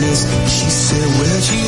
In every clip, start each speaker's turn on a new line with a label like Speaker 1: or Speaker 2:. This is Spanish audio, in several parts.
Speaker 1: list. She said, where'd you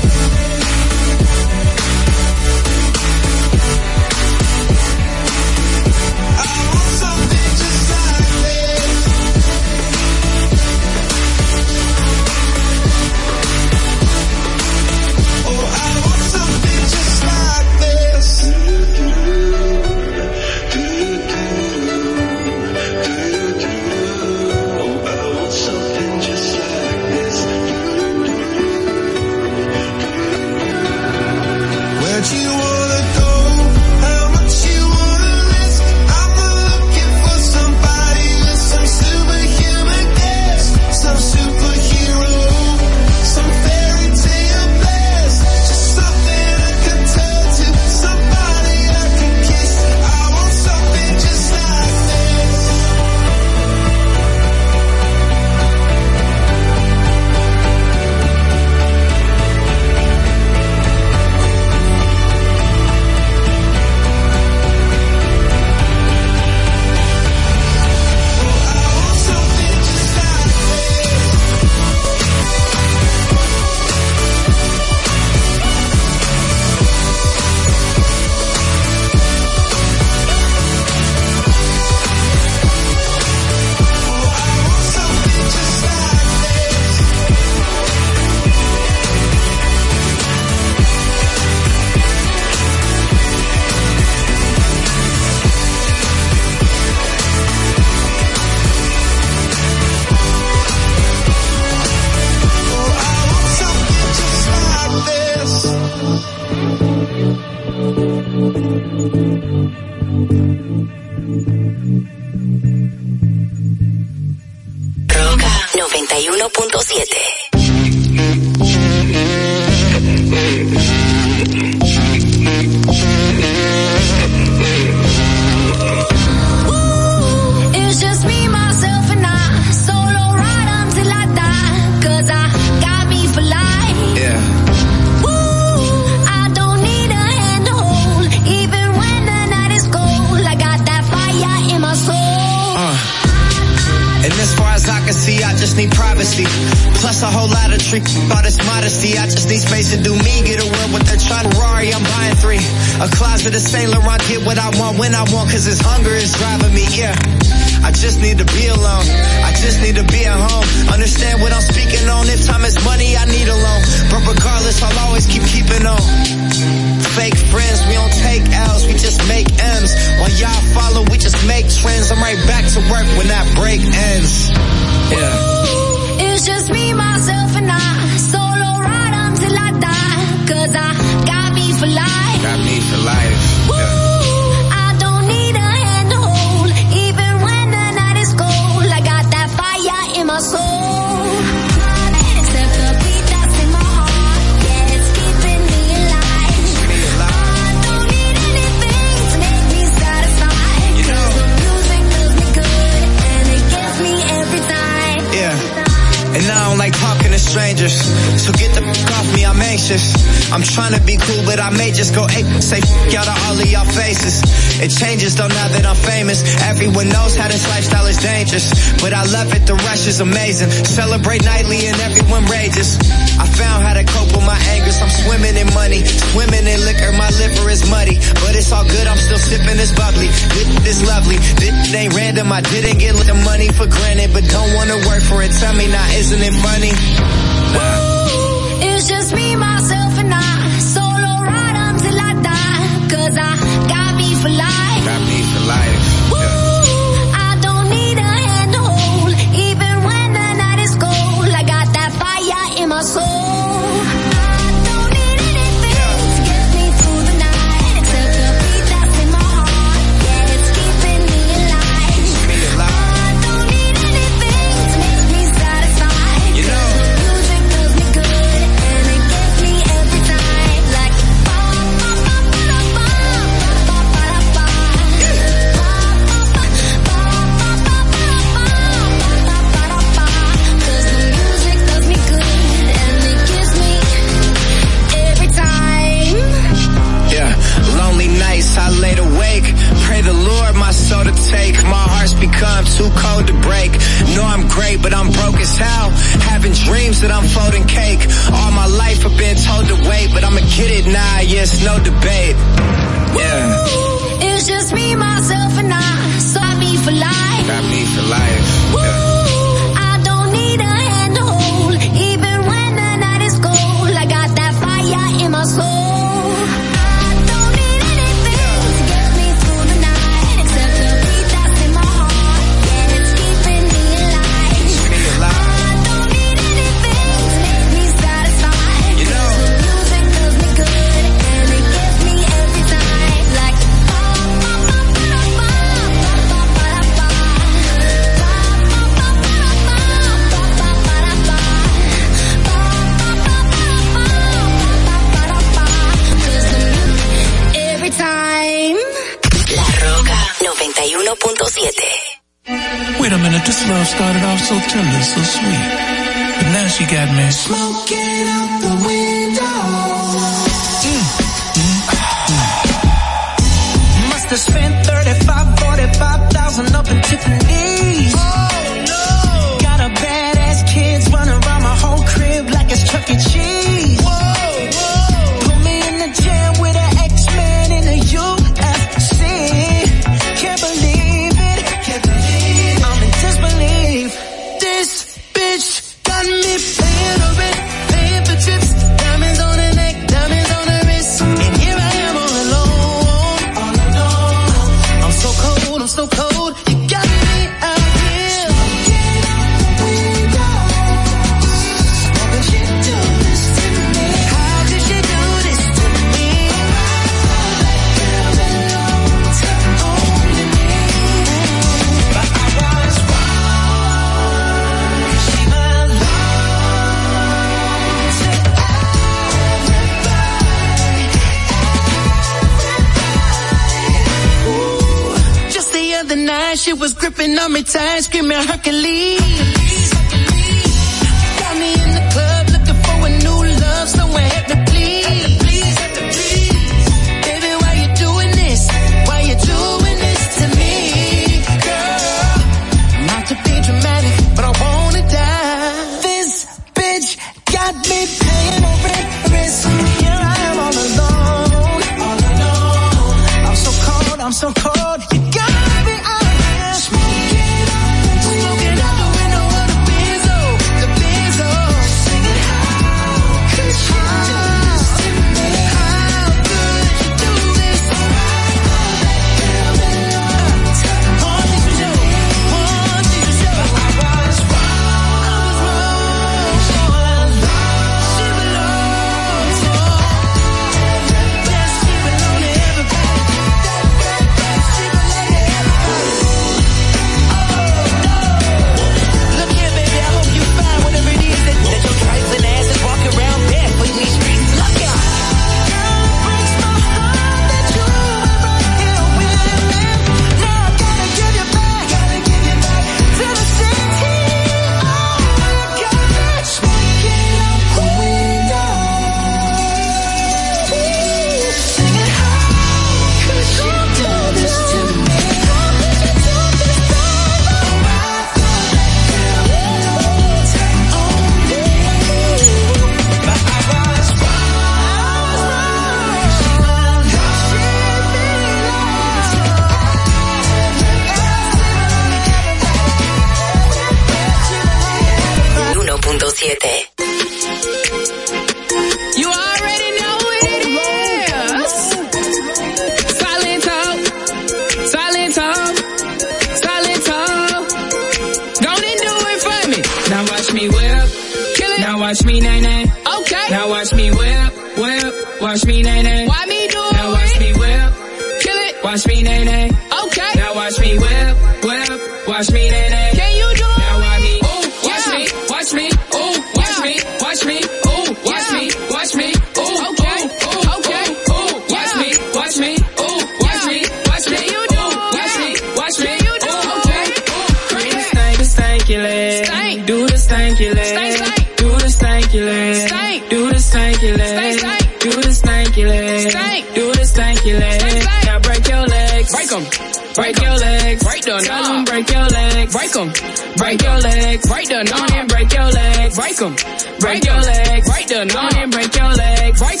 Speaker 2: your legs, break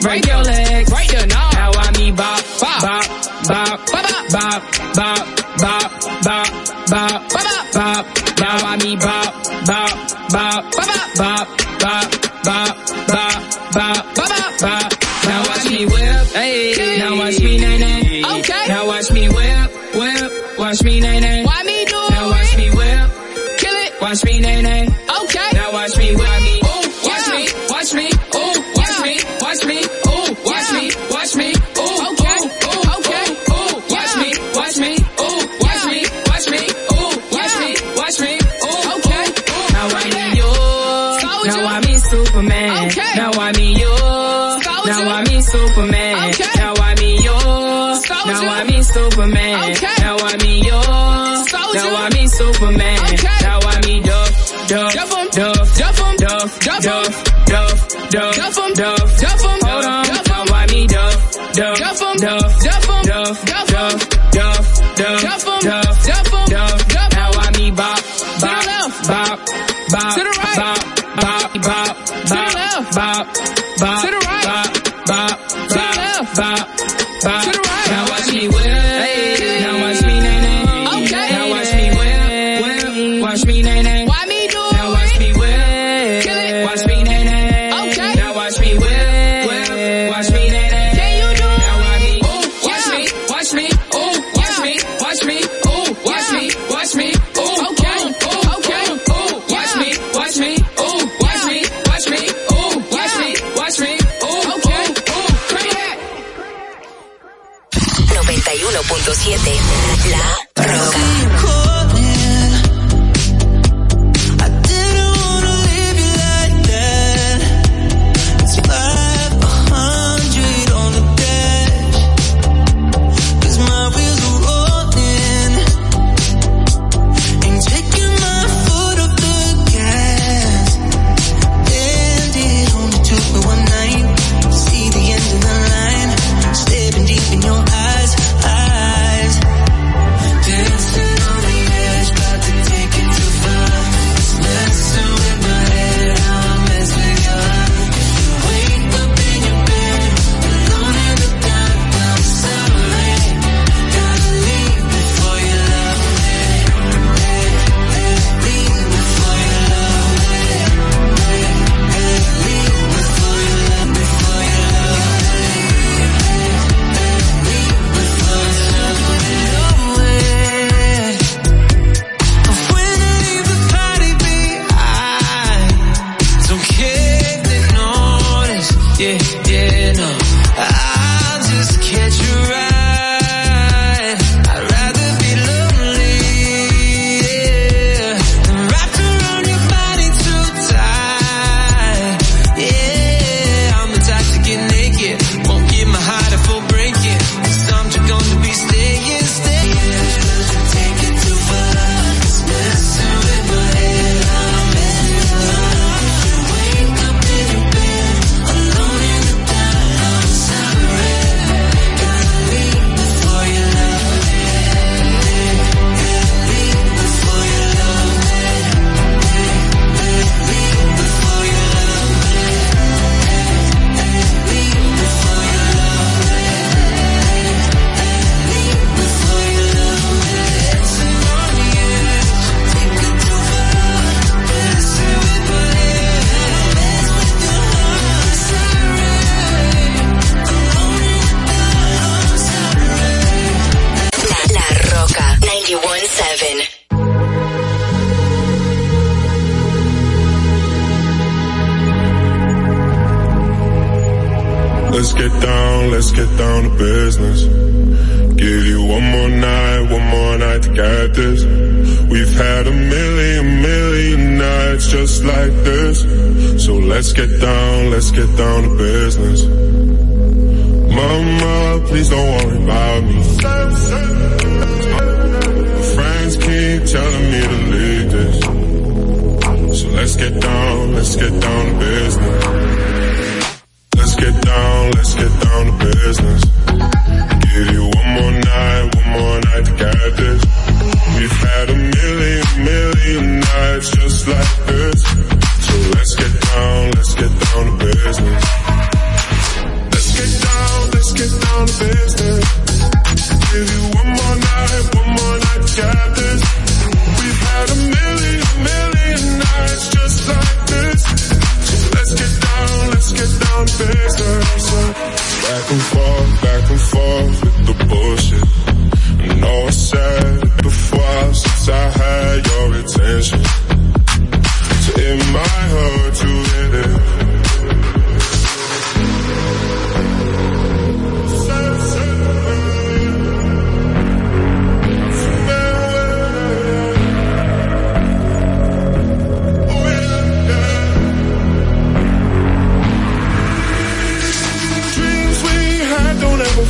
Speaker 2: break your legs, break the knob. How I me bop, bop, bop.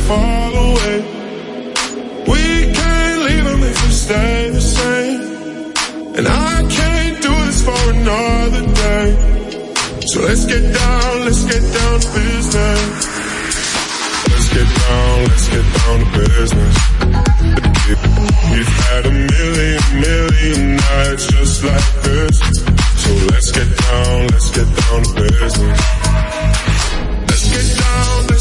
Speaker 3: Fall away. We can't leave them if we stay the same. And I can't do this for another day. So let's get down, let's get down to business. Let's get down, let's get down to business. We've had a million, million nights just like this. So let's get down, let's get down to business. Let's get down,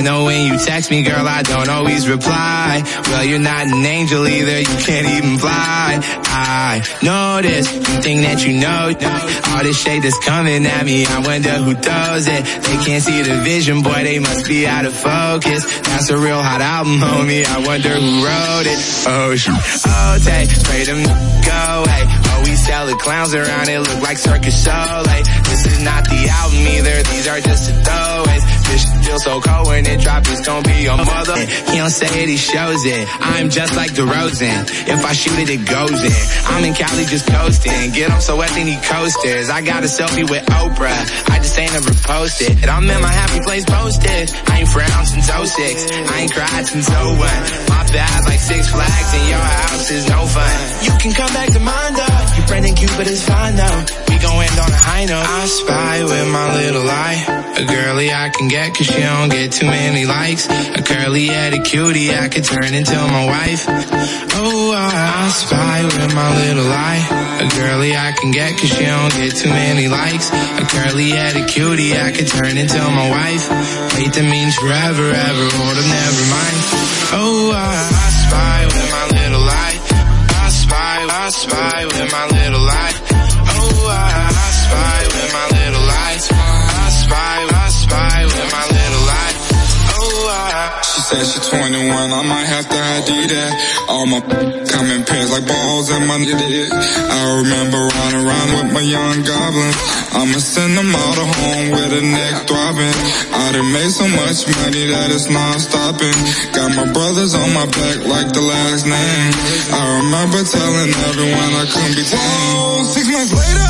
Speaker 4: I know when you text me, girl, I don't always reply. Well, you're not an angel either. You can't even fly. I this. You think that you know all this shade that's coming at me. I wonder who does it. They can't see the vision, boy. They must be out of focus. That's a real hot album, homie. I wonder who wrote it. Oh, shoot. Oh, take, pray them go away. Oh, we sell the clowns around it, look like circus. Like, this is not the album either, these are just the throwaways. This feels so cold when it drops, it's gonna be your mother. He don't say it, he shows it. I'm just like DeRozan. If I shoot it, it goes in. I'm in Cali just coasting. Get him so wet, then he coasters. I got a selfie with Oprah. I just ain't never posted. And I'm in my happy place posted. I ain't frowned since 06. I ain't cried since 01. My bad like six flags and your house is no fun. You can come back to mine though. Friend Cupid is fine though. We gon' end on a high note. I spy with my little eye. A girly I can get cause she don't get too many likes. A curly headed cutie I could turn into my wife. Oh, I, I spy with my little eye. A girly I can get cause she don't get too many likes. A curly headed cutie I could turn into my wife. Hate that means forever, ever, up, never mind. Oh, I, I spy I spy with my little eye.
Speaker 5: Said she 21, I might have to ID that. All my coming pairs like balls in my idiot. I remember riding around with my young goblins. I'ma send them all to home with a neck throbbing. I done made so much money that it's non-stopping. Got my brothers on my back like the last name. I remember telling everyone I couldn't be tamed. Six months later,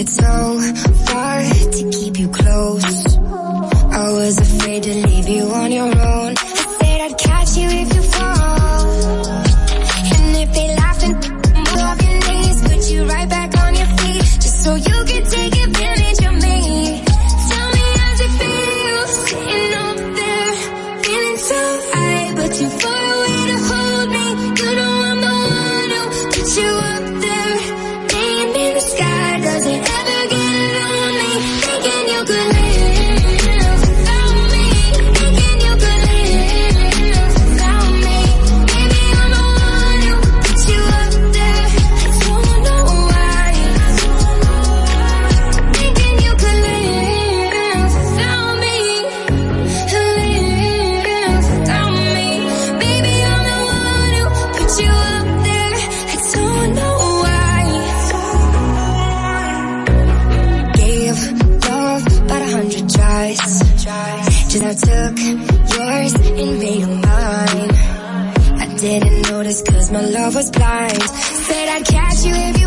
Speaker 6: it's so Just I took yours and made them mine. I didn't notice cause my love was blind. Said I'd catch you if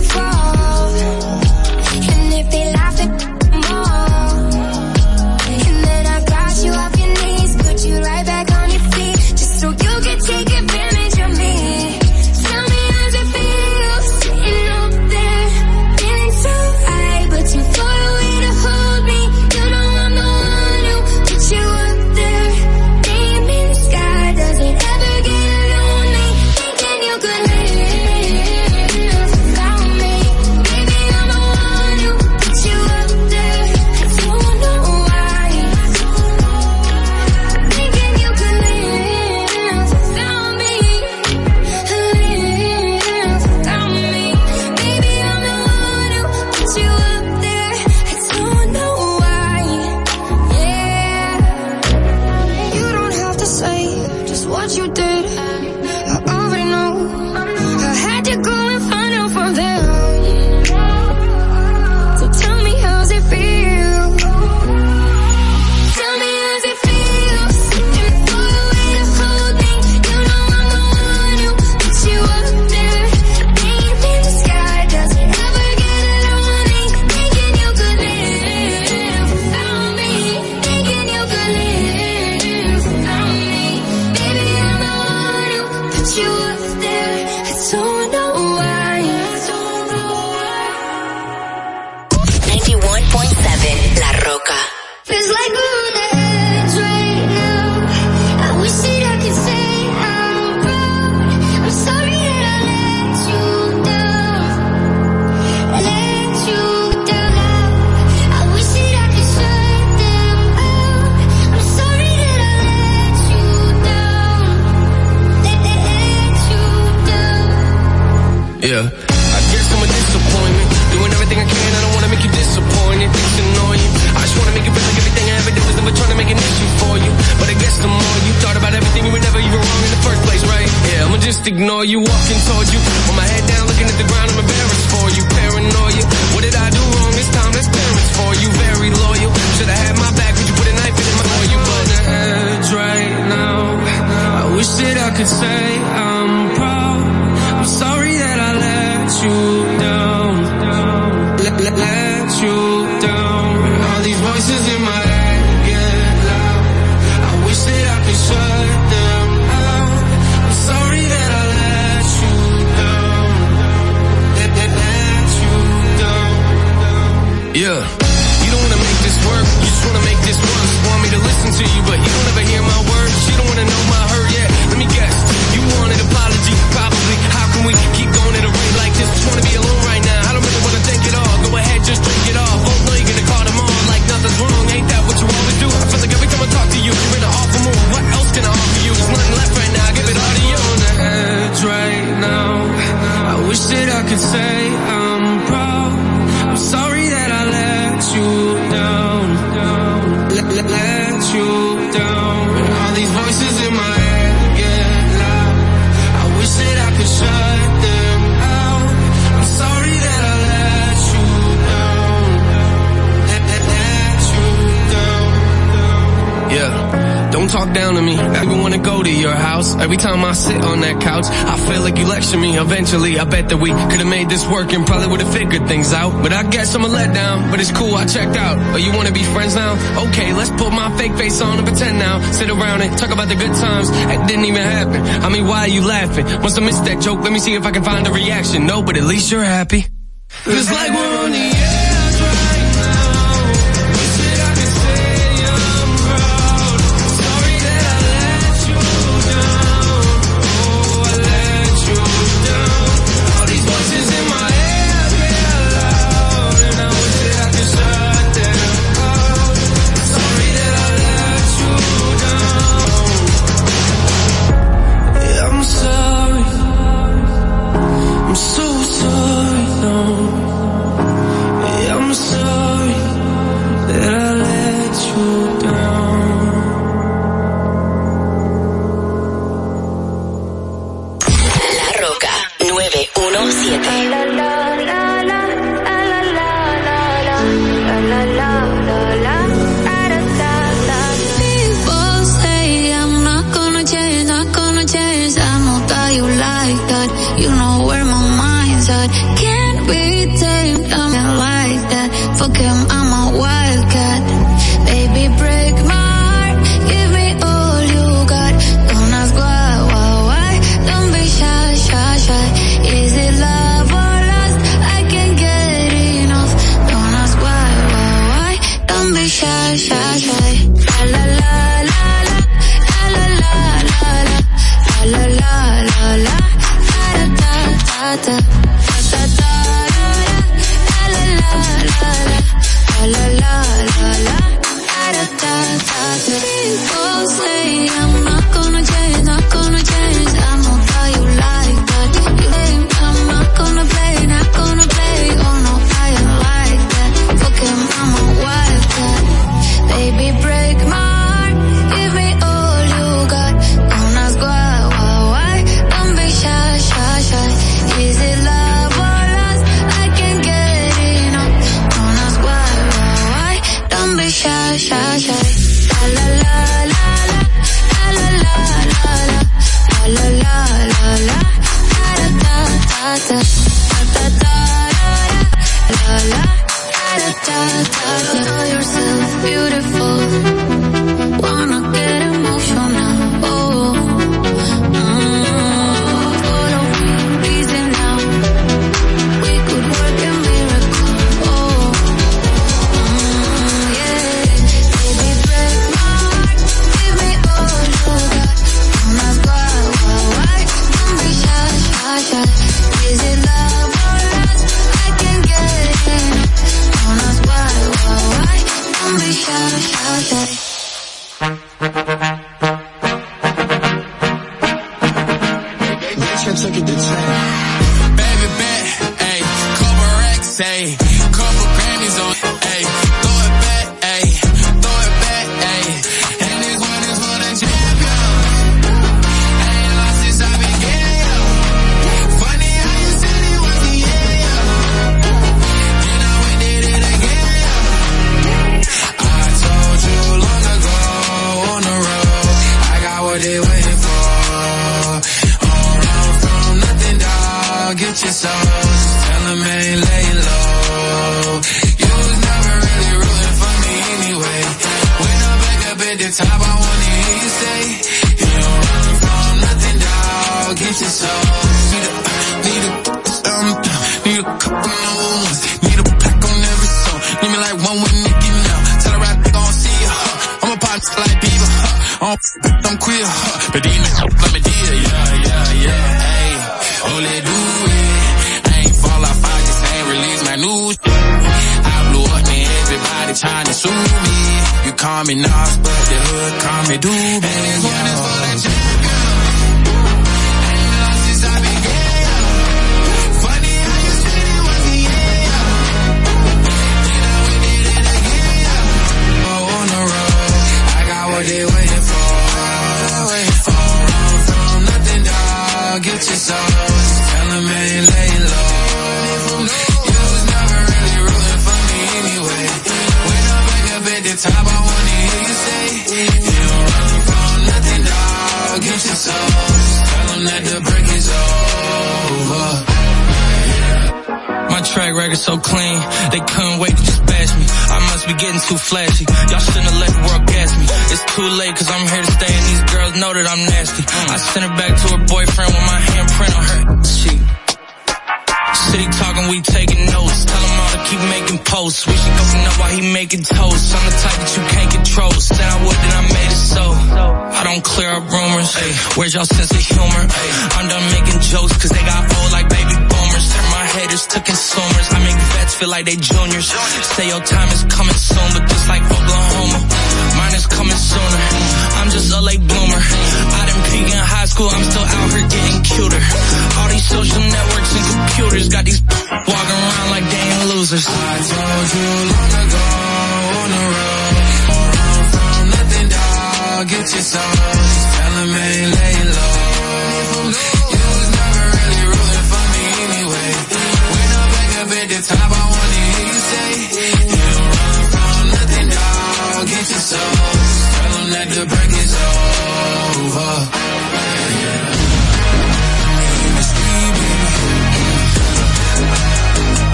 Speaker 6: I bet that we could've made this work and probably would've figured things out. But I guess I'm a letdown, but it's cool, I checked out. Oh, you wanna be friends now? Okay, let's put my fake face on and pretend now. Sit around and talk about the good times. That didn't even happen. I mean, why are you laughing? Must have missed that joke, let me see if I can find a reaction. No, but at least you're happy.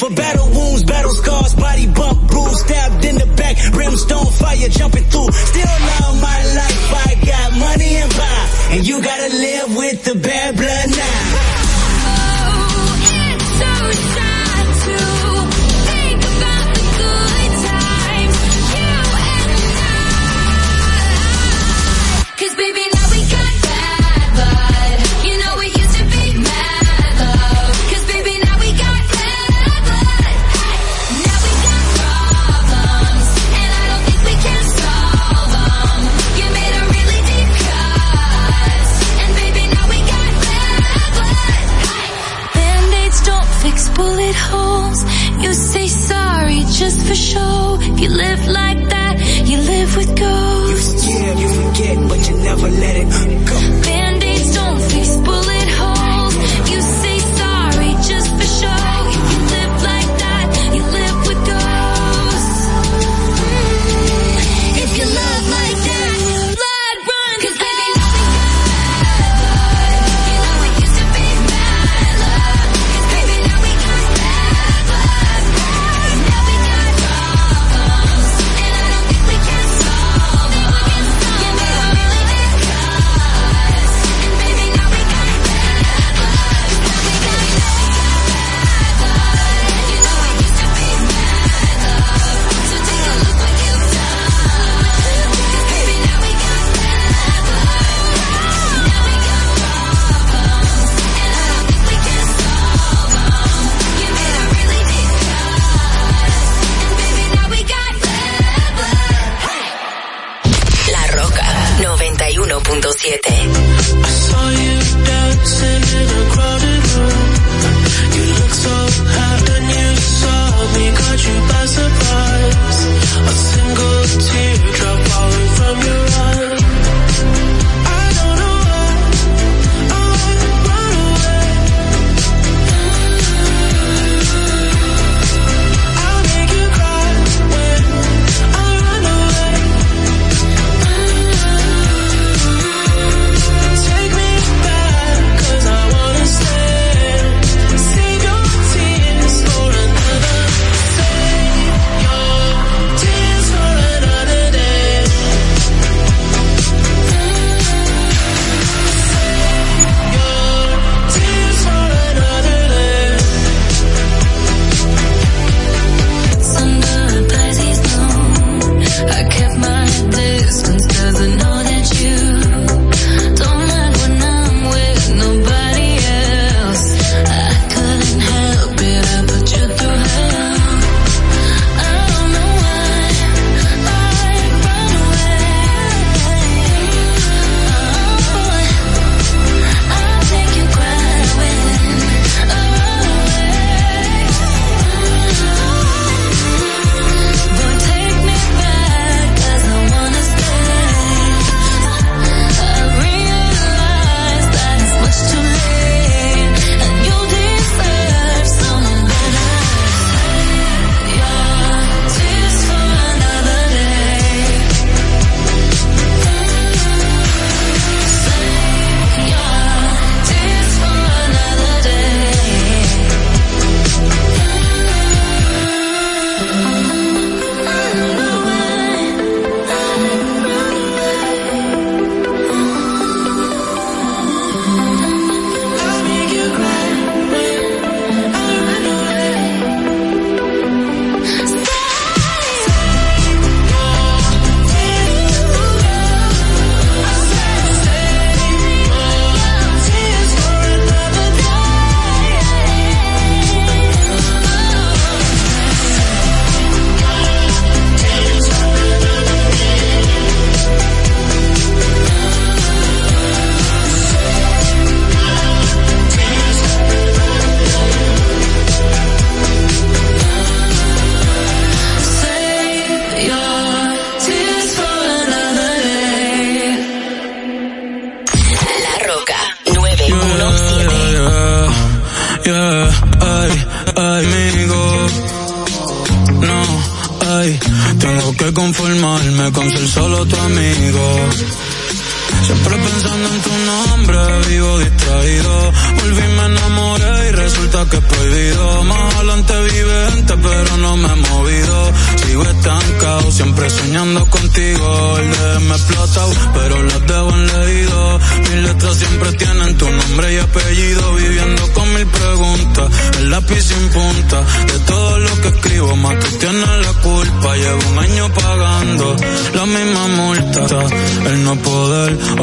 Speaker 7: for
Speaker 6: battle wounds, battle scars, body bump, bruise, stabbed in the back, brimstone fire jumping through. Still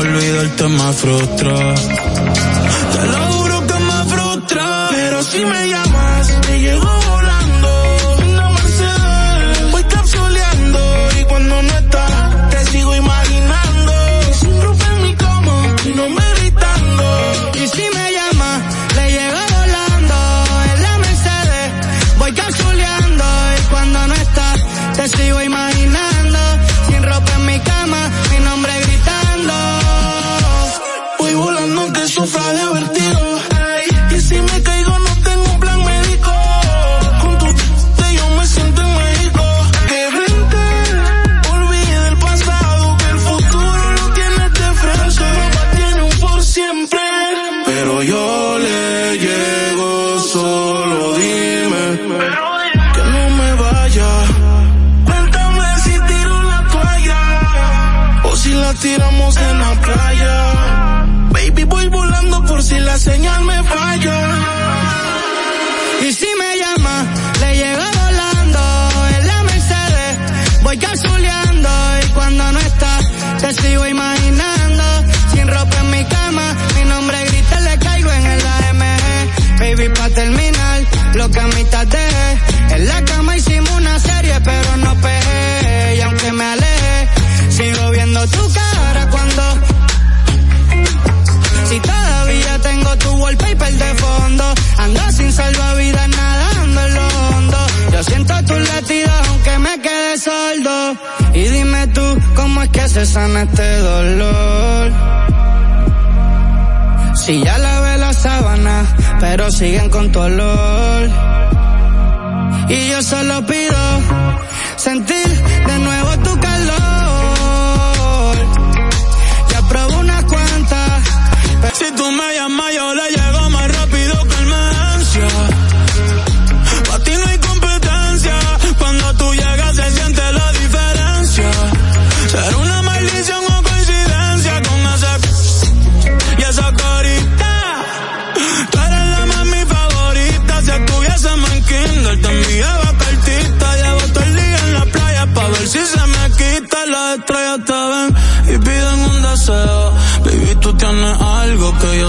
Speaker 8: olvidarte me frustra. Te lo juro que me frustra,
Speaker 9: pero si me
Speaker 10: se sana este dolor. Si ya lavé la sábana, pero siguen con tu olor. Y yo solo pido sentir de nuevo tu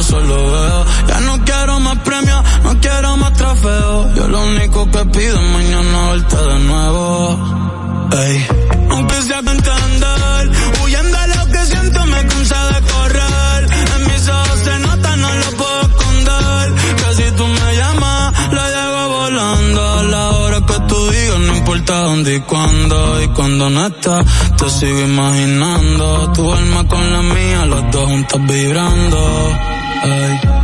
Speaker 8: solo veo. Ya no quiero más premios, no quiero más trofeos. Yo lo único que pido mañana verte de nuevo. Ey. Aunque sea con andar, huyendo a lo que siento me cansa de correr. En mis ojos se nota, no lo puedo esconder. Que si tú me llamas, lo llevo volando. A la hora que tú digas, no importa dónde y cuándo. Y cuando no estás, te sigo imaginando. Tu alma con la mía, los dos juntos vibrando.
Speaker 11: I,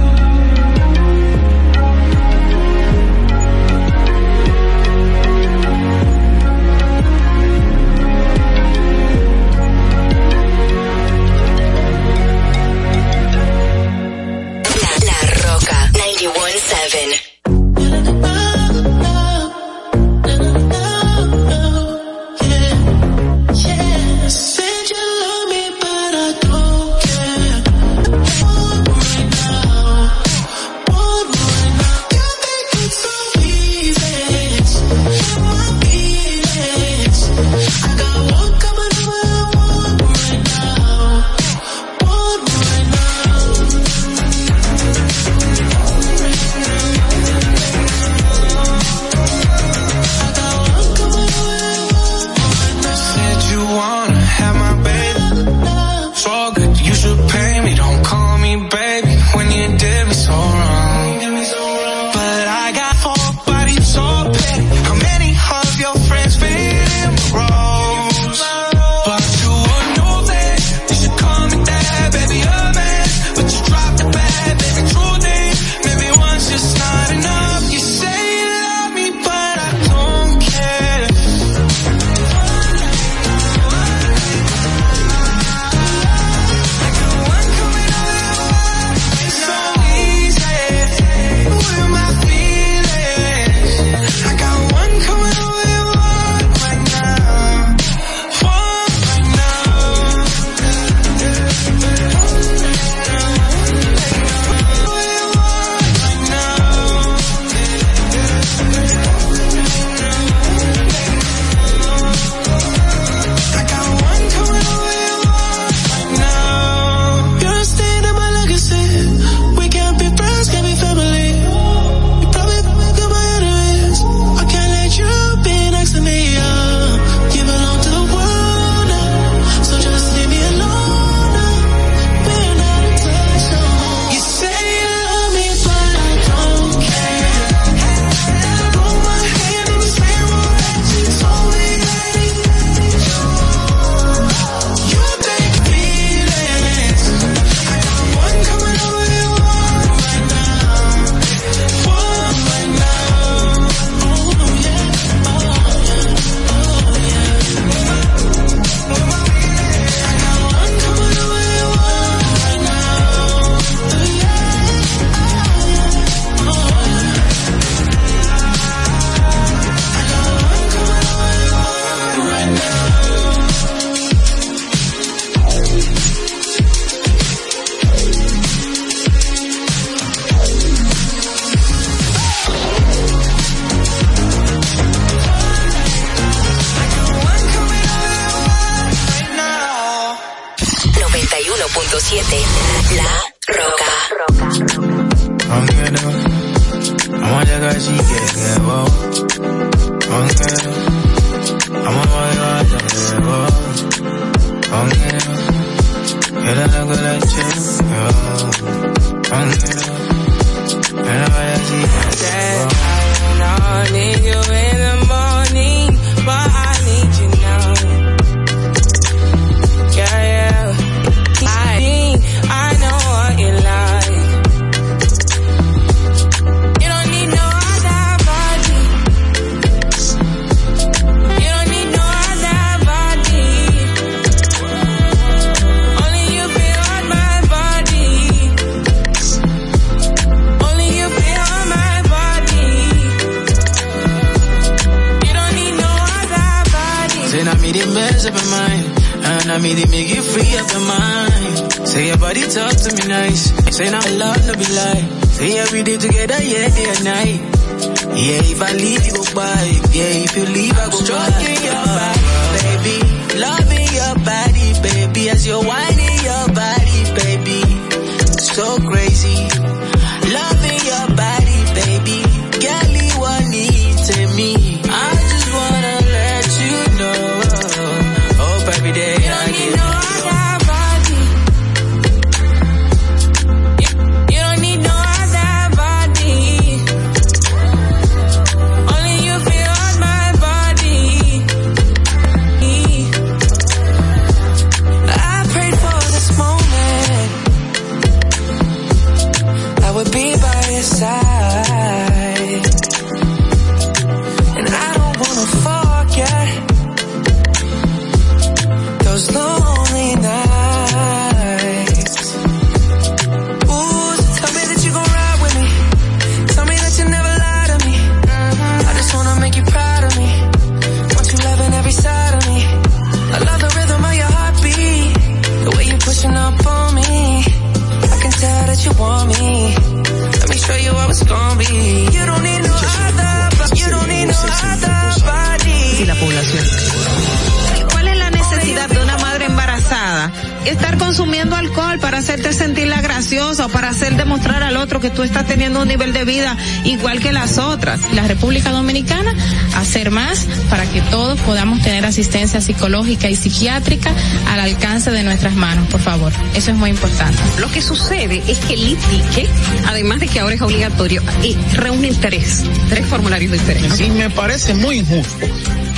Speaker 12: Eso es muy importante.
Speaker 13: Lo que sucede es que el ITIQUE, además de que ahora es obligatorio, eh, reúne tres, tres formularios diferentes.
Speaker 14: Y me parece muy injusto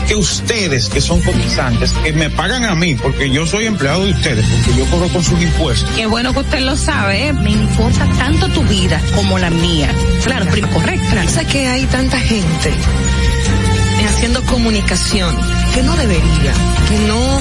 Speaker 14: que ustedes, que son cotizantes, que me pagan a mí, porque yo soy empleado de ustedes, porque yo cobro con sus impuestos.
Speaker 13: Qué bueno que usted lo sabe, ¿eh? me importa tanto tu vida como la mía. Claro, pero correcto.
Speaker 15: Piensa que hay tanta gente haciendo comunicación que no debería, que no,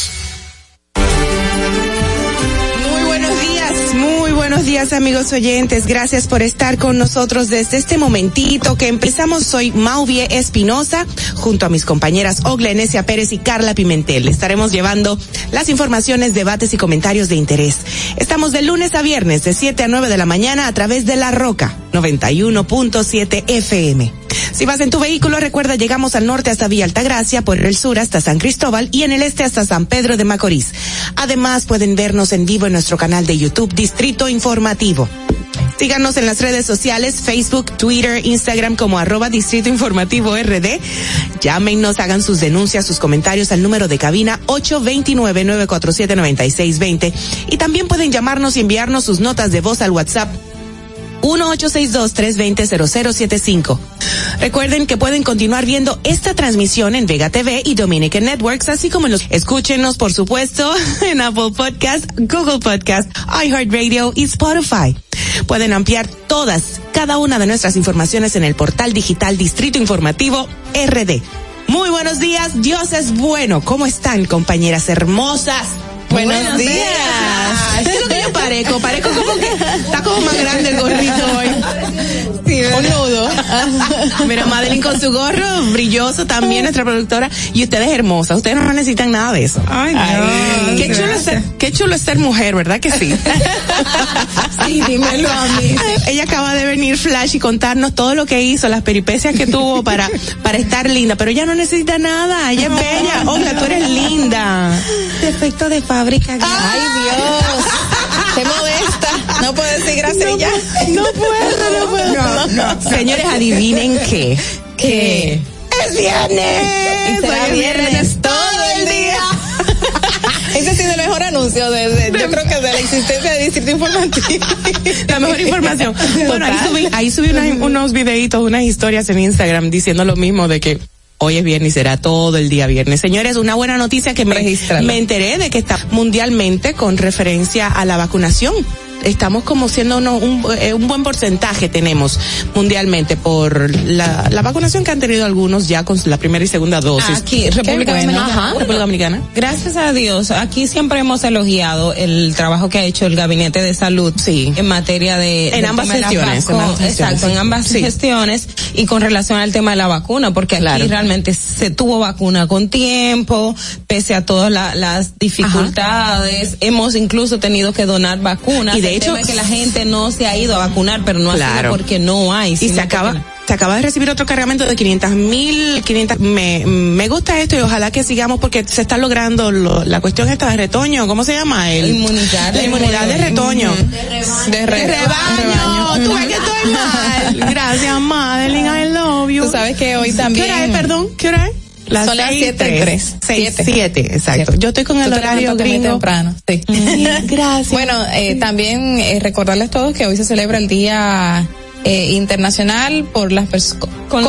Speaker 16: Días amigos oyentes. Gracias por estar con nosotros desde este momentito que empezamos. Soy Mauvie Espinosa junto a mis compañeras Ogla Enesia Pérez y Carla Pimentel. Estaremos llevando las informaciones, debates y comentarios de interés. Estamos de lunes a viernes de 7 a 9 de la mañana a través de La Roca 91.7 FM. Si vas en tu vehículo, recuerda llegamos al norte hasta Villa Altagracia, por el sur hasta San Cristóbal y en el este hasta San Pedro de Macorís. Además, pueden vernos en vivo en nuestro canal de YouTube Distrito Informativo. Síganos en las redes sociales, Facebook, Twitter, Instagram como arroba Distrito Informativo RD. Llámenos, hagan sus denuncias, sus comentarios al número de cabina 829-947-9620. Y también pueden llamarnos y enviarnos sus notas de voz al WhatsApp 1-862-320-0075. Recuerden que pueden continuar viendo esta transmisión en Vega TV y Dominican Networks, así como los escúchenos, por supuesto, en Apple Podcast, Google Podcast, iHeartRadio y Spotify. Pueden ampliar todas, cada una de nuestras informaciones en el portal digital Distrito Informativo RD. Muy buenos días, Dios es bueno. ¿Cómo están, compañeras hermosas?
Speaker 17: Buenos días.
Speaker 16: ¿Qué es lo que yo parezco? Parezco como que está como más grande el gorrito hoy.
Speaker 17: Sí, un nudo.
Speaker 16: Mira, Madeline con su gorro brilloso también, nuestra productora. Y ustedes hermosas, ustedes no necesitan nada de eso.
Speaker 17: Ay, Dios,
Speaker 16: qué chulo, es ser, qué chulo es ser mujer, ¿verdad que sí?
Speaker 12: Sí, dímelo a mí.
Speaker 16: Ella acaba de venir Flash y contarnos todo lo que hizo, las peripecias que tuvo para, para estar linda, pero ella no necesita nada, ella es bella. Oiga, tú eres linda.
Speaker 12: Defecto de fábrica.
Speaker 16: Ay, Dios.
Speaker 12: Qué modesta. No puedo decir gracias
Speaker 16: no,
Speaker 12: ya.
Speaker 16: No puedo, no puedo. Señores, adivinen qué.
Speaker 12: ¿Qué?
Speaker 16: Es viernes.
Speaker 12: Y será viernes todo el día. Ese ha sido el mejor anuncio de, de- yo creo que de la existencia de Distrito Informativo.
Speaker 16: La mejor información. Bueno, ahí subí, ahí subí unas- unos videitos, unas historias en Instagram diciendo lo mismo de que hoy es viernes y será todo el día viernes. Señores, una buena noticia que me, me enteré de que está mundialmente con referencia a la vacunación. Estamos como siendo uno- un, eh, un buen porcentaje tenemos mundialmente por la, la vacunación que han tenido algunos ya con la primera y segunda dosis.
Speaker 12: Aquí, República
Speaker 16: bueno.
Speaker 12: Dominicana.
Speaker 16: Ajá, República Dominicana.
Speaker 12: Gracias a Dios, aquí siempre hemos elogiado el trabajo que ha hecho el Gabinete de Salud
Speaker 16: Sí.
Speaker 12: en materia de
Speaker 16: En ambas gestiones, en
Speaker 12: Exacto, en ambas
Speaker 16: Sí.
Speaker 12: gestiones y con relación al tema de la vacuna, porque aquí
Speaker 16: Claro.
Speaker 12: realmente se tuvo vacuna con tiempo, pese a todas la- las dificultades, hemos incluso tenido que donar vacunas.
Speaker 16: Y de Hecho-
Speaker 12: es que la gente no se ha ido a vacunar, pero no ha
Speaker 16: Claro.
Speaker 12: sido porque no hay.
Speaker 16: y se acaba se acaba de recibir otro cargamento de 500 mil 500 me, me gusta esto y ojalá que sigamos porque se está logrando lo- la cuestión esta de retoño ¿cómo se llama? El,
Speaker 12: Inmunidad
Speaker 16: la
Speaker 12: de
Speaker 16: inmunidad de retoño
Speaker 12: De,
Speaker 16: de
Speaker 12: re-
Speaker 16: rebaño tú ves que estoy mal gracias Madeline I love you
Speaker 12: Tú sabes que hoy también-
Speaker 16: ¿qué hora es perdón? ¿qué hora es?
Speaker 12: Son las
Speaker 16: seis,
Speaker 12: siete y tres.
Speaker 16: seis,
Speaker 12: Siete.
Speaker 16: siete, exacto. Yo estoy con el horario gringo.
Speaker 12: temprano. Sí.
Speaker 16: Gracias.
Speaker 12: Bueno, eh, también eh, recordarles todos que hoy se celebra el Día eh, Internacional por las con,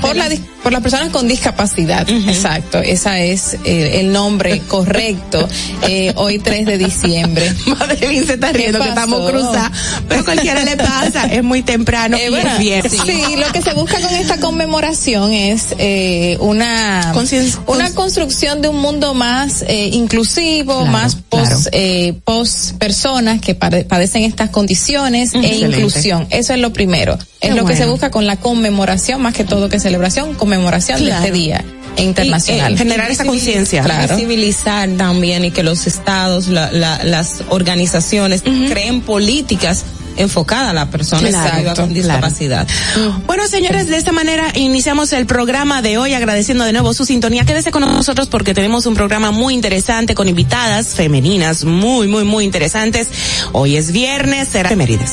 Speaker 12: por, la dis- por las personas con discapacidad. Exacto, esa es eh, el nombre correcto. Eh, hoy 3 de diciembre.
Speaker 16: Madeline se está riendo
Speaker 12: ¿Qué
Speaker 16: que estamos
Speaker 12: pasó?
Speaker 16: cruzados, pero cualquiera le pasa, es muy temprano
Speaker 12: Eh,
Speaker 16: y
Speaker 12: bueno,
Speaker 16: es viernes.
Speaker 12: sí, lo que se busca con esta conmemoración es eh, una una construcción de un mundo más eh, inclusivo,
Speaker 16: Claro,
Speaker 12: más pos,
Speaker 16: claro.
Speaker 12: eh, pos personas que pade- padecen estas condiciones e
Speaker 16: Excelente.
Speaker 12: inclusión. Eso es lo primero. Es
Speaker 16: Qué
Speaker 12: lo que se
Speaker 16: bueno.
Speaker 12: busca con la conmemoración, más que todo que celebración, conmemoración
Speaker 16: Claro.
Speaker 12: de este día internacional.
Speaker 16: Y, eh, generar esa conciencia.
Speaker 12: Claro. Visibilizar también y que los estados, la- la- las organizaciones creen políticas enfocadas a la persona
Speaker 16: Claro,
Speaker 12: con
Speaker 16: claro.
Speaker 12: discapacidad.
Speaker 16: Bueno, señores, de esta manera iniciamos el programa de hoy agradeciendo de nuevo su sintonía. Quédese con nosotros porque tenemos un programa muy interesante con invitadas femeninas muy, muy, muy interesantes. Hoy es viernes, será efemérides.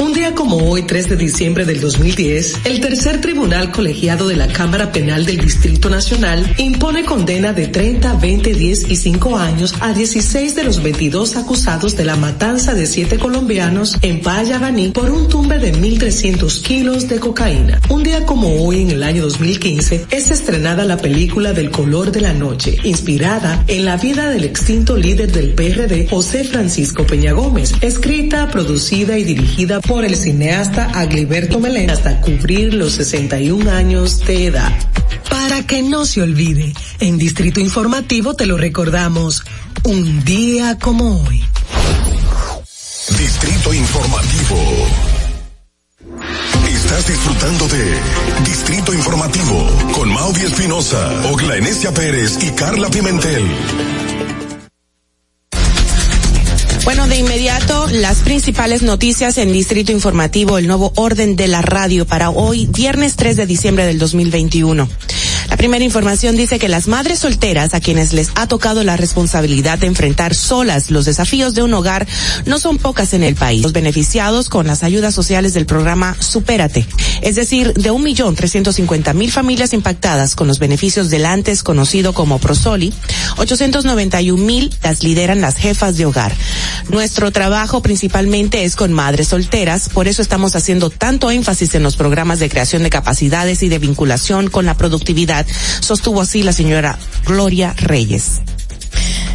Speaker 18: Un día como hoy, 3 de diciembre del 2010, el tercer tribunal colegiado de la Cámara Penal del Distrito Nacional impone condena de 30, 20, 10 y 5 años a 16 de los 22 acusados de la matanza de siete colombianos en Payaganí por un tumbe de 1.300 kilos de cocaína. Un día como hoy, en el año 2015, es estrenada la película Del color de la noche, inspirada en la vida del extinto líder del PRD, José Francisco Peña Gómez, escrita, producida y dirigida por el cineasta Agliberto Melén hasta cubrir los 61 años de edad. Para que no se olvide, en Distrito Informativo te lo recordamos, un día como hoy.
Speaker 19: Distrito Informativo. Estás disfrutando de Distrito Informativo con Maudi Espinosa, Ogla Enesia Pérez y Carla Pimentel.
Speaker 16: Bueno, de inmediato, las principales noticias en Distrito Informativo, el nuevo orden de la radio para hoy, viernes 3 de diciembre del 2021. La primera información dice que las madres solteras a quienes les ha tocado la responsabilidad de enfrentar solas los desafíos de un hogar no son pocas en el país. Los beneficiados con las ayudas sociales del programa Supérate, es decir, de un millón trescientos cincuenta mil familias impactadas con los beneficios del antes conocido como Prosoli, 891 mil las lideran las jefas de hogar. Nuestro trabajo principalmente es con madres solteras, por eso estamos haciendo tanto énfasis en los programas de creación de capacidades y de vinculación con la productividad, sostuvo así la señora Gloria Reyes.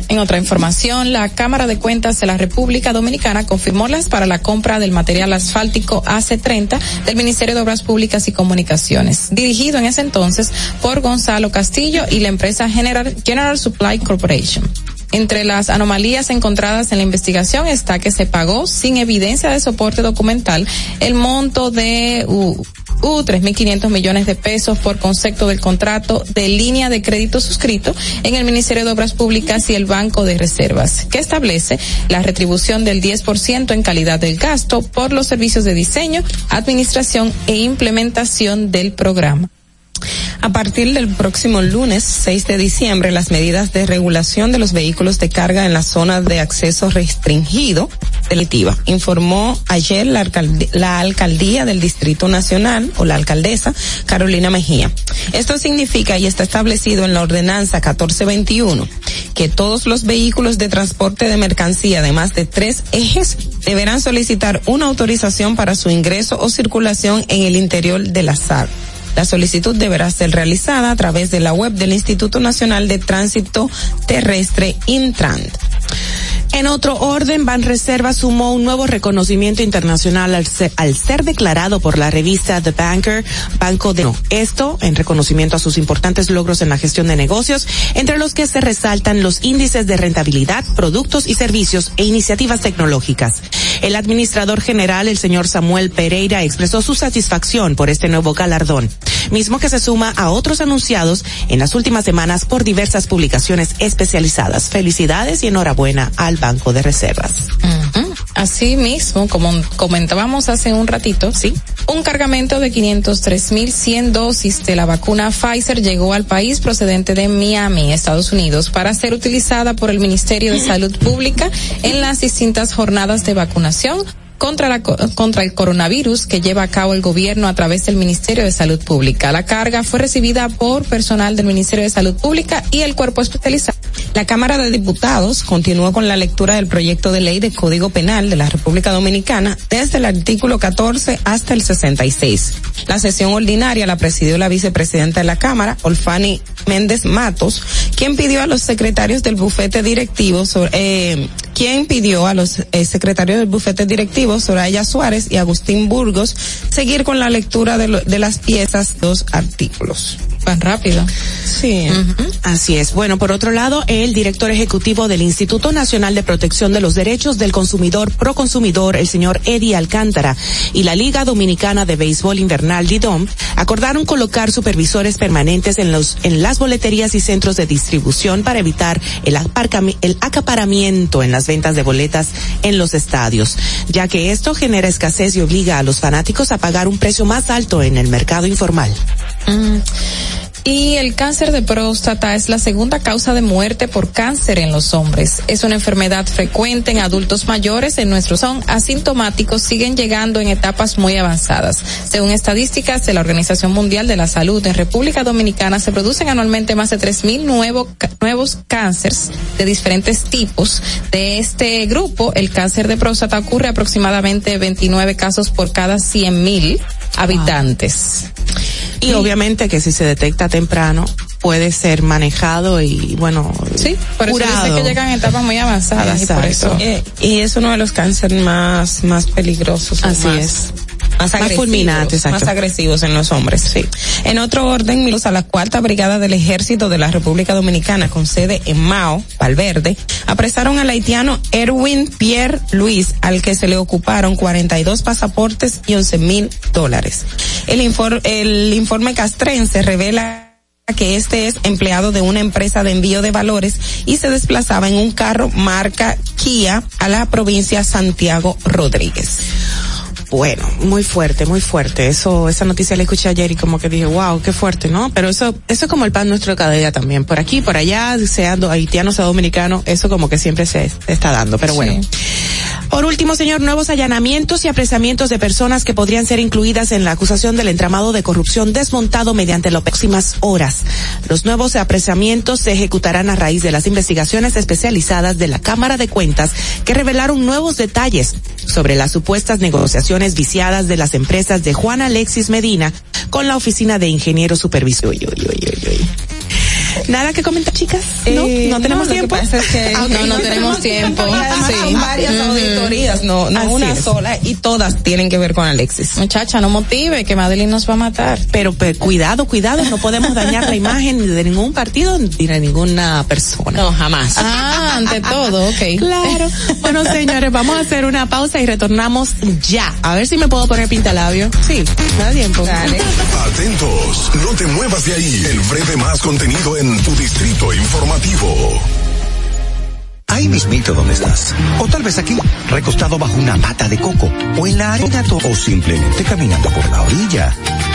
Speaker 12: En otra información, la Cámara de Cuentas de la República Dominicana confirmó las para la compra del material asfáltico AC30 del Ministerio de Obras Públicas y Comunicaciones, dirigido en ese entonces por Gonzalo Castillo y la empresa General, General Supply Corporation. Entre las anomalías encontradas en la investigación está que se pagó sin evidencia de soporte documental el monto de uh, uh, 3.500 millones de pesos por concepto del contrato de línea de crédito suscrito en el Ministerio de Obras Públicas y el Banco de Reservas, que establece la retribución del 10% en calidad del gasto por los servicios de diseño, administración e implementación del programa.
Speaker 20: A partir del próximo lunes 6 de diciembre, las medidas de regulación de los vehículos de carga en la zona de acceso restringido delitiva, informó ayer la, alcaldía, la alcaldía del Distrito Nacional o la alcaldesa Carolina Mejía. Esto significa y está establecido en la ordenanza 1421 que todos los vehículos de transporte de mercancía de más de tres ejes deberán solicitar una autorización para su ingreso o circulación en el interior de la SAR. La solicitud deberá ser realizada a través de la web del Instituto Nacional de Tránsito Terrestre Intrant.
Speaker 16: En otro orden, Banreserva sumó un nuevo reconocimiento internacional al ser, al ser, declarado por la revista The Banker Banco de Esto en reconocimiento a sus importantes logros en la gestión de negocios, entre los que se resaltan los índices de rentabilidad, productos y servicios e iniciativas tecnológicas. El administrador general, el señor Samuel Pereira, expresó su satisfacción por este nuevo galardón, mismo que se suma a otros anunciados en las últimas semanas por diversas publicaciones especializadas. Felicidades y enhorabuena al Banco de Reservas.
Speaker 12: Uh como comentábamos hace un ratito, sí, un cargamento de 503.100 dosis de la vacuna Pfizer llegó al país procedente de Miami, Estados Unidos, para ser utilizada por el Ministerio de Salud Pública en las distintas jornadas de vacunación contra, la, contra el coronavirus que lleva a cabo el gobierno a través del Ministerio de Salud Pública. La carga fue recibida por personal del Ministerio de Salud Pública y el cuerpo especializado.
Speaker 20: La Cámara de Diputados continuó con la lectura del proyecto de ley de Código Penal de la República Dominicana desde el artículo 14 hasta el 66. La sesión ordinaria la presidió la vicepresidenta de la Cámara, Olfani Méndez Matos, quien pidió a los secretarios del bufete directivo sobre, eh, quien pidió a los eh, secretarios del bufete directivo, Soraya Suárez y Agustín Burgos, seguir con la lectura de, lo, de las piezas dos artículos.
Speaker 12: Tan rápido.
Speaker 16: Sí. Uh -huh. Así es. Bueno, por otro lado, el director ejecutivo del Instituto Nacional de Protección de los Derechos del Consumidor, Proconsumidor, el señor Eddie Alcántara, y la Liga Dominicana de Béisbol Invernal, DIDOM, acordaron colocar supervisores permanentes en los, en las boleterías y centros de distribución para evitar el, el acaparamiento en las ventas de boletas en los estadios, ya que esto genera escasez y obliga a los fanáticos a pagar un precio más alto en el mercado informal.
Speaker 12: Mm. Y el cáncer de próstata es la segunda causa de muerte por cáncer en los hombres. Es una enfermedad frecuente en adultos mayores en nuestros son asintomáticos siguen llegando en etapas muy avanzadas. Según estadísticas de la Organización Mundial de la Salud, en República Dominicana se producen anualmente más de 3.000 nuevo, nuevos cánceres de diferentes tipos. De este grupo, el cáncer de próstata ocurre aproximadamente 29 casos por cada 100.000 habitantes.
Speaker 16: Y, y obviamente que si se detecta temprano puede ser manejado y bueno
Speaker 12: sí por
Speaker 16: curado.
Speaker 12: eso dice que llegan en etapas muy avanzadas
Speaker 20: Exacto.
Speaker 12: y por eso
Speaker 20: eh, y es uno de los cánceres más más peligrosos
Speaker 16: así
Speaker 20: más,
Speaker 16: es
Speaker 20: más,
Speaker 16: más fulminantes
Speaker 20: más agresivos en los hombres. Sí. En otro orden a la cuarta brigada del ejército de la República Dominicana con sede en Mao Valverde apresaron al haitiano Erwin Pierre Luis al que se le ocuparon 42 pasaportes y 11 mil dólares. El, infor el informe castrense revela que este es empleado de una empresa de envío de valores y se desplazaba en un carro marca Kia a la provincia Santiago Rodríguez.
Speaker 16: Bueno, muy fuerte, muy fuerte. Eso, esa noticia la escuché ayer y como que dije, wow, qué fuerte, ¿no? Pero eso, eso es como el pan nuestro cada día también. Por aquí, por allá, sea haitiano, sea dominicano, eso como que siempre se, está dando. Pero bueno. Por último, señor, nuevos allanamientos y apresamientos de personas que podrían ser incluidas en la acusación del entramado de corrupción desmontado mediante las próximas horas. Los nuevos apresamientos se ejecutarán a raíz de las investigaciones especializadas de la Cámara de Cuentas que revelaron nuevos detalles sobre las supuestas negociaciones viciadas de las empresas de Juan Alexis Medina con la Oficina de Ingeniero Supervisor. Nada que comentar, chicas.
Speaker 20: Eh,
Speaker 16: no, no tenemos tiempo.
Speaker 20: pasa es que
Speaker 16: Ah.
Speaker 12: No, no tenemos tiempo.
Speaker 20: Y además
Speaker 12: Sí.
Speaker 20: son varias auditorías, no, no
Speaker 16: Así
Speaker 20: una
Speaker 16: es.
Speaker 20: sola, y todas tienen que ver con Alexis.
Speaker 12: Muchacha, no motive, que Madeline nos va a matar.
Speaker 16: Pero, pero cuidado, cuidado, no podemos dañar la imagen ni de ningún partido ni de ninguna persona.
Speaker 20: No, jamás.
Speaker 12: Ah, ante todo, ok.
Speaker 16: Claro. Bueno, señores, vamos a hacer una pausa y retornamos ya. A ver si me puedo poner pintalabio. Sí, me da tiempo.
Speaker 19: Atentos, no te muevas de ahí. El breve más contenido en tu distrito informativo.
Speaker 21: Ahí mismito donde estás. O tal vez aquí, recostado bajo una mata de coco. O en la arena o simplemente caminando por la orilla.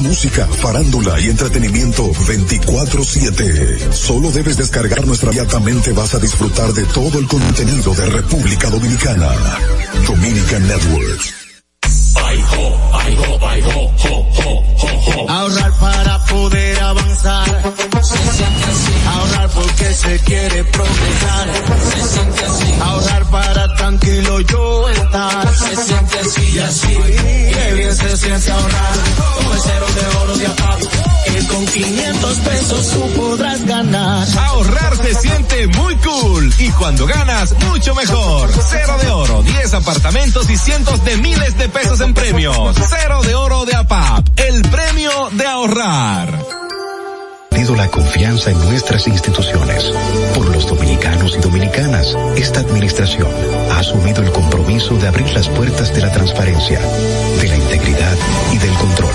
Speaker 19: música, farándula y entretenimiento 24/7. Solo debes descargar nuestra inmediatamente vas a disfrutar de todo el contenido de República Dominicana. Dominican Networks.
Speaker 11: Ahorrar para poder avanzar. Se siente así. Ahorrar porque se quiere progresar. Se siente así. Ahorrar para tranquilo yo estar. Se siente así y así. Qué bien se siente ahorrar.
Speaker 22: Cuando ganas, mucho mejor. Cero de oro, 10 apartamentos y cientos de miles de pesos en premios. Cero de oro de APAP, el premio de ahorrar.
Speaker 21: La confianza en nuestras instituciones. Por los dominicanos y dominicanas, esta administración ha asumido el compromiso de abrir las puertas de la transparencia, de la integridad y del control.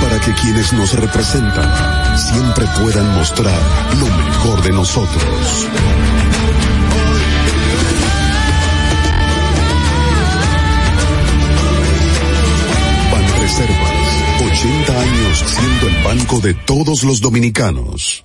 Speaker 19: para que quienes nos representan siempre puedan mostrar lo mejor de nosotros. Banreservas, 80 años siendo el banco de todos los dominicanos.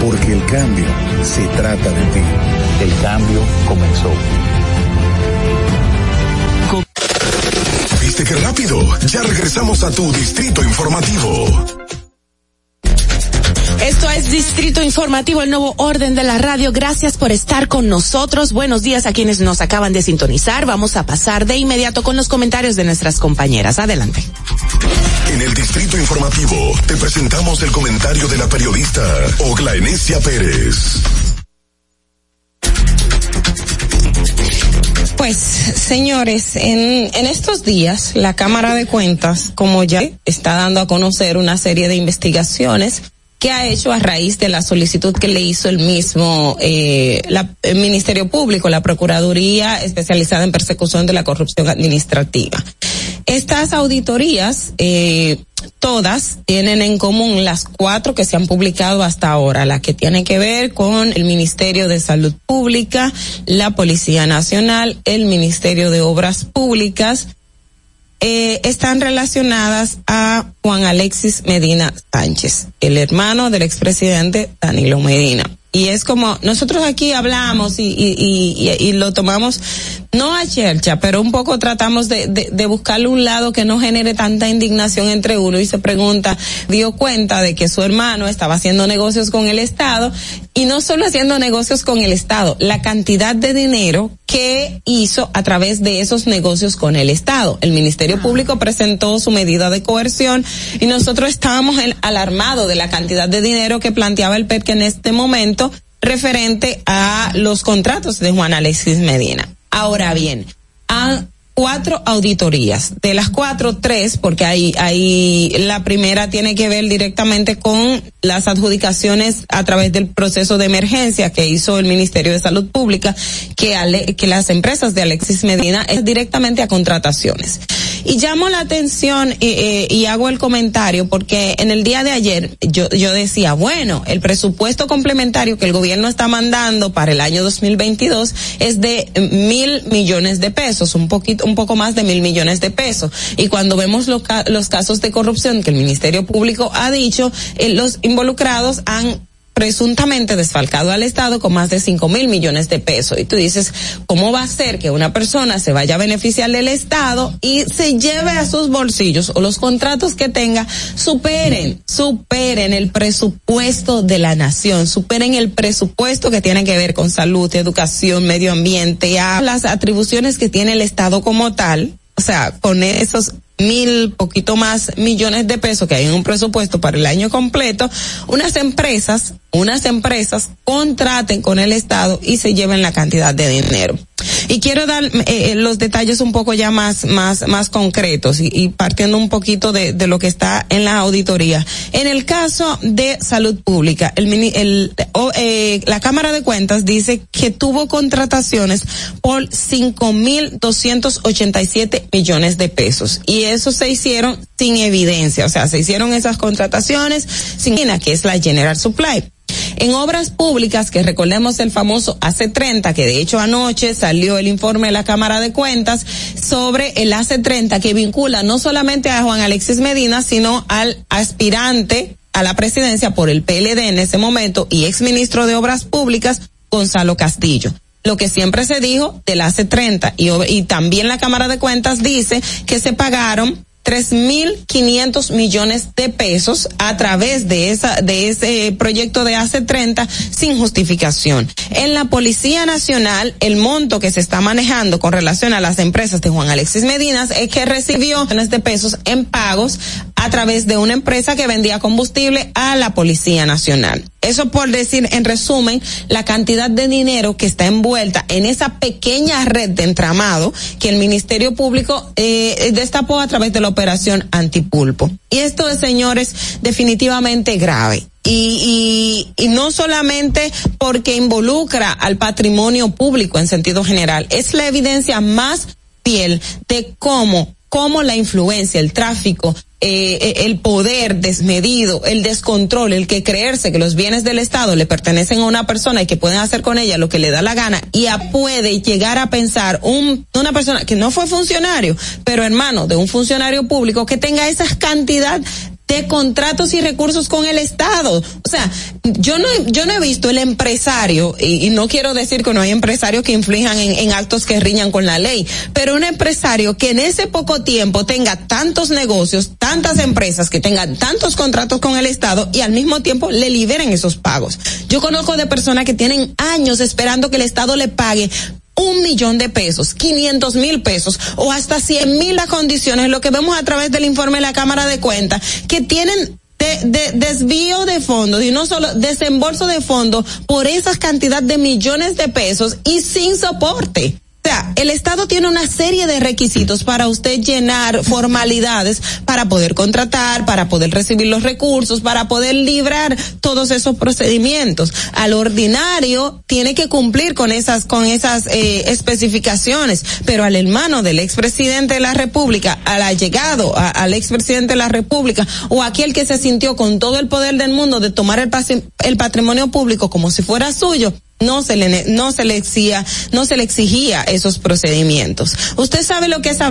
Speaker 21: Porque el cambio se trata de ti.
Speaker 23: El cambio comenzó.
Speaker 19: ¿Viste qué rápido? Ya regresamos a tu Distrito Informativo.
Speaker 16: Esto es Distrito Informativo, el nuevo orden de la radio. Gracias por estar con nosotros. Buenos días a quienes nos acaban de sintonizar. Vamos a pasar de inmediato con los comentarios de nuestras compañeras. Adelante.
Speaker 19: En el Distrito Informativo te presentamos el comentario de la periodista Ogla Enesia Pérez.
Speaker 20: Pues, señores, en, en estos días la Cámara de Cuentas, como ya está dando a conocer una serie de investigaciones que ha hecho a raíz de la solicitud que le hizo el mismo eh, la, el Ministerio Público, la Procuraduría especializada en persecución de la corrupción administrativa. Estas auditorías, eh, todas tienen en común las cuatro que se han publicado hasta ahora, la que tiene que ver con el Ministerio de Salud Pública, la Policía Nacional, el Ministerio de Obras Públicas, eh, están relacionadas a Juan Alexis Medina Sánchez, el hermano del expresidente Danilo Medina. Y es como, nosotros aquí hablamos y, y, y, y lo tomamos, no a chercha, pero un poco tratamos de, de, de buscarle un lado que no genere tanta indignación entre uno y se pregunta, dio cuenta de que su hermano estaba haciendo negocios con el Estado y no solo haciendo negocios con el Estado, la cantidad de dinero que hizo a través de esos negocios con el Estado. El Ministerio Público presentó su medida de coerción y nosotros estábamos alarmados de la cantidad de dinero que planteaba el PEP que en este momento referente a los contratos de Juan Alexis Medina. Ahora bien, a cuatro auditorías. De las cuatro, tres, porque ahí, ahí la primera tiene que ver directamente con las adjudicaciones a través del proceso de emergencia que hizo el Ministerio de Salud Pública, que, ale, que las empresas de Alexis Medina es directamente a contrataciones. Y llamo la atención y, eh, y hago el comentario porque en el día de ayer yo, yo decía, bueno, el presupuesto complementario que el gobierno está mandando para el año 2022 es de mil millones de pesos, un poquito, un poco más de mil millones de pesos. Y cuando vemos lo, los casos de corrupción que el Ministerio Público ha dicho, eh, los involucrados han presuntamente desfalcado al Estado con más de cinco mil millones de pesos. Y tú dices, ¿cómo va a ser que una persona se vaya a beneficiar del Estado y se lleve a sus bolsillos o los contratos que tenga superen, superen el presupuesto de la nación, superen el presupuesto que tiene que ver con salud, educación, medio ambiente, a las atribuciones que tiene el Estado como tal? O sea, con esos mil, poquito más millones de pesos que hay en un presupuesto para el año completo, unas empresas, unas empresas contraten con el Estado y se lleven la cantidad de dinero. Y quiero dar eh, los detalles un poco ya más, más, más concretos y, partiendo un poquito de, lo que está en la auditoría. En el caso de salud pública, el, el, eh, la Cámara de Cuentas dice que tuvo contrataciones por cinco mil doscientos ochenta y siete millones de pesos y eso se hicieron sin evidencia, o sea, se hicieron esas contrataciones sin que es la General Supply. En obras públicas, que recordemos el famoso AC30, que de hecho anoche salió el informe de la Cámara de Cuentas sobre el AC30 que vincula no solamente a Juan Alexis Medina, sino al aspirante a la presidencia por el PLD en ese momento y exministro de Obras Públicas, Gonzalo Castillo lo que siempre se dijo del hace 30 y, y también la Cámara de Cuentas dice que se pagaron tres mil quinientos millones de pesos a través de esa de ese proyecto de hace 30 sin justificación. En la Policía Nacional, el monto que se está manejando con relación a las empresas de Juan Alexis Medinas es que recibió millones de pesos en pagos a través de una empresa que vendía combustible a la Policía Nacional. Eso por decir, en resumen, la cantidad de dinero que está envuelta en esa pequeña red de entramado que el Ministerio Público eh, destapó a través de la operación antipulpo. Y esto es, señores, definitivamente grave. Y, y, y, no solamente porque involucra al patrimonio público en sentido general, es la evidencia más fiel de cómo cómo la influencia, el tráfico, eh, el poder desmedido, el descontrol, el que creerse que los bienes del Estado le pertenecen a una persona y que pueden hacer con ella lo que le da la gana y a puede llegar a pensar un, una persona que no fue funcionario, pero hermano de un funcionario público que tenga esa cantidad de contratos y recursos con el Estado. O sea, yo no, yo no he visto el empresario, y, no quiero decir que no hay empresarios que inflijan en, en, actos que riñan con la ley, pero un empresario que en ese poco tiempo tenga tantos negocios, tantas empresas, que tengan tantos contratos con el Estado y al mismo tiempo le liberen esos pagos. Yo conozco de personas que tienen años esperando que el Estado le pague un millón de pesos, 500 mil pesos o hasta 100 mil las condiciones, lo que vemos a través del informe de la Cámara de Cuentas, que tienen de, de, desvío de fondos y no solo desembolso de fondos por esa cantidad de millones de pesos y sin soporte. El Estado tiene una serie de requisitos para usted llenar formalidades para poder contratar, para poder recibir los recursos, para poder librar todos esos procedimientos. Al ordinario tiene que cumplir con esas, con esas eh, especificaciones, pero al hermano del expresidente de la República, al allegado, a- al expresidente de la República, o aquel que se sintió con todo el poder del mundo de tomar el patrimonio público como si fuera suyo, no se le no se le exigía no se le exigía esos procedimientos. Usted sabe lo que es a-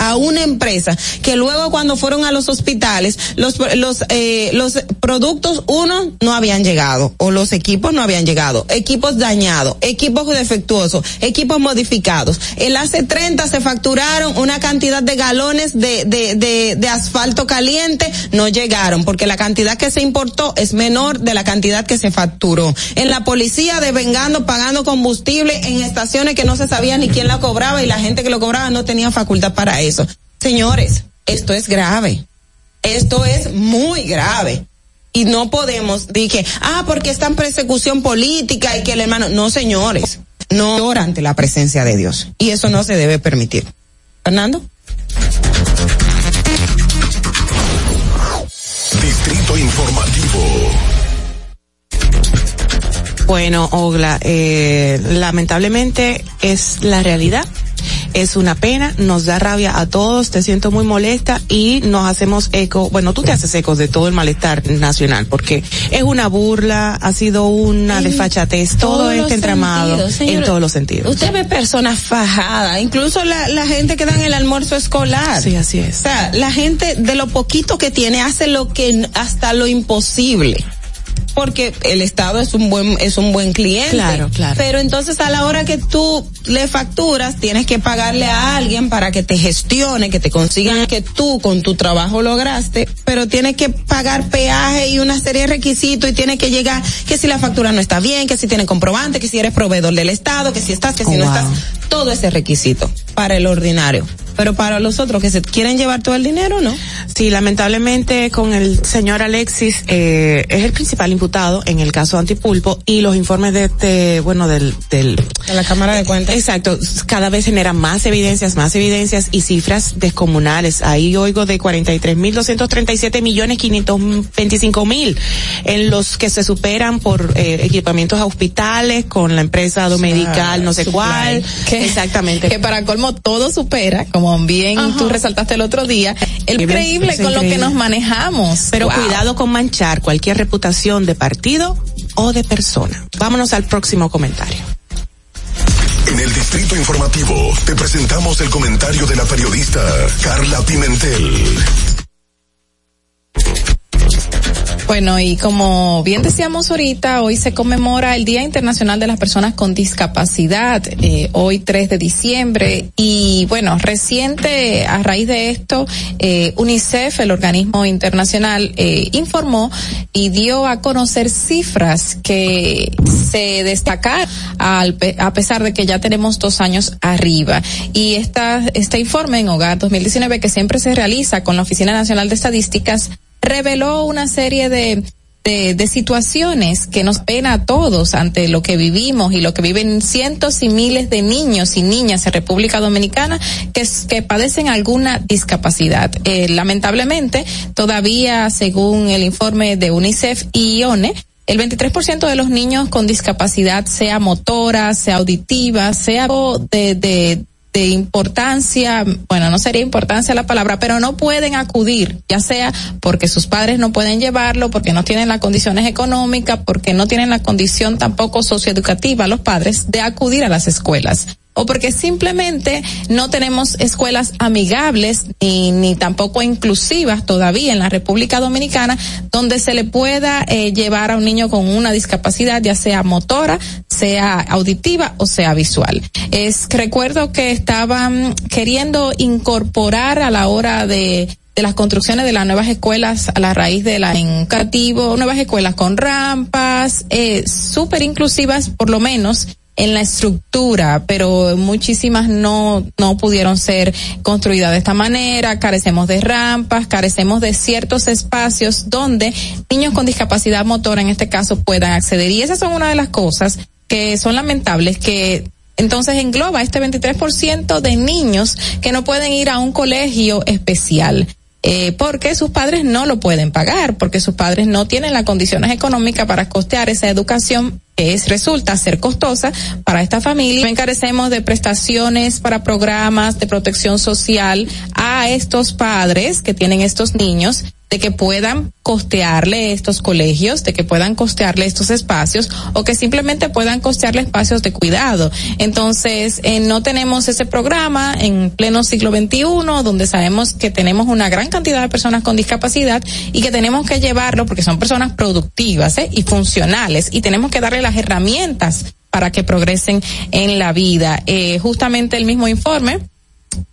Speaker 20: a una empresa que luego cuando fueron a los hospitales los los eh, los productos uno no habían llegado o los equipos no habían llegado. Equipos dañados equipos defectuosos equipos modificados. El hace 30 se facturaron una cantidad de galones de de de, de asfalto caliente. No llegaron porque la cantidad que se importó es menor de la cantidad que se facturó. En la policía devengando pagando combustible en estaciones que no se sabía ni quién la cobraba y la gente que lo cobraba no tenía facultad para eso señores esto es grave. Esto es muy grave. Y no podemos que ah porque está en persecución política y que el hermano no señores no ora ante la presencia de Dios. Y eso no se debe permitir. Fernando.
Speaker 19: Distrito Informativo.
Speaker 16: Bueno, Ogla, eh, lamentablemente es la realidad. Es una pena, nos da rabia a todos, te siento muy molesta y nos hacemos eco, bueno, tú te haces eco de todo el malestar nacional porque es una burla, ha sido una desfachatez, todo este entramado
Speaker 20: sentidos,
Speaker 16: en todos los sentidos.
Speaker 20: Usted ve personas fajadas, incluso la, la gente que dan el almuerzo escolar.
Speaker 16: Sí, así es.
Speaker 20: O sea, la gente de lo poquito que tiene hace lo que hasta lo imposible. Porque el Estado es un buen es un buen cliente.
Speaker 16: Claro, claro.
Speaker 20: Pero entonces a la hora que tú le facturas, tienes que pagarle a alguien para que te gestione, que te consigan que tú con tu trabajo lograste, pero tienes que pagar peaje y una serie de requisitos y tienes que llegar que si la factura no está bien, que si tiene comprobante, que si eres proveedor del Estado, que si estás, que si
Speaker 16: Oh,
Speaker 20: no
Speaker 16: wow.
Speaker 20: estás, todo ese requisito para el ordinario. Pero para los otros que se quieren llevar todo el dinero, no.
Speaker 16: Sí, lamentablemente con el señor Alexis eh, es el principal imputado en el caso Antipulpo y los informes de este, bueno, del, del
Speaker 20: De la Cámara de Cuentas.
Speaker 16: Exacto, cada vez generan más evidencias, más evidencias y cifras descomunales. Ahí oigo de 43.237 millones 525 mil en los que se superan por eh, equipamientos a hospitales con la empresa Domedical, no sé
Speaker 12: Supply.
Speaker 16: cuál. Exactamente.
Speaker 12: Que para colmo todo supera, como bien tú resaltaste el otro día, el increíble con lo que nos manejamos.
Speaker 16: Pero
Speaker 12: Wow.
Speaker 16: cuidado con manchar cualquier reputación de partido o de persona. Vámonos al próximo comentario.
Speaker 19: En el Distrito Informativo te presentamos el comentario de la periodista Carla Pimentel.
Speaker 12: Bueno, y como bien decíamos ahorita, hoy se conmemora el Día Internacional de las Personas con Discapacidad, eh, hoy 3 de diciembre. Y bueno, reciente, a raíz de esto, eh, UNICEF, el organismo internacional, eh, informó y dio a conocer cifras que se destacaron al a pesar de que ya tenemos dos años arriba. Y esta, este informe en Hogar 2019, que siempre se realiza con la Oficina Nacional de Estadísticas, reveló una serie de, de, de situaciones que nos pena a todos ante lo que vivimos y lo que viven cientos y miles de niños y niñas en República Dominicana que, que padecen alguna discapacidad. Eh, lamentablemente, todavía, según el informe de UNICEF y ONE, el 23% de los niños con discapacidad, sea motora, sea auditiva, sea de, de, de importancia, bueno, no sería importancia la palabra, pero no pueden acudir, ya sea porque sus padres no pueden llevarlo, porque no tienen las condiciones económicas, porque no tienen la condición tampoco socioeducativa los padres de acudir a las escuelas o porque simplemente no tenemos escuelas amigables ni, ni tampoco inclusivas todavía en la República Dominicana donde se le pueda eh, llevar a un niño con una discapacidad ya sea motora, sea auditiva o sea visual. Es recuerdo que estaban queriendo incorporar a la hora de de las construcciones de las nuevas escuelas a la raíz de la educativo, nuevas escuelas con rampas, eh, súper inclusivas por lo menos en la estructura, pero muchísimas no, no pudieron ser construidas de esta manera, carecemos de rampas, carecemos de ciertos espacios donde niños con discapacidad motora en este caso puedan acceder. Y esas son una de las cosas que son lamentables que entonces engloba este 23% de niños que no pueden ir a un colegio especial. Eh, porque sus padres no lo pueden pagar, porque sus padres no tienen las condiciones económicas para costear esa educación que es, resulta ser costosa para esta familia. Encarecemos de prestaciones para programas de protección social a estos padres que tienen estos niños de que puedan costearle estos colegios, de que puedan costearle estos espacios o que simplemente puedan costearle espacios de cuidado. Entonces, eh, no tenemos ese programa en pleno siglo XXI donde sabemos que tenemos una gran cantidad de personas con discapacidad y que tenemos que llevarlo porque son personas productivas ¿eh? y funcionales y tenemos que darle las herramientas para que progresen en la vida. Eh, justamente el mismo informe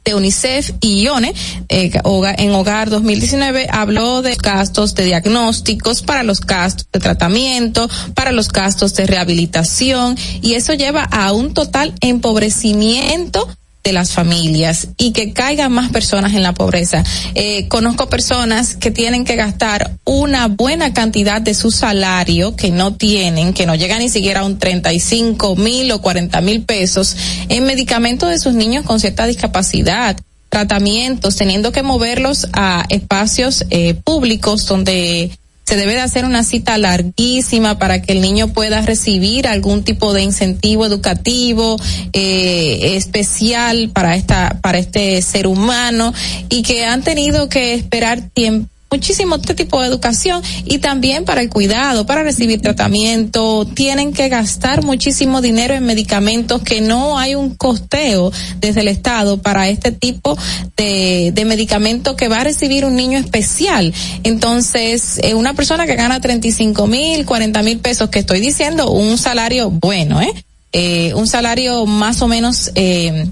Speaker 12: de UNICEF y IONE eh, en Hogar 2019 habló de gastos de diagnósticos para los gastos de tratamiento, para los gastos de rehabilitación y eso lleva a un total empobrecimiento de las familias y que caigan más personas en la pobreza. Eh, conozco personas que tienen que gastar una buena cantidad de su salario que no tienen, que no llega ni siquiera a un 35 mil o 40 mil pesos en medicamentos de sus niños con cierta discapacidad tratamientos, teniendo que moverlos a espacios eh, públicos donde se debe de hacer una cita larguísima para que el niño pueda recibir algún tipo de incentivo educativo eh, especial para esta para este ser humano y que han tenido que esperar tiempo muchísimo este tipo de educación y también para el cuidado, para recibir tratamiento, tienen que gastar muchísimo dinero en medicamentos que no hay un costeo desde el Estado para este tipo de, de medicamento que va a recibir un niño especial. Entonces, eh, una persona que gana 35 mil, 40 mil pesos, que estoy diciendo un salario bueno, ¿eh? Eh, un salario más o menos eh,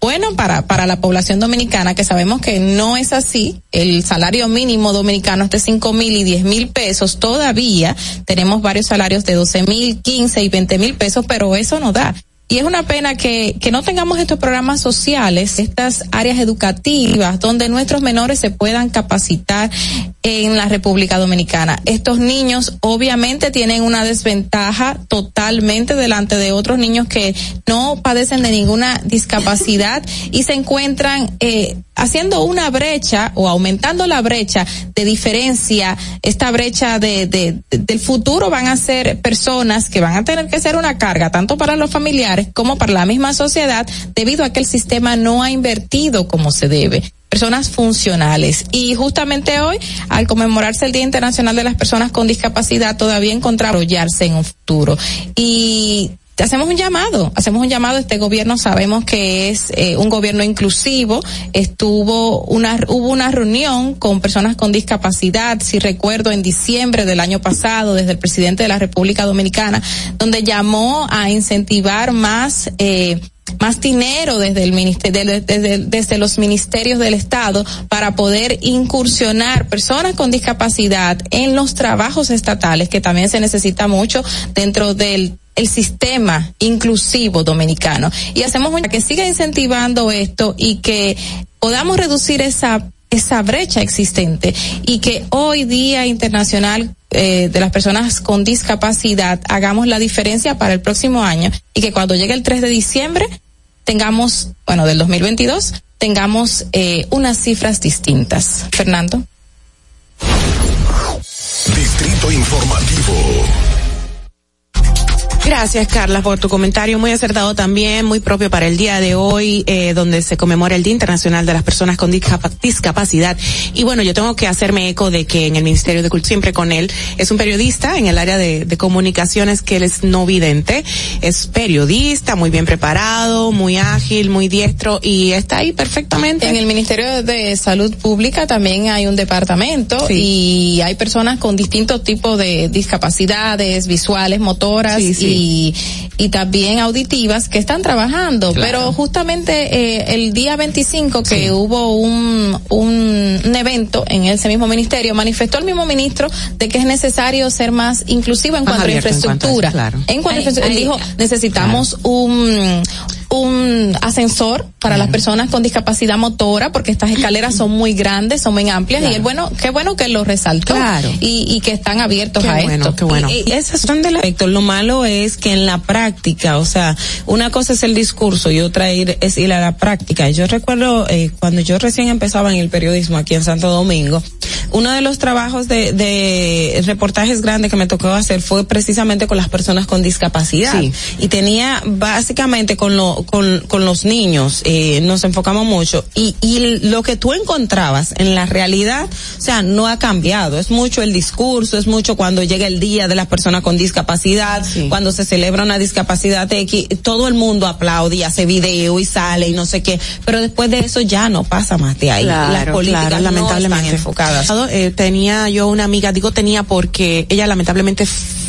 Speaker 12: bueno para, para la población dominicana, que sabemos que no es así. El salario mínimo dominicano es de cinco mil y diez mil pesos. Todavía tenemos varios salarios de doce mil, quince y veinte mil pesos, pero eso no da. Y es una pena que, que no tengamos estos programas sociales, estas áreas educativas, donde nuestros menores se puedan capacitar en la República Dominicana. Estos niños obviamente tienen una desventaja totalmente delante de otros niños que no padecen de ninguna discapacidad y se encuentran eh, haciendo una brecha o aumentando la brecha de diferencia, esta brecha de, de, de- del futuro van a ser personas que van a tener que ser una carga tanto para los familiares como para la misma sociedad debido a que el sistema no ha invertido como se debe personas funcionales. Y justamente hoy, al conmemorarse el Día Internacional de las Personas con Discapacidad, todavía encontrar apoyarse en un futuro. Y hacemos un llamado, hacemos un llamado, este gobierno sabemos que es eh, un gobierno inclusivo, estuvo una, hubo una reunión con personas con discapacidad, si recuerdo, en diciembre del año pasado, desde el presidente de la República Dominicana, donde llamó a incentivar más, eh, más dinero desde el ministerio, desde los ministerios del Estado para poder incursionar personas con discapacidad en los trabajos estatales, que también se necesita mucho dentro del el sistema inclusivo dominicano. Y hacemos un que siga incentivando esto y que podamos reducir esa esa brecha existente y que hoy día internacional eh, de las personas con discapacidad hagamos la diferencia para el próximo año y que cuando llegue el 3 de diciembre tengamos, bueno, del 2022, tengamos eh, unas cifras distintas. Fernando.
Speaker 19: Distrito Informativo.
Speaker 16: Gracias, Carla, por tu comentario muy acertado también, muy propio para el día de hoy, eh, donde se conmemora el Día Internacional de las Personas con Discapa- Discapacidad. Y bueno, yo tengo que hacerme eco de que en el Ministerio de Cultura, siempre con él, es un periodista en el área de, de comunicaciones que él es no vidente, es periodista, muy bien preparado, muy ágil, muy diestro y está ahí perfectamente.
Speaker 12: En el Ministerio de Salud Pública también hay un departamento y hay personas con distintos tipos de discapacidades visuales, motoras y, y también auditivas que están trabajando. Pero justamente eh, el día 25 que hubo un, un, un evento en ese mismo ministerio, manifestó el mismo ministro de que es necesario ser más inclusivo en
Speaker 16: Más
Speaker 12: cuanto a
Speaker 16: abierto en cuanto a eso,
Speaker 12: infraestructura.
Speaker 16: claro.
Speaker 12: En cuanto a
Speaker 16: Ahí-
Speaker 12: infraestructura, él dijo, necesitamos un un ascensor para las personas con discapacidad motora, porque estas escaleras son muy grandes, son muy amplias, y es bueno, qué bueno que lo resaltó.
Speaker 20: Claro.
Speaker 12: Y, y que están abiertos
Speaker 20: Qué
Speaker 12: a
Speaker 20: bueno,
Speaker 12: esto.
Speaker 20: qué bueno. Y, y esas son del efecto. Lo malo es que en la práctica, o sea, una cosa es el discurso y otra ir, es ir a la práctica. Yo recuerdo eh, cuando yo recién empezaba en el periodismo aquí en Santo Domingo, uno de los trabajos de, de reportajes grandes que me tocó hacer fue precisamente con las personas con discapacidad.
Speaker 16: Sí.
Speaker 20: Y tenía básicamente con, lo, con, con los niños, eh, nos enfocamos mucho. Y, y lo que tú encontrabas en la realidad, o sea, no ha cambiado. Es mucho el discurso, es mucho cuando llega el día de las personas con discapacidad, cuando se celebra una discapacidad X, todo el mundo aplaude y hace video y sale y no sé qué. Pero después de eso ya no pasa más de ahí. Las
Speaker 16: Claro,
Speaker 20: políticas
Speaker 16: claro,
Speaker 20: no
Speaker 16: lamentablemente.
Speaker 20: están enfocadas.
Speaker 16: Eh, tenía yo una amiga, digo tenía porque ella lamentablemente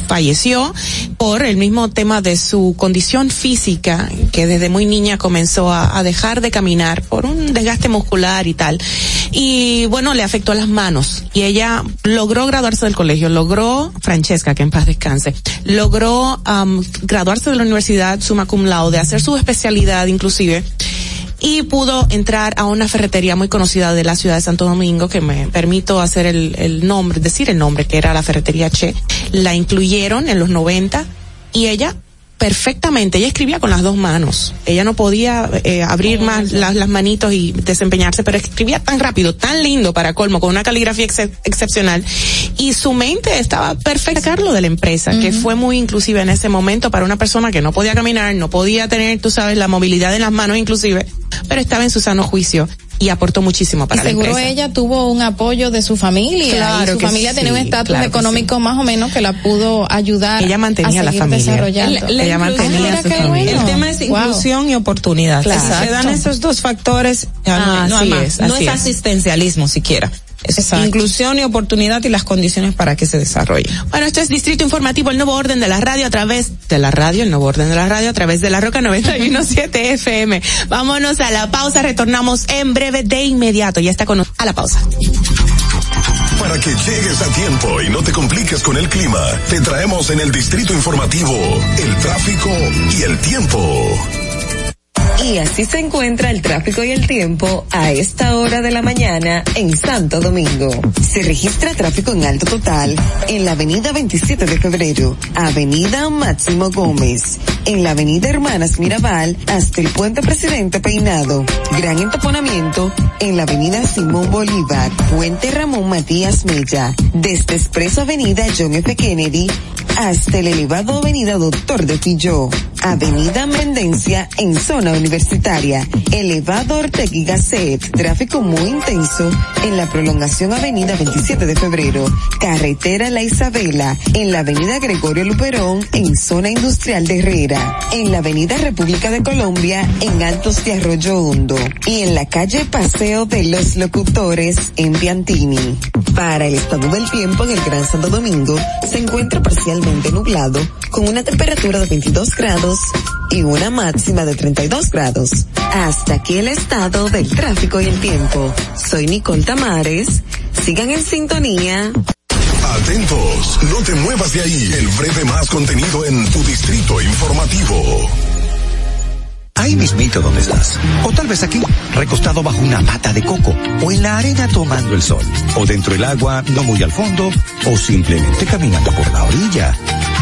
Speaker 16: falleció por el mismo tema de su condición física, que desde muy niña comenzó a, dejar de caminar por un desgaste muscular y tal. Y bueno, le afectó las manos. Y ella logró graduarse del colegio, logró, Francesca, que en paz descanse, logró am, graduarse de la universidad summa cum laude, hacer su especialidad inclusive y pudo entrar a una ferretería muy conocida de la ciudad de Santo Domingo que me permito hacer el, el nombre, decir el nombre, que era la ferretería Che. La incluyeron en los 90 y ella perfectamente, ella escribía con las dos manos. Ella no podía eh, abrir más las, las manitos y desempeñarse, pero escribía tan rápido, tan lindo para colmo, con una caligrafía ex- excepcional. Y su mente estaba perfecta, Carlos, de la empresa, que fue muy inclusiva en ese momento para una persona que no podía caminar, no podía tener, tú sabes, la movilidad en las manos inclusive, pero estaba en su sano juicio y aportó muchísimo para
Speaker 12: y
Speaker 16: la
Speaker 12: seguro
Speaker 16: empresa.
Speaker 12: ella tuvo un apoyo de su familia
Speaker 16: Claro
Speaker 12: y su
Speaker 16: que
Speaker 12: familia tenía un
Speaker 16: sí,
Speaker 12: estatus
Speaker 16: claro
Speaker 12: económico más o menos que la pudo ayudar
Speaker 16: Ella mantenía
Speaker 12: a
Speaker 16: la familia.
Speaker 20: La- la
Speaker 16: Ella mantenía
Speaker 20: Mira
Speaker 16: a su
Speaker 20: qué
Speaker 16: familia.
Speaker 20: El tema es
Speaker 12: Wow.
Speaker 20: inclusión y oportunidad.
Speaker 16: Claro.
Speaker 20: Se dan esos dos factores, no,
Speaker 16: Así así
Speaker 20: es. asistencialismo siquiera. Es
Speaker 12: Exacto.
Speaker 20: inclusión y oportunidad y las condiciones para que se desarrolle.
Speaker 16: Bueno, esto es Distrito Informativo, el nuevo orden de la radio a través de la radio, el nuevo orden de la radio a través de la Roca 917 FM. Vámonos a la pausa, retornamos en breve de inmediato. Ya está con a la pausa.
Speaker 19: Para que llegues a tiempo y no te compliques con el clima, te traemos en el Distrito Informativo el tráfico y el tiempo.
Speaker 24: Y así se encuentra el tráfico y el tiempo a esta hora de la mañana en Santo Domingo. Se registra tráfico en alto total en la avenida 27 de febrero, avenida Máximo Gómez, en la avenida Hermanas Mirabal hasta el puente Presidente Peinado. Gran entaponamiento en la avenida Simón Bolívar, puente Ramón Matías Mella, desde Expreso Avenida John F. Kennedy hasta el elevado Avenida Doctor de Filló, Avenida Mendencia en zona universitaria, elevado Ortega y Gasset, tráfico muy intenso en la prolongación Avenida 27 de Febrero, carretera La Isabela, en la Avenida Gregorio Luperón en zona industrial de Herrera, en la Avenida República de Colombia en Altos de Arroyo Hondo y en la calle Paseo de los Locutores en Piantini. Para el estado del tiempo en el Gran Santo Domingo se encuentra parcialmente nublado con una temperatura de 22 grados y una máxima de 32 grados. Hasta aquí el estado del tráfico y el tiempo. Soy Nicole Tamares. Sigan en sintonía.
Speaker 19: Atentos, no te muevas de ahí. El breve más contenido en tu Distrito Informativo.
Speaker 25: Ahí mismito donde estás. O tal vez aquí, recostado bajo una mata de coco. O en la arena tomando el sol. O dentro del agua, no muy al fondo. O simplemente caminando por la orilla.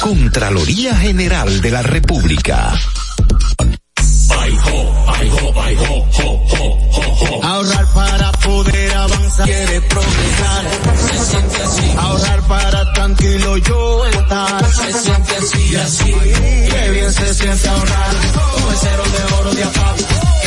Speaker 26: Contraloría General de la República.
Speaker 11: Ahorrar para poder avanzar. quiere progresar. Se siente así. Ahorrar para tranquilo yo estar. Se siente así así. Qué bien se siente ahorrar. El cero de oro de APAP.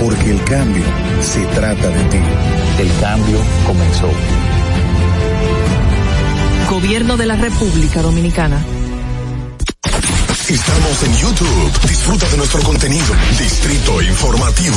Speaker 21: Porque el cambio se trata de ti.
Speaker 23: El cambio comenzó.
Speaker 15: Gobierno de la República Dominicana.
Speaker 19: Estamos en YouTube. Disfruta de nuestro contenido. Distrito Informativo.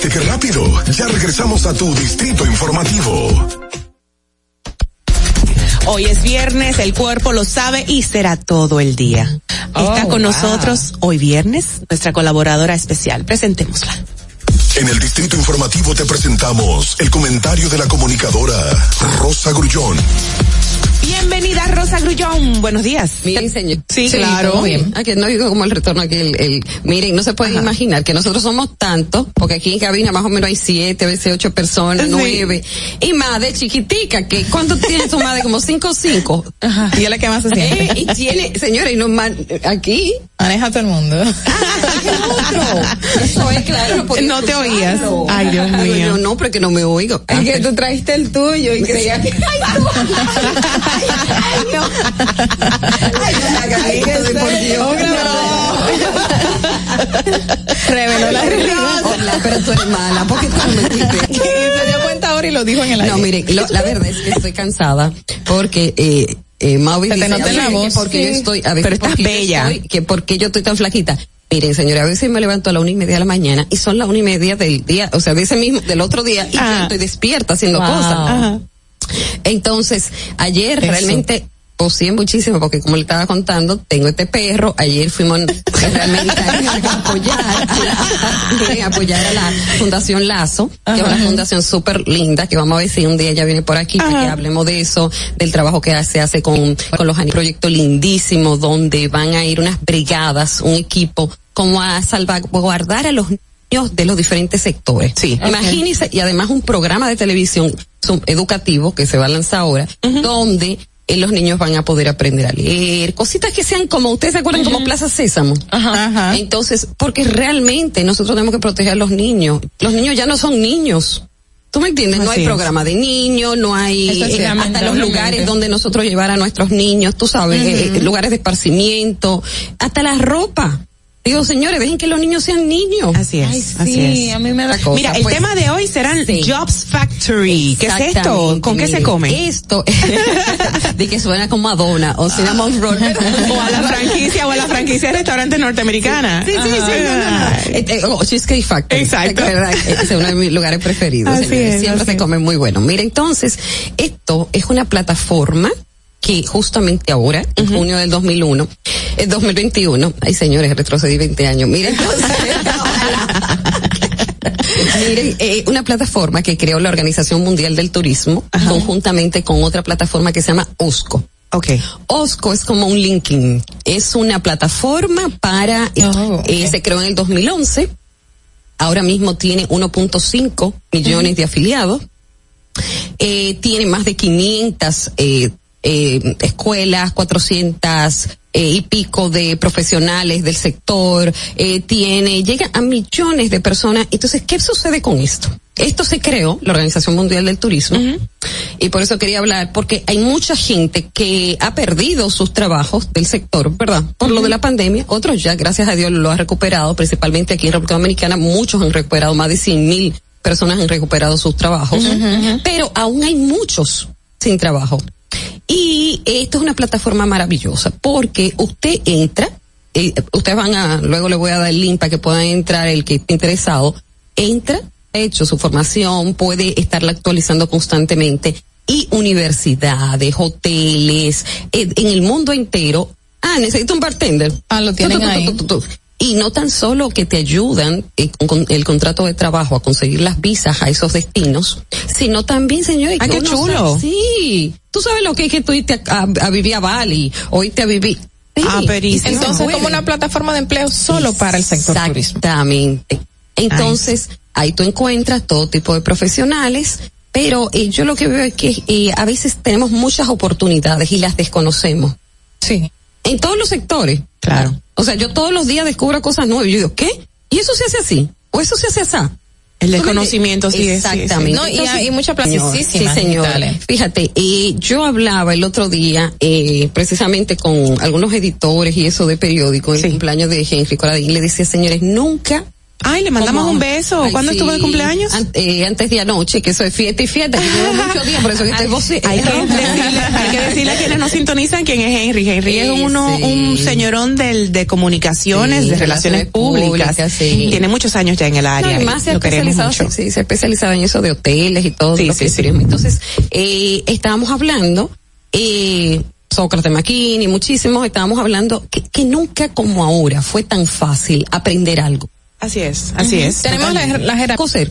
Speaker 19: ¿Viste qué rápido? Ya regresamos a tu distrito informativo.
Speaker 16: Hoy es viernes, el cuerpo lo sabe y será todo el día. Está con
Speaker 19: wow.
Speaker 16: nosotros hoy viernes nuestra colaboradora especial. Presentémosla.
Speaker 19: En el distrito informativo te presentamos el comentario de la comunicadora Rosa Grullón.
Speaker 16: Bienvenida Rosa Grullón, buenos días.
Speaker 27: Miren, señor.
Speaker 16: Sí, claro.
Speaker 27: todo bien. Aquí no digo como el retorno aquí, el, el- miren, no se pueden imaginar que nosotros somos tantos, porque aquí en cabina más o menos hay siete, a veces ocho personas,
Speaker 16: Sí.
Speaker 27: nueve, y madre chiquitica, que ¿cuánto tiene su madre? Como cinco o cinco.
Speaker 12: Y es la que más se siente.
Speaker 27: Eh, y tiene, señores, y no man- aquí.
Speaker 12: Maneja a todo el mundo.
Speaker 27: Eso es claro. no
Speaker 16: No te oías. Ay, Dios mío.
Speaker 27: yo, no, porque no me oigo.
Speaker 12: Es que tú trajiste el tuyo y creía que...
Speaker 27: Ay, no. Ay, no. Ay, no esto, de por Dios.
Speaker 12: Reveló la realidad.
Speaker 27: Hola, pero tú eres mala, ¿por qué tú no me metiste?
Speaker 12: Y se dio cuenta ahora y lo dijo en el aire.
Speaker 27: No, mire, lo- la verdad es que estoy cansada porque eh, eh, Maui
Speaker 12: te
Speaker 27: dice,
Speaker 12: en la
Speaker 27: "Ay,
Speaker 12: voz".
Speaker 27: porque yo
Speaker 12: Sí.
Speaker 27: estoy, a veces
Speaker 16: Pero estás
Speaker 27: porque yo
Speaker 16: bella.
Speaker 27: estoy- que porque yo estoy tan flaquita. Miren, señora, a veces me levanto a la una y media de la mañana y son la una y media del día, o sea, de ese mismo, del otro día, y
Speaker 16: Ah.
Speaker 27: yo estoy despierta haciendo
Speaker 12: Wow.
Speaker 27: cosas.
Speaker 16: Ajá.
Speaker 27: Entonces, ayer
Speaker 16: Eso.
Speaker 27: realmente posé muchísimo porque como le estaba contando, tengo este perro, ayer fuimos realmente a apoyar a, la, a apoyar a la Fundación Lazo, que es una fundación súper linda, que vamos a ver si un día ya viene por aquí, para que hablemos de eso, del trabajo que se hace con, con los años, proyecto lindísimo, donde van a ir unas brigadas, un equipo, como a salvaguardar a los niños de los diferentes sectores.
Speaker 16: Sí.
Speaker 27: Imagínense, y además un programa de televisión educativo que se va a lanzar ahora, donde eh, los niños van a poder aprender a leer, cositas que sean como, ustedes se acuerdan como Plaza Sésamo.
Speaker 16: Ajá.
Speaker 27: Entonces, porque realmente nosotros tenemos que proteger a los niños. Los niños ya no son niños. ¿Tú me entiendes? No hay
Speaker 16: es.
Speaker 27: programa de niños, no hay
Speaker 12: sí,
Speaker 27: eh, hasta los lugares donde nosotros llevar a nuestros niños, tú sabes, eh, lugares de esparcimiento, hasta la ropa. Digo, señores, dejen que los niños sean niños.
Speaker 16: Así es,
Speaker 12: Ay,
Speaker 16: así
Speaker 12: sí,
Speaker 16: es.
Speaker 12: a mí me da
Speaker 27: cosa,
Speaker 16: Mira, el
Speaker 27: pues,
Speaker 16: tema de hoy serán
Speaker 27: Sí.
Speaker 16: Jobs Factory. ¿Qué es esto? ¿Con qué se come?
Speaker 27: Esto, de que suena como Madonna o Cinnamon Roll.
Speaker 16: O a la franquicia o a la franquicia de restaurantes norteamericana.
Speaker 27: Sí, sí, sí, no, no, no. Eh, eh, oh, Cheesecake Factory.
Speaker 16: Exacto.
Speaker 27: Ese es uno de mis lugares preferidos.
Speaker 16: Así
Speaker 27: señores.
Speaker 16: es,
Speaker 27: Siempre
Speaker 16: así
Speaker 27: se
Speaker 16: es.
Speaker 27: come muy bueno. Mira, entonces, esto es una plataforma que justamente ahora, en junio del 2001, el 2021, ay señores, retrocedí 20 años, miren, Miren, eh, una plataforma que creó la Organización Mundial del Turismo conjuntamente con otra plataforma que se llama OSCO.
Speaker 16: Okay.
Speaker 27: OSCO es como un linking, es una plataforma para,
Speaker 16: Oh,
Speaker 27: eh, se creó en el 2011, ahora mismo tiene 1.5 millones de afiliados, eh, tiene más de 500 eh, eh, escuelas, 400 eh, y pico de profesionales del sector, eh, tiene, llega a millones de personas. Entonces, ¿qué sucede con esto? Esto se creó, la Organización Mundial del Turismo, y por eso quería hablar, porque hay mucha gente que ha perdido sus trabajos del sector, ¿verdad? Por lo de la pandemia, otros ya, gracias a Dios, lo han recuperado, principalmente aquí en República Dominicana, muchos han recuperado, más de 100 mil personas han recuperado sus trabajos, pero aún hay muchos sin trabajo. Y esto es una plataforma maravillosa porque usted entra, eh, ustedes van a, luego le voy a dar el link para que puedan entrar el que esté interesado, entra, ha hecho su formación, puede estarla actualizando constantemente y universidades, hoteles, eh, en el mundo entero. Ah, necesito un bartender.
Speaker 12: Ah, lo tienen ahí.
Speaker 27: Y no tan solo que te ayudan eh, con, el contrato de trabajo a conseguir las visas a esos destinos, sino también, señores,
Speaker 16: Ah,
Speaker 27: que
Speaker 16: qué chulo.
Speaker 27: sabe- sí. Tú sabes lo que es que tú irte a, a- a vivir a Bali, o irte a vivir. Sí,
Speaker 16: Ah,
Speaker 27: se
Speaker 12: Entonces, como una plataforma de empleo solo para el sector turismo.
Speaker 27: Exactamente. Entonces, ahí tú encuentras todo tipo de profesionales, pero eh, yo lo que veo es que eh, a veces tenemos muchas oportunidades y las desconocemos.
Speaker 12: Sí.
Speaker 27: En todos los sectores.
Speaker 16: Claro.
Speaker 27: O sea, yo todos los días descubro cosas nuevas y yo digo, ¿qué? ¿Y eso se hace así? ¿O eso se hace así?
Speaker 16: El desconocimiento, sí, sí, sí.
Speaker 27: Exactamente.
Speaker 12: No, y hay muchas
Speaker 27: señor, Sí, señor.
Speaker 12: digitales.
Speaker 27: Fíjate, eh, yo hablaba el otro día, eh, precisamente con algunos editores y eso de periódico, el cumpleaños de Henry Coradín, y le decía, señores, nunca
Speaker 16: Ay, le mandamos un beso.
Speaker 27: Ay,
Speaker 16: ¿Cuándo
Speaker 27: sí.
Speaker 16: estuvo de cumpleaños?
Speaker 27: An- eh, antes de anoche, que eso es fiesta y fiesta, que llevo muchos días, por eso que estoy voce-
Speaker 16: Hay que, decirle, hay que decirle a quienes nos sintonizan quién es Henry. Henry es uno,
Speaker 27: sí.
Speaker 16: un señorón del, de comunicaciones,
Speaker 27: Sí,
Speaker 16: de relaciones, públicas. Tiene muchos años ya en el área.
Speaker 27: No, y
Speaker 16: y
Speaker 27: más se ha especializado, sí, se ha especializado en eso de hoteles y todo
Speaker 16: Sí,
Speaker 27: lo
Speaker 16: sí,
Speaker 27: que. Entonces, eh, estábamos hablando, eh, Sócrates Maquini, muchísimos, estábamos hablando que, que nunca como ahora fue tan fácil aprender algo.
Speaker 16: Así es, así es.
Speaker 12: Tenemos la, la.
Speaker 27: Coser.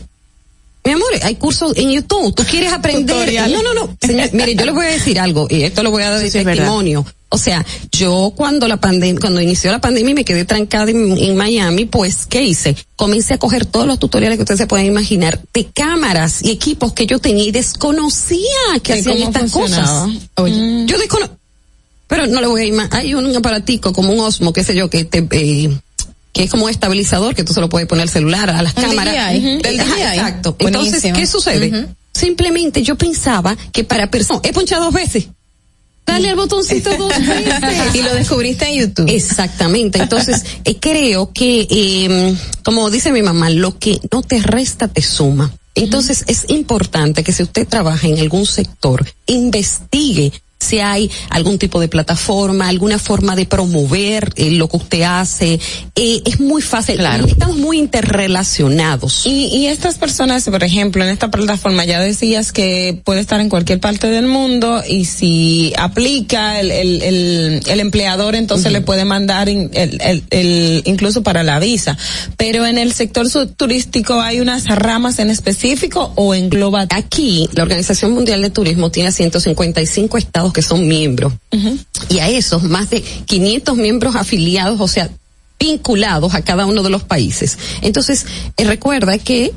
Speaker 27: Mi amor, hay cursos en YouTube. Tú quieres aprender.
Speaker 12: Tutorial.
Speaker 27: No, no, no. Señor, mire, yo les voy a decir algo y esto lo voy a dar de
Speaker 16: Sí,
Speaker 27: testimonio. O sea, yo cuando la pandemia, cuando inició la pandemia y me quedé trancada en, en Miami, pues, ¿qué hice? Comencé a coger todos los tutoriales que ustedes se pueden imaginar de cámaras y equipos que yo tenía y desconocía que
Speaker 12: ¿Y
Speaker 27: hacían estas
Speaker 12: funcionaba?
Speaker 27: cosas.
Speaker 12: Oye.
Speaker 27: Yo desconozco. Pero no le voy a imaginar. Hay un aparatico como un Osmo, qué sé yo, que te, eh, que es como un estabilizador que tú se lo puedes poner al celular, a las cámaras.
Speaker 12: DJI,
Speaker 27: Ujú.
Speaker 12: del
Speaker 27: Ajá,
Speaker 12: DJI.
Speaker 27: Exacto. Entonces. ¿qué sucede? Simplemente yo pensaba que para personas, he ponchado dos veces. Dale al botoncito dos veces.
Speaker 12: Y lo descubriste en YouTube.
Speaker 27: Exactamente. Entonces, eh, creo que, eh, como dice mi mamá, lo que no te resta te suma. Entonces, es importante que si usted trabaja en algún sector, investigue si hay algún tipo de plataforma, alguna forma de promover eh, lo que usted hace. Eh, es muy fácil.
Speaker 16: Claro.
Speaker 27: Estamos muy interrelacionados.
Speaker 20: Y, y estas personas, por ejemplo, en esta plataforma ya decías que puede estar en cualquier parte del mundo y si aplica el, el, el, el empleador, entonces le puede mandar in- el, incluso para la visa. Pero en el sector turístico hay unas ramas en específico o engloba.
Speaker 27: Aquí, la Organización Mundial de Turismo tiene 155 estados que son miembros. Y a esos, más de 500 miembros afiliados, o sea, vinculados a cada uno de los países. Entonces, eh, recuerda que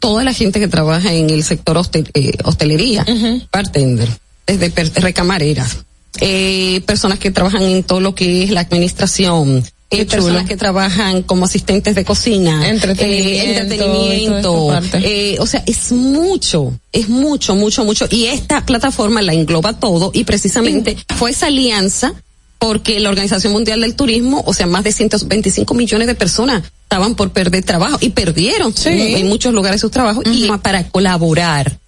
Speaker 27: toda la gente que trabaja en el sector hostel- eh, hostelería, bartender, desde per- recamareras, eh, personas que trabajan en todo lo que es la administración, eh, personas que trabajan como asistentes de cocina,
Speaker 20: Entretenimiento,
Speaker 27: eh, entretenimiento,
Speaker 20: parte.
Speaker 27: eh, o sea, es mucho, es mucho, mucho, mucho. Y esta plataforma la engloba todo y precisamente fue esa alianza porque la Organización Mundial del Turismo, o sea, más de 125 millones de personas estaban por perder trabajo y perdieron en, en muchos lugares sus trabajos y para colaborar.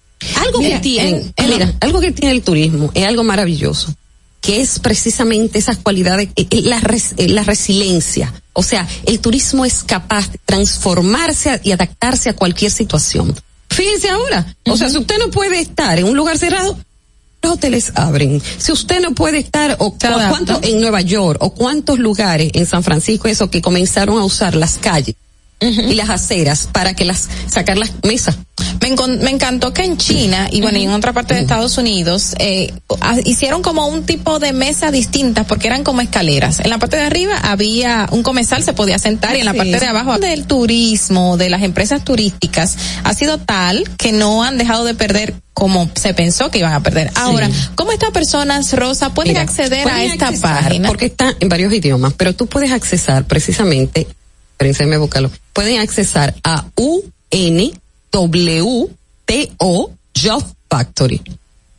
Speaker 27: Algo
Speaker 12: Mira,
Speaker 27: que tiene,
Speaker 12: en- en-
Speaker 27: mira, algo que tiene el turismo es algo maravilloso que es precisamente esas cualidades, eh, eh, la, res- eh, la resiliencia. O sea, el turismo es capaz de transformarse y adaptarse a cualquier situación. Fíjense ahora, o sea, si usted no puede estar en un lugar cerrado, los hoteles abren. Si usted no puede estar, o cuánto en Nueva York, o cuántos lugares en San Francisco, eso que comenzaron a usar las calles y las aceras para que las, sacar las mesas.
Speaker 12: Me, encantó que en China y bueno, y en otra parte de Estados Unidos eh, hicieron como un tipo de mesa distintas porque eran como escaleras. En la parte de arriba había un comensal, se podía sentar y en la
Speaker 20: Sí.
Speaker 12: parte de abajo del turismo, de las empresas turísticas, ha sido tal que no han dejado de perder como se pensó que iban a perder. Ahora, ¿cómo estas personas, Rosa, pueden
Speaker 27: Mira,
Speaker 12: acceder a esta
Speaker 27: accesar,
Speaker 12: página?
Speaker 27: Porque está en varios idiomas, pero tú puedes accesar precisamente, espérense, me buscarlo, pueden accesar a UNWTO Job Factory.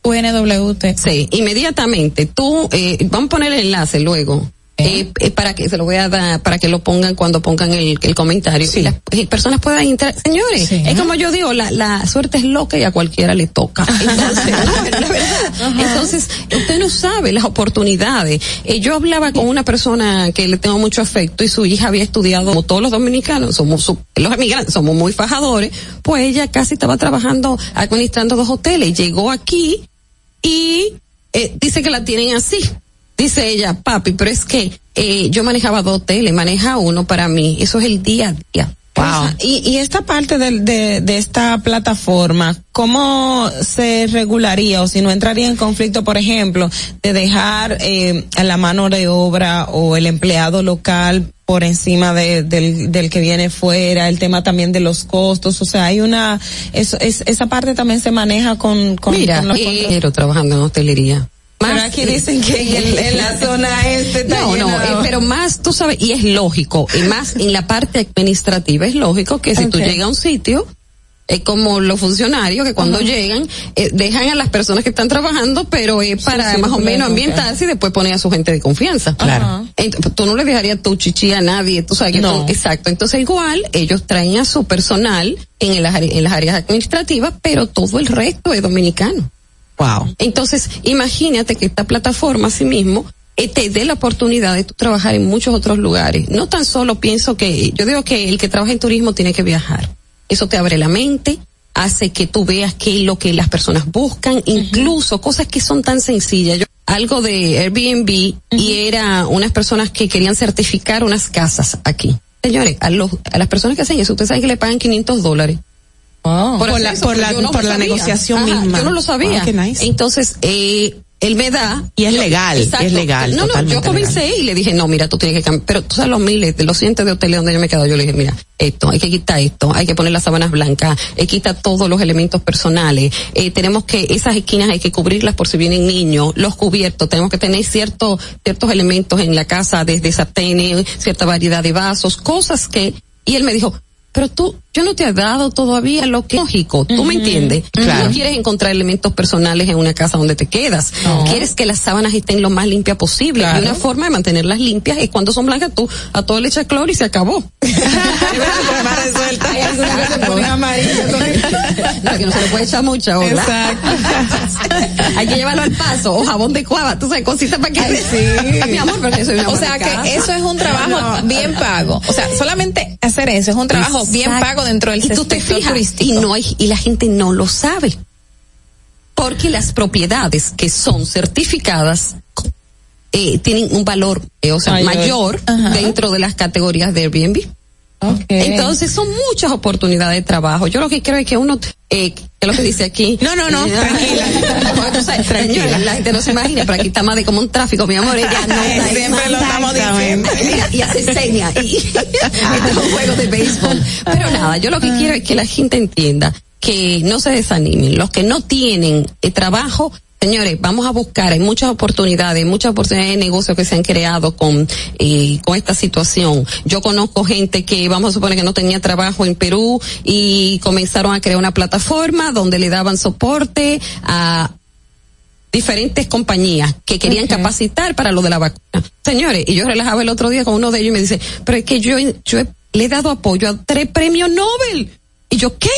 Speaker 12: UNWT.
Speaker 27: Sí, inmediatamente tú, eh, vamos a poner el enlace luego. Eh, eh, para que se lo voy a dar, para que lo pongan cuando pongan el, el comentario. Y las eh, personas puedan entrar. Señores, es como yo digo, la, la suerte es loca y a cualquiera le toca. Entonces, la verdad. Entonces, usted no sabe las oportunidades. Eh, yo hablaba con una persona que le tengo mucho afecto y su hija había estudiado, como todos los dominicanos, somos su- los emigrantes, somos muy fajadores, pues ella casi estaba trabajando, administrando dos hoteles. Llegó aquí y eh, dice que la tienen así. Dice ella, papi, pero es que eh, yo manejaba dos hoteles, maneja uno para mí. Eso es el día a día.
Speaker 20: Wow. Y, y esta parte del- de, de, esta plataforma, ¿cómo se regularía o si no entraría en conflicto, por ejemplo, de dejar eh, a la mano de obra o el empleado local por encima de- del, del que viene fuera, el tema también de los costos, o sea, hay una, eso, es, esa parte también se maneja con, con,
Speaker 27: Mira,
Speaker 20: con los
Speaker 27: eh,
Speaker 20: contratos.
Speaker 27: quiero trabajando en hostelería.
Speaker 20: Pero aquí dicen que en, el- en la zona este está
Speaker 27: No, no, eh, pero más, tú sabes, y es lógico, y más en la parte administrativa es lógico que si tú
Speaker 20: Ok.
Speaker 27: llegas a un sitio, es como los funcionarios que cuando llegan eh, dejan a las personas que están trabajando, pero es para
Speaker 20: sí,
Speaker 27: más o menos ambientarse y después poner a su gente de confianza.
Speaker 20: Claro.
Speaker 27: Tú no le dejarías tu chichi a nadie, tú sabes que
Speaker 20: No.
Speaker 27: tú- exacto. Entonces igual ellos traen a su personal en, el en las áreas administrativas, pero todo el resto es dominicano.
Speaker 20: Wow.
Speaker 27: Entonces, imagínate que esta plataforma sí mismo eh, te dé la oportunidad de tú trabajar en muchos otros lugares. No tan solo pienso que, yo digo que el que trabaja en turismo tiene que viajar. Eso te abre la mente, hace que tú veas qué es lo que las personas buscan, incluso cosas que son tan sencillas. Yo, algo de Airbnb y era unas personas que querían certificar unas casas aquí. Señores, a, los, a las personas que hacen eso, ustedes saben que le pagan 500 dólares.
Speaker 20: Por la-
Speaker 27: eso,
Speaker 20: por la-
Speaker 27: no
Speaker 20: por
Speaker 27: lo
Speaker 20: la
Speaker 27: sabía.
Speaker 20: negociación
Speaker 27: Ajá,
Speaker 20: misma.
Speaker 27: Yo no lo sabía.
Speaker 20: Ah, qué nice.
Speaker 27: Entonces, eh, él me da.
Speaker 16: Y es
Speaker 27: yo-
Speaker 16: legal,
Speaker 27: Exacto.
Speaker 16: es legal,
Speaker 27: No, no, yo comencé y le dije, no, mira, tú tienes que cambiar. Pero tú sabes los miles, de los cientos de hoteles donde yo me he quedado, yo le dije, mira, esto, hay que quitar esto, hay que poner las sábanas blancas, hay que quitar todos los elementos personales, eh, tenemos que, esas esquinas hay que cubrirlas por si vienen niños, los cubiertos, tenemos que tener ciertos, ciertos elementos en la casa, desde sartenes, cierta variedad de vasos, cosas que, y él me dijo, pero tú, yo no te he dado todavía lo que es lógico, tú me entiendes. Tú
Speaker 16: Claro.
Speaker 27: no quieres encontrar elementos personales en una casa donde te quedas. Quieres que las sábanas estén lo más limpias posible.
Speaker 20: Claro.
Speaker 27: Y una forma de mantenerlas limpias es cuando son blancas, tú a todo le echas cloro y se acabó.
Speaker 20: Hay algunas que se ponen amarillas.
Speaker 27: no, que no se le puede echar mucha hola.
Speaker 20: Exacto.
Speaker 27: Hay que llevarlo al paso, o jabón de cuava, tú sabes, cositas para que...
Speaker 20: Ay, sí.
Speaker 27: Mi amor, pero que soy una
Speaker 12: O sea que eso es un trabajo bien pago. O sea, solamente hacer eso es un trabajo bien
Speaker 27: Exacto.
Speaker 12: pago dentro del
Speaker 27: y tú te fijas,
Speaker 12: turístico.
Speaker 27: y no hay y la gente no lo sabe porque las propiedades que son certificadas eh, tienen un valor eh, o sea
Speaker 20: Mayor.
Speaker 27: mayor, dentro de las categorías de Airbnb entonces son muchas oportunidades de trabajo yo lo que creo es que uno eh, que es lo que dice aquí
Speaker 16: No, no, no, tranquila.
Speaker 27: Tú sabes,
Speaker 16: Tranquila.
Speaker 27: señores, la gente no se imagina pero aquí está más de como un tráfico mi amor ella no está
Speaker 20: Siempre lo estamos diciendo.
Speaker 27: Mira, y hace señas y este es un juego de béisbol. Pero nada, yo lo que quiero es que la gente entienda que no se desanimen. Los que no tienen eh, trabajo, señores, vamos a buscar, hay muchas oportunidades, muchas oportunidades de negocio que se han creado con, eh, con esta situación. Yo conozco gente que, vamos a suponer que no tenía trabajo en Perú y comenzaron a crear una plataforma donde le daban soporte a diferentes compañías que querían capacitar para lo de la vacuna. Señores, y yo relajaba el otro día con uno de ellos y me dice, pero es que yo, yo he- le he dado apoyo a tres premios Nobel. Y yo, ¿qué?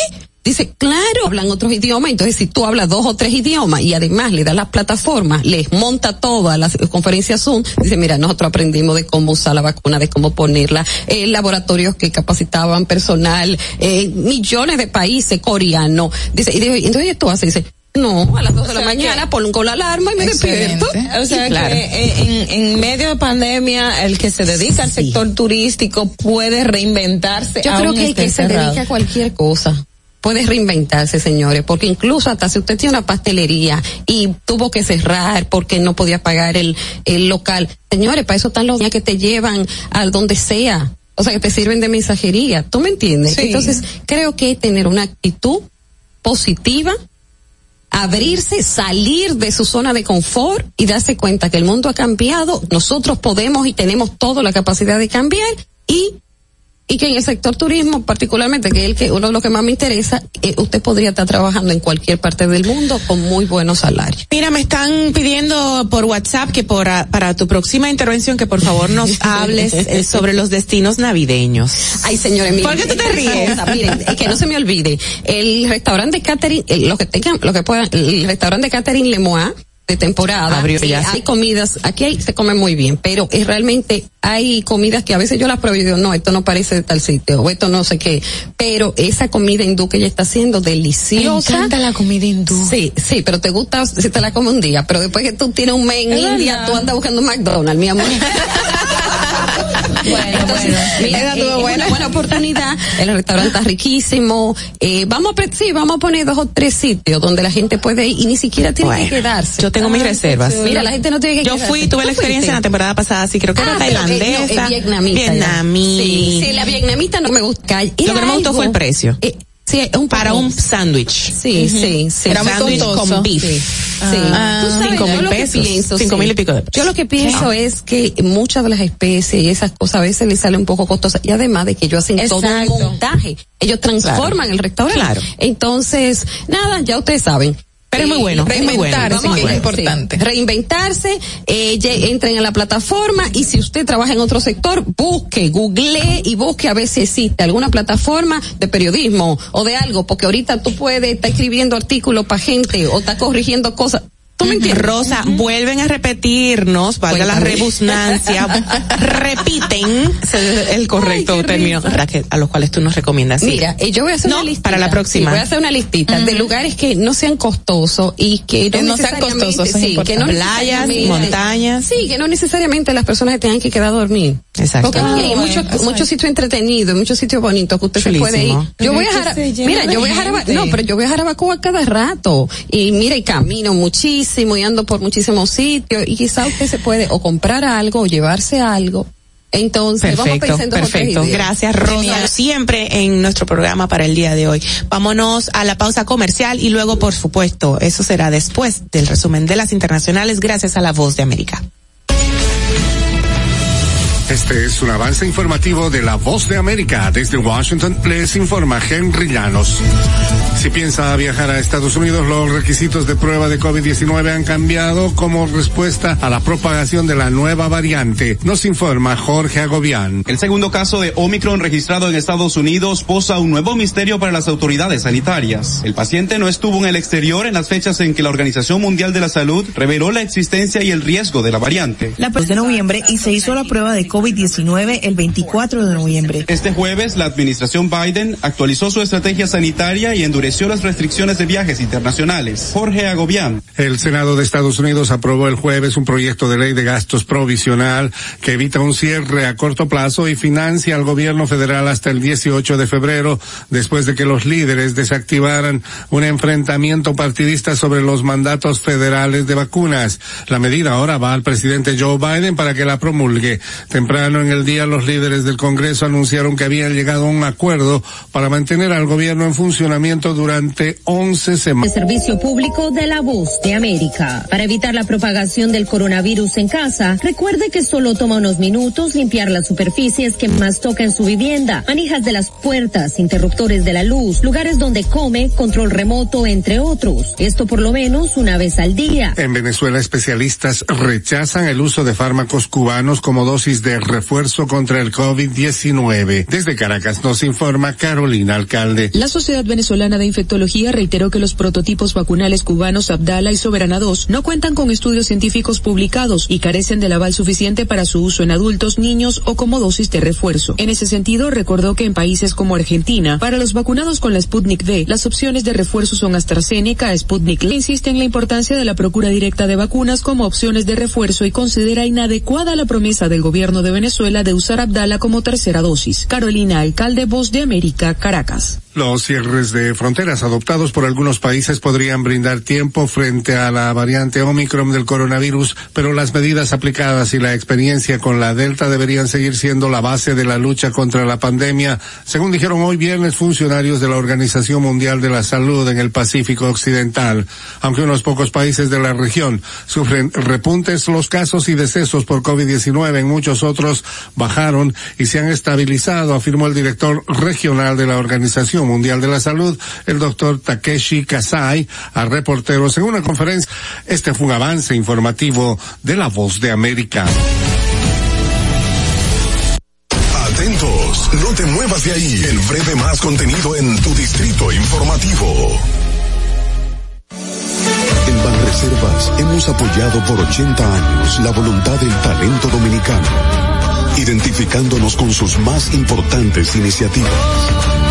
Speaker 27: Dice, claro, hablan otros idiomas, entonces si tú hablas dos o tres idiomas y además le das las plataformas, les monta todas las conferencias Zoom, dice, mira, nosotros aprendimos de cómo usar la vacuna, de cómo ponerla, eh, laboratorios que capacitaban personal, eh, millones de países coreanos, dice, y digo, entonces tú haces, dice, No, a las dos de la mañana pongo la alarma y me despierto.
Speaker 20: O sea que en, en medio de pandemia, el que se dedica al sector turístico puede reinventarse.
Speaker 27: Yo creo que el que se dedica a cualquier cosa puede reinventarse, señores, porque incluso hasta si usted tiene una pastelería y tuvo que cerrar porque no podía pagar el, el local, señores, para eso están los días que te llevan a donde sea, o sea, que te sirven de mensajería, ¿tú me entiendes?
Speaker 20: Sí.
Speaker 27: Entonces, creo que tener una actitud positiva, abrirse, salir de su zona de confort y darse cuenta que el mundo ha cambiado, nosotros podemos y tenemos toda la capacidad de cambiar y y que en el sector turismo particularmente que es el que uno de los que más me interesa eh, usted podría estar trabajando en cualquier parte del mundo con muy buenos salarios
Speaker 16: Mira, me están pidiendo por WhatsApp que por, ah, para tu próxima intervención que por favor nos hables eh, sobre los destinos navideños.
Speaker 27: Ay, señores, miren.
Speaker 16: ¿Por qué tú te ríes?
Speaker 27: Miren, es que no se me olvide. El restaurante Catherine, eh, lo que tengan, lo que puedan, el restaurante Catherine Lemois de temporada.
Speaker 16: Abrió
Speaker 27: sí,
Speaker 16: ya.
Speaker 27: hay comidas, aquí hay, se come muy bien, pero es realmente hay comidas que a veces yo las pruebo y digo, no, esto no parece de tal sitio, o esto no sé qué, pero esa comida hindú que ella está haciendo deliciosa.
Speaker 20: Me encanta la comida hindú.
Speaker 27: Sí, sí, pero te gusta si te la comes un día, pero después que tú tienes un mes en India, tú andas buscando McDonald's, mi amor.
Speaker 20: Bueno,
Speaker 27: Entonces, mira, eh,
Speaker 20: buena.
Speaker 27: una buena oportunidad. El restaurante está riquísimo. Eh, vamos a, sí, vamos a poner dos o tres sitios donde la gente puede ir y ni siquiera tiene
Speaker 16: Bueno,
Speaker 27: que quedarse.
Speaker 16: Yo tengo mis
Speaker 27: Ah,
Speaker 16: reservas.
Speaker 27: Mira, la gente no tiene que
Speaker 16: Yo
Speaker 27: quedarse.
Speaker 16: fui, tuve
Speaker 27: ¿Tú
Speaker 16: la experiencia en la temporada pasada, sí, creo que era
Speaker 27: Ah, pero, eh, no,
Speaker 16: tailandesa.
Speaker 27: vietnamita. ya.
Speaker 16: Vietnamí.
Speaker 27: Sí, sí, la vietnamita no me gusta.
Speaker 16: Lo que no me gustó fue el precio.
Speaker 27: Sí, un
Speaker 16: Para un sándwich.
Speaker 27: Sí, sí, sí.
Speaker 16: Era muy
Speaker 27: con beef.
Speaker 16: Sí.
Speaker 27: Sí.
Speaker 16: Ah,
Speaker 27: Tú sabes,
Speaker 16: cinco
Speaker 27: yo
Speaker 16: mil
Speaker 27: lo que
Speaker 16: pesos.
Speaker 27: pienso,
Speaker 16: Cinco
Speaker 27: sí.
Speaker 16: mil y pico de pesos.
Speaker 27: Yo lo que pienso es que muchas de las especies y esas cosas a veces les sale un poco costosas y además de que ellos hacen todo un montaje. Ellos transforman el restaurante.
Speaker 16: Claro.
Speaker 27: Entonces, nada, ya ustedes saben.
Speaker 16: Pero es muy bueno, es muy bueno.
Speaker 27: Reinventarse,
Speaker 16: Vamos,
Speaker 27: que es
Speaker 16: sí.
Speaker 27: importante. Reinventarse, eh, entren en la plataforma y si usted trabaja en otro sector, busque, googlee y busque a ver si existe alguna plataforma de periodismo o de algo, porque ahorita tú puedes estar escribiendo artículos para gente o estar corrigiendo cosas. ¿Tú me entiendes?
Speaker 16: Rosa, vuelven a repetirnos, valga la rebusnancia, repiten el correcto término, Raquel, a los cuales tú nos recomiendas. ir.
Speaker 27: Mira, yo voy a hacer
Speaker 16: No,
Speaker 27: una listita.
Speaker 16: para la próxima.
Speaker 27: Sí, voy a hacer una listita de lugares que no sean costosos y que no,
Speaker 16: Que no sean costosos,
Speaker 27: sí, que no.
Speaker 16: Playas, montañas.
Speaker 27: Sí, que no necesariamente las personas tengan que quedar a dormir.
Speaker 16: Exacto.
Speaker 27: Porque hay
Speaker 16: Ah,
Speaker 27: muchos,
Speaker 16: bueno,
Speaker 27: sitios entretenidos, muchos sitios bonitos que usted se puede ir.
Speaker 16: Chulísimo.
Speaker 27: Yo voy a mira, yo voy a Jarabacoa, no, pero yo voy a Jarabacoa cada rato. Y mira, y camino muchísimo y ando por muchísimos sitios y quizá usted se puede o comprar algo o llevarse algo. Entonces, vamos
Speaker 16: Perfecto,
Speaker 27: otras
Speaker 16: perfecto. Gracias, Rosa. Siempre en nuestro programa para el día de hoy. Vámonos a la pausa comercial y luego, por supuesto, eso será después del resumen de las internacionales gracias a la voz de América.
Speaker 28: Este es un avance informativo de la voz de América. Desde Washington les informa Henry Llanos. Si piensa viajar a Estados Unidos, los requisitos de prueba de COVID-19 han cambiado como respuesta a la propagación de la nueva variante. Nos informa Jorge Agobián.
Speaker 29: El segundo caso de Omicron registrado en Estados Unidos posa un nuevo misterio para las autoridades sanitarias. El paciente no estuvo en el exterior en las fechas en que la Organización Mundial de la Salud reveló la existencia y el riesgo de la variante.
Speaker 30: La de noviembre y se hizo la prueba de COVID-19 el 24 de noviembre.
Speaker 29: Este jueves, la administración Biden actualizó su estrategia sanitaria y endureció las restricciones de viajes internacionales. Jorge Agobián.
Speaker 28: El Senado de Estados Unidos aprobó el jueves un proyecto de ley de gastos provisional que evita un cierre a corto plazo y financia al gobierno federal hasta el 18 de febrero, después de que los líderes desactivaran un enfrentamiento partidista sobre los mandatos federales de vacunas. La medida ahora va al presidente Joe Biden para que la promulgue. Temprano en el día, los líderes del Congreso anunciaron que habían llegado a un acuerdo para mantener al gobierno en funcionamiento durante 11 semanas.
Speaker 31: El servicio público de la voz de América. Para evitar la propagación del coronavirus en casa, recuerde que solo toma unos minutos limpiar las superficies que más toca en su vivienda, manijas de las puertas, interruptores de la luz, lugares donde come, control remoto, entre otros. Esto por lo menos una vez al día.
Speaker 28: En Venezuela, especialistas rechazan el uso de fármacos cubanos como dosis de de refuerzo contra el COVID-19. Desde Caracas nos informa Carolina Alcalde.
Speaker 32: La Sociedad Venezolana de Infectología reiteró que los prototipos vacunales cubanos Abdala y Soberana 2 no cuentan con estudios científicos publicados y carecen del aval suficiente para su uso en adultos, niños o como dosis de refuerzo. En ese sentido, recordó que en países como Argentina, para los vacunados con la Sputnik V, las opciones de refuerzo son AstraZeneca, Sputnik Le insiste en la importancia de la procura directa de vacunas como opciones de refuerzo y considera inadecuada la promesa del gobierno de Venezuela de usar Abdala como tercera dosis. Carolina, alcalde Voz de América, Caracas.
Speaker 28: Los cierres de fronteras adoptados por algunos países podrían brindar tiempo frente a la variante Omicron del coronavirus, pero las medidas aplicadas y la experiencia con la Delta deberían seguir siendo la base de la lucha contra la pandemia, según dijeron hoy viernes funcionarios de la Organización Mundial de la Salud en el Pacífico Occidental. Aunque unos pocos países de la región sufren repuntes, los casos y decesos por COVID-19 en muchos otros bajaron y se han estabilizado, afirmó el director regional de la organización Mundial de la Salud, el doctor Takeshi Kasai, a reporteros en una conferencia. Este fue un avance informativo de La Voz de América.
Speaker 19: Atentos, no te muevas de ahí. El breve más contenido en tu distrito informativo.
Speaker 33: En Banreservas hemos apoyado por 80 años la voluntad del talento dominicano, identificándonos con sus más importantes iniciativas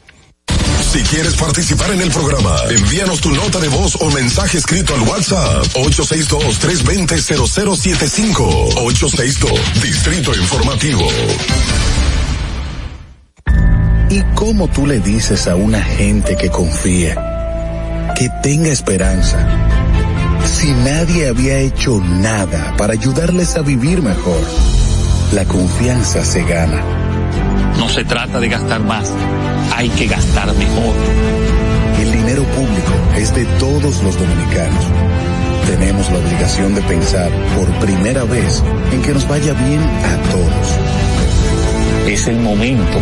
Speaker 19: Si quieres participar en el programa, envíanos tu nota de voz o mensaje escrito al WhatsApp 862-320-0075. 862, Distrito Informativo.
Speaker 21: ¿Y cómo tú le dices a una gente que confía, que tenga esperanza, si nadie había hecho nada para ayudarles a vivir mejor? La confianza se gana.
Speaker 23: No se trata de gastar más, hay que gastar mejor.
Speaker 21: El dinero público es de todos los dominicanos. Tenemos la obligación de pensar por primera vez en que nos vaya bien a todos.
Speaker 23: Es el momento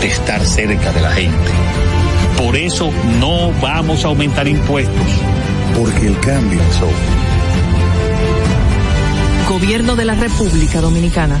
Speaker 23: de estar cerca de la gente. Por eso no vamos a aumentar impuestos.
Speaker 21: Porque el cambio es obvio.
Speaker 15: Gobierno de la República Dominicana.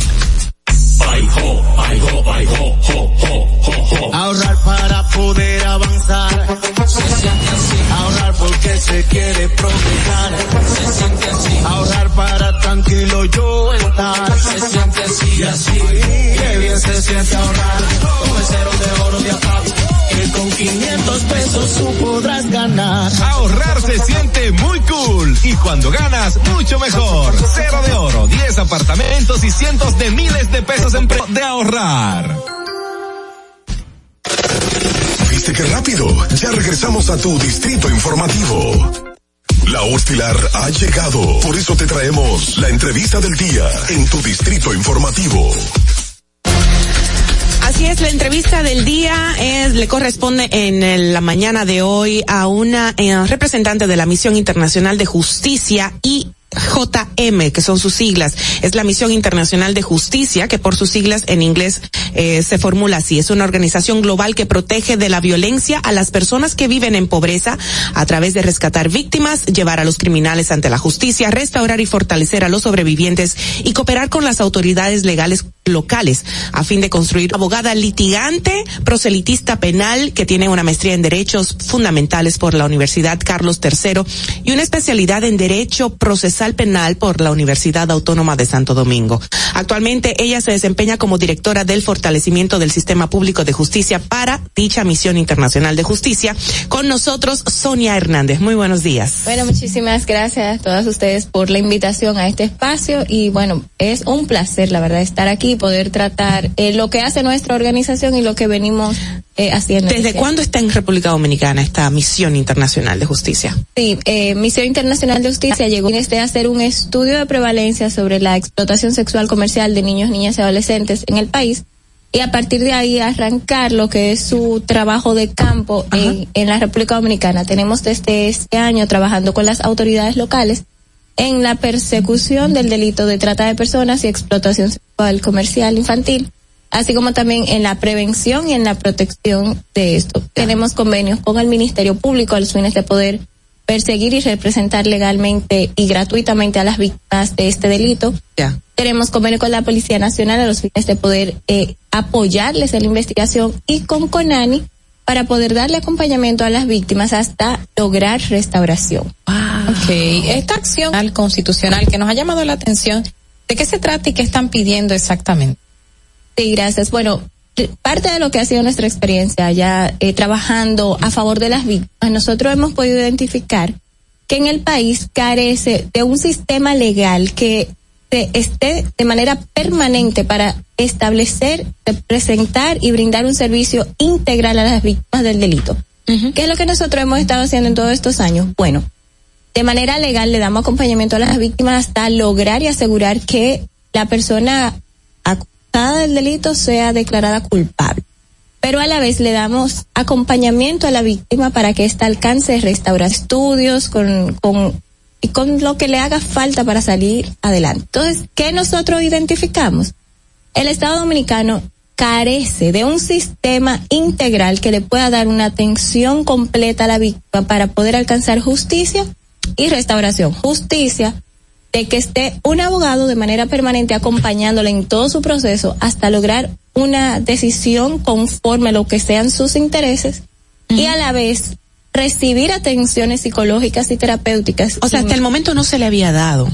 Speaker 11: Ahorrar para poder avanzar. Se siente así. Ahorrar porque se quiere progresar. Se siente así. Ahorrar para tranquilo yo estar. Se siente así así. Qué bien se siente ahorrar. Cero de oro de APAP. Que con 500 pesos tú podrás ganar.
Speaker 22: Ahorrar se siente muy cool y cuando ganas, mucho mejor. Cero de oro, 10 apartamentos y cientos de miles de pesos en pre de ahorrar.
Speaker 19: ¿Viste qué rápido? Ya regresamos a tu Distrito Informativo. La Hostilar ha llegado. Por eso te traemos la entrevista del día en tu Distrito Informativo.
Speaker 16: Así es, la entrevista del día es, le corresponde en la mañana de hoy a una eh, representante de la Misión Internacional de Justicia y JM, que son sus siglas, es la Misión Internacional de Justicia, que por sus siglas en inglés eh, se formula así. Es una organización global que protege de la violencia a las personas que viven en pobreza a través de rescatar víctimas, llevar a los criminales ante la justicia, restaurar y fortalecer a los sobrevivientes y cooperar con las autoridades legales locales a fin de construir abogada litigante, proselitista penal que tiene una maestría en derechos fundamentales por la Universidad Carlos III y una especialidad en derecho procesal penal por la Universidad Autónoma de Santo Domingo. Actualmente ella se desempeña como directora del fortalecimiento del sistema público de justicia para dicha misión internacional de justicia. Con nosotros Sonia Hernández. Muy buenos días.
Speaker 34: Bueno, muchísimas gracias a todas ustedes por la invitación a este espacio y bueno, es un placer la verdad estar aquí y poder tratar eh, lo que hace nuestra organización y lo que venimos eh, haciendo.
Speaker 16: ¿Desde cuándo está en República Dominicana esta misión internacional de justicia?
Speaker 34: Sí, eh, Misión Internacional de Justicia llegó desde hacer un estudio de prevalencia sobre la explotación sexual comercial de niños, niñas y adolescentes en el país y a partir de ahí arrancar lo que es su trabajo de campo en, en, la República Dominicana. Tenemos desde este año trabajando con las autoridades locales en la persecución del delito de trata de personas y explotación sexual comercial infantil, así como también en la prevención y en la protección de esto. Tenemos convenios con el Ministerio Público a los fines de poder perseguir y representar legalmente y gratuitamente a las víctimas de este delito. Tenemos convenio con la Policía Nacional a los fines de poder eh, apoyarles en la investigación y con CONANI para poder darle acompañamiento a las víctimas hasta lograr restauración.
Speaker 12: Ok, esta acción constitucional que nos ha llamado la atención, ¿de qué se trata y qué están pidiendo exactamente?
Speaker 34: Sí, gracias. Bueno, parte de lo que ha sido nuestra experiencia ya eh, trabajando a favor de las víctimas, nosotros hemos podido identificar que en el país carece de un sistema legal que esté de manera permanente para establecer, presentar y brindar un servicio integral a las víctimas del delito. ¿Qué es lo que nosotros hemos estado haciendo en todos estos años? Bueno, de manera legal le damos acompañamiento a las víctimas hasta lograr y asegurar que la persona acusada del delito sea declarada culpable. Pero a la vez le damos acompañamiento a la víctima para que ésta alcance restaurar estudios con, con, y con lo que le haga falta para salir adelante. Entonces, ¿qué nosotros identificamos? El Estado Dominicano carece de un sistema integral que le pueda dar una atención completa a la víctima para poder alcanzar justicia y restauración. Justicia de que esté un abogado de manera permanente acompañándole en todo su proceso hasta lograr una decisión conforme a lo que sean sus intereses y a la vez recibir atenciones psicológicas y terapéuticas.
Speaker 16: O sea, hasta el momento no se le había dado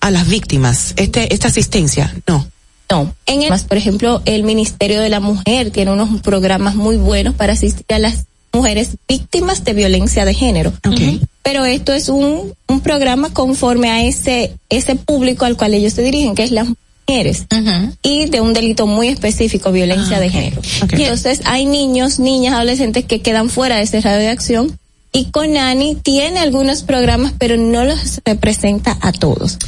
Speaker 16: a las víctimas este esta asistencia, no.
Speaker 34: No, en el, por ejemplo, el Ministerio de la Mujer tiene unos programas muy buenos para asistir a las mujeres víctimas de violencia de género.
Speaker 16: Okay.
Speaker 34: Pero esto es un, un programa conforme a ese, ese público al cual ellos se dirigen, que es las mujeres. Y de un delito muy específico, violencia
Speaker 16: Ah,
Speaker 34: de género. Entonces hay niños, niñas, adolescentes que quedan fuera de ese radio de acción. Y Conani tiene algunos programas, pero no los representa a todos.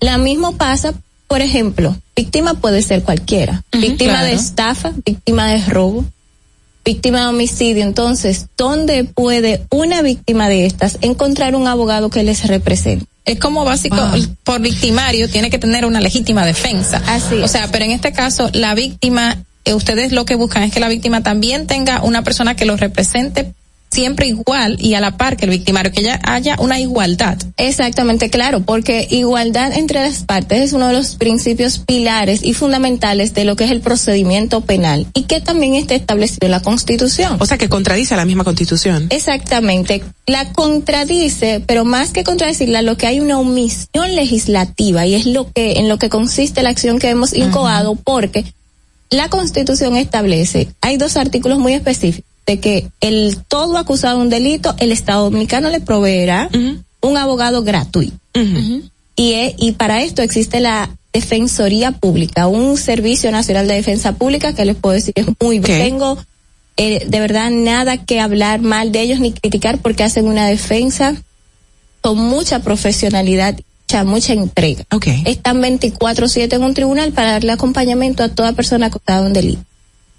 Speaker 34: La mismo pasa, por ejemplo, víctima puede ser cualquiera. víctima de estafa, víctima de robo, víctima de homicidio. Entonces, ¿dónde puede una víctima de estas encontrar un abogado que les represente?
Speaker 12: Es como básico, por victimario tiene que tener una legítima defensa.
Speaker 34: Así
Speaker 12: O sea, pero en este caso, la víctima, eh, ustedes lo que buscan es que la víctima también tenga una persona que lo represente siempre igual y a la par que el victimario, que ya haya una igualdad.
Speaker 34: Exactamente, claro, porque igualdad entre las partes es uno de los principios pilares y fundamentales de lo que es el procedimiento penal y que también está establecido en la Constitución.
Speaker 16: O sea, que contradice a la misma Constitución.
Speaker 34: Exactamente, la contradice, pero más que contradecirla, lo que hay una omisión legislativa y es lo que en lo que consiste la acción que hemos incoado, porque la Constitución establece, hay dos artículos muy específicos de que el todo acusado de un delito, el Estado Dominicano le proveerá un abogado gratuito. Y, y para esto existe la Defensoría Pública, un Servicio Nacional de Defensa Pública que les puedo decir que es muy
Speaker 16: Ok.
Speaker 34: tengo eh, de verdad nada que hablar mal de ellos ni criticar porque hacen una defensa con mucha profesionalidad, mucha, mucha entrega.
Speaker 16: Okay.
Speaker 34: Están 24/7 en un tribunal para darle acompañamiento a toda persona acusada de un delito.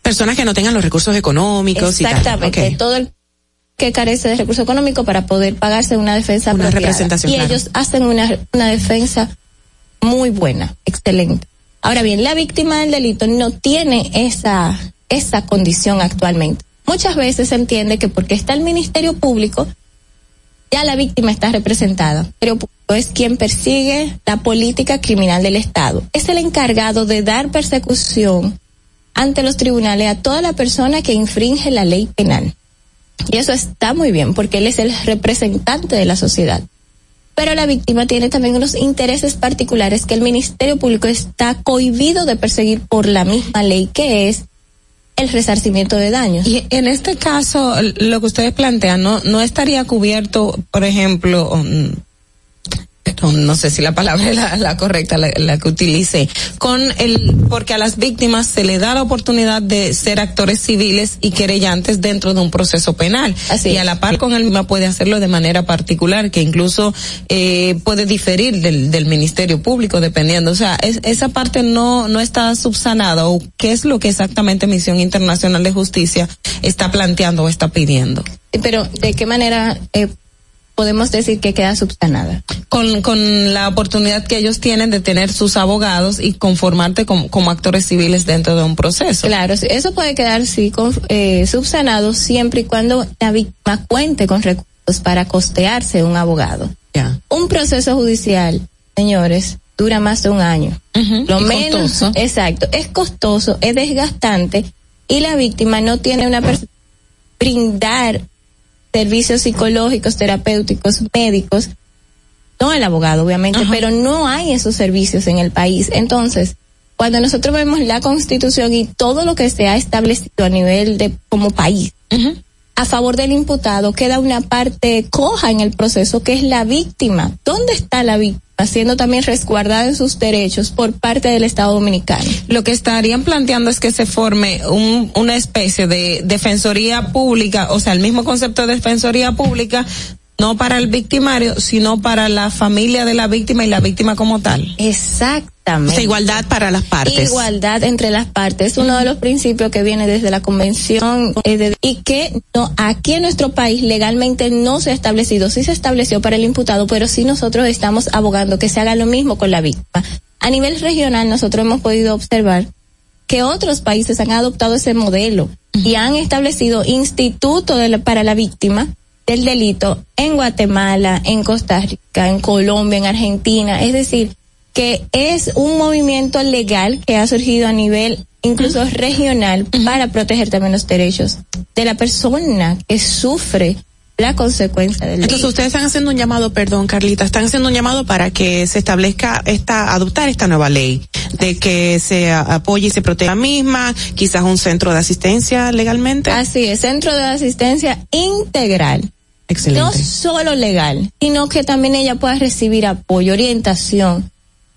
Speaker 16: Personas que no tengan los recursos económicos
Speaker 34: Exactamente,
Speaker 16: y tal.
Speaker 34: Todo el que carece de recursos económicos para poder pagarse una defensa
Speaker 16: Una
Speaker 34: apropiada.
Speaker 16: representación,
Speaker 34: Y
Speaker 16: claro.
Speaker 34: ellos hacen una, una defensa muy buena, excelente. Ahora bien, la víctima del delito no tiene esa, esa condición actualmente. Muchas veces se entiende que porque está el Ministerio Público, ya la víctima está representada, pero es quien persigue la política criminal del Estado. Es el encargado de dar persecución ante los tribunales a toda la persona que infringe la ley penal. Y eso está muy bien porque él es el representante de la sociedad. Pero la víctima tiene también unos intereses particulares que el Ministerio Público está cohibido de perseguir por la misma ley que es el resarcimiento de daños.
Speaker 20: Y en este caso, lo que ustedes plantean, ¿no, no estaría cubierto, por ejemplo, no sé si la palabra es la, correcta, la, que utilice, con el, porque a las víctimas se le da la oportunidad de ser actores civiles y querellantes dentro de un proceso penal.
Speaker 34: Así
Speaker 20: y a la par con el mismo puede hacerlo de manera particular, que incluso eh, puede diferir del, del Ministerio Público, dependiendo. O sea, esa parte no, no está subsanada, o qué es lo que exactamente Misión Internacional de Justicia está planteando o está pidiendo.
Speaker 34: Pero, ¿de qué manera eh, podemos decir que queda subsanada.
Speaker 20: Con, con la oportunidad que ellos tienen de tener sus abogados y conformarte como, actores civiles dentro de un proceso.
Speaker 34: Claro, eso puede quedar sí eh, subsanado siempre y cuando la víctima cuente con recursos para costearse un abogado. Un proceso judicial, señores, dura más de un año. Lo menos, exacto, es costoso, es desgastante y la víctima no tiene una brindar servicios psicológicos, terapéuticos, médicos, no el abogado, obviamente, pero no hay esos servicios en el país. Entonces, cuando nosotros vemos la constitución y todo lo que se ha establecido a nivel de como país, a favor del imputado queda una parte coja en el proceso que es la víctima. ¿Dónde está la víctima? siendo también resguardada en sus derechos por parte del Estado Dominicano.
Speaker 20: Lo que estarían planteando es que se forme un, una especie de defensoría pública, o sea, el mismo concepto de defensoría pública, no para el victimario, sino para la familia de la víctima y la víctima como tal.
Speaker 34: Exacto
Speaker 16: igualdad para las partes.
Speaker 34: Igualdad entre las partes. Es uno de los principios que viene desde la convención eh, y que no, aquí en nuestro país legalmente no se ha establecido. Sí se estableció para el imputado, pero sí nosotros estamos abogando que se haga lo mismo con la víctima. A nivel regional nosotros hemos podido observar que otros países han adoptado ese modelo y han establecido institutos para la víctima del delito en Guatemala, en Costa Rica, en Colombia, en Argentina. Es decir, que es un movimiento legal que ha surgido a nivel incluso regional para proteger también los derechos de la persona que sufre la consecuencia del
Speaker 16: Entonces ustedes están haciendo un llamado, perdón Carlita, están haciendo un llamado para que se establezca esta, adoptar esta nueva ley, de que se apoye y se proteja la misma, quizás un centro de asistencia legalmente.
Speaker 34: Así es, centro de asistencia integral.
Speaker 16: Excelente.
Speaker 34: No solo legal, sino que también ella pueda recibir apoyo, orientación,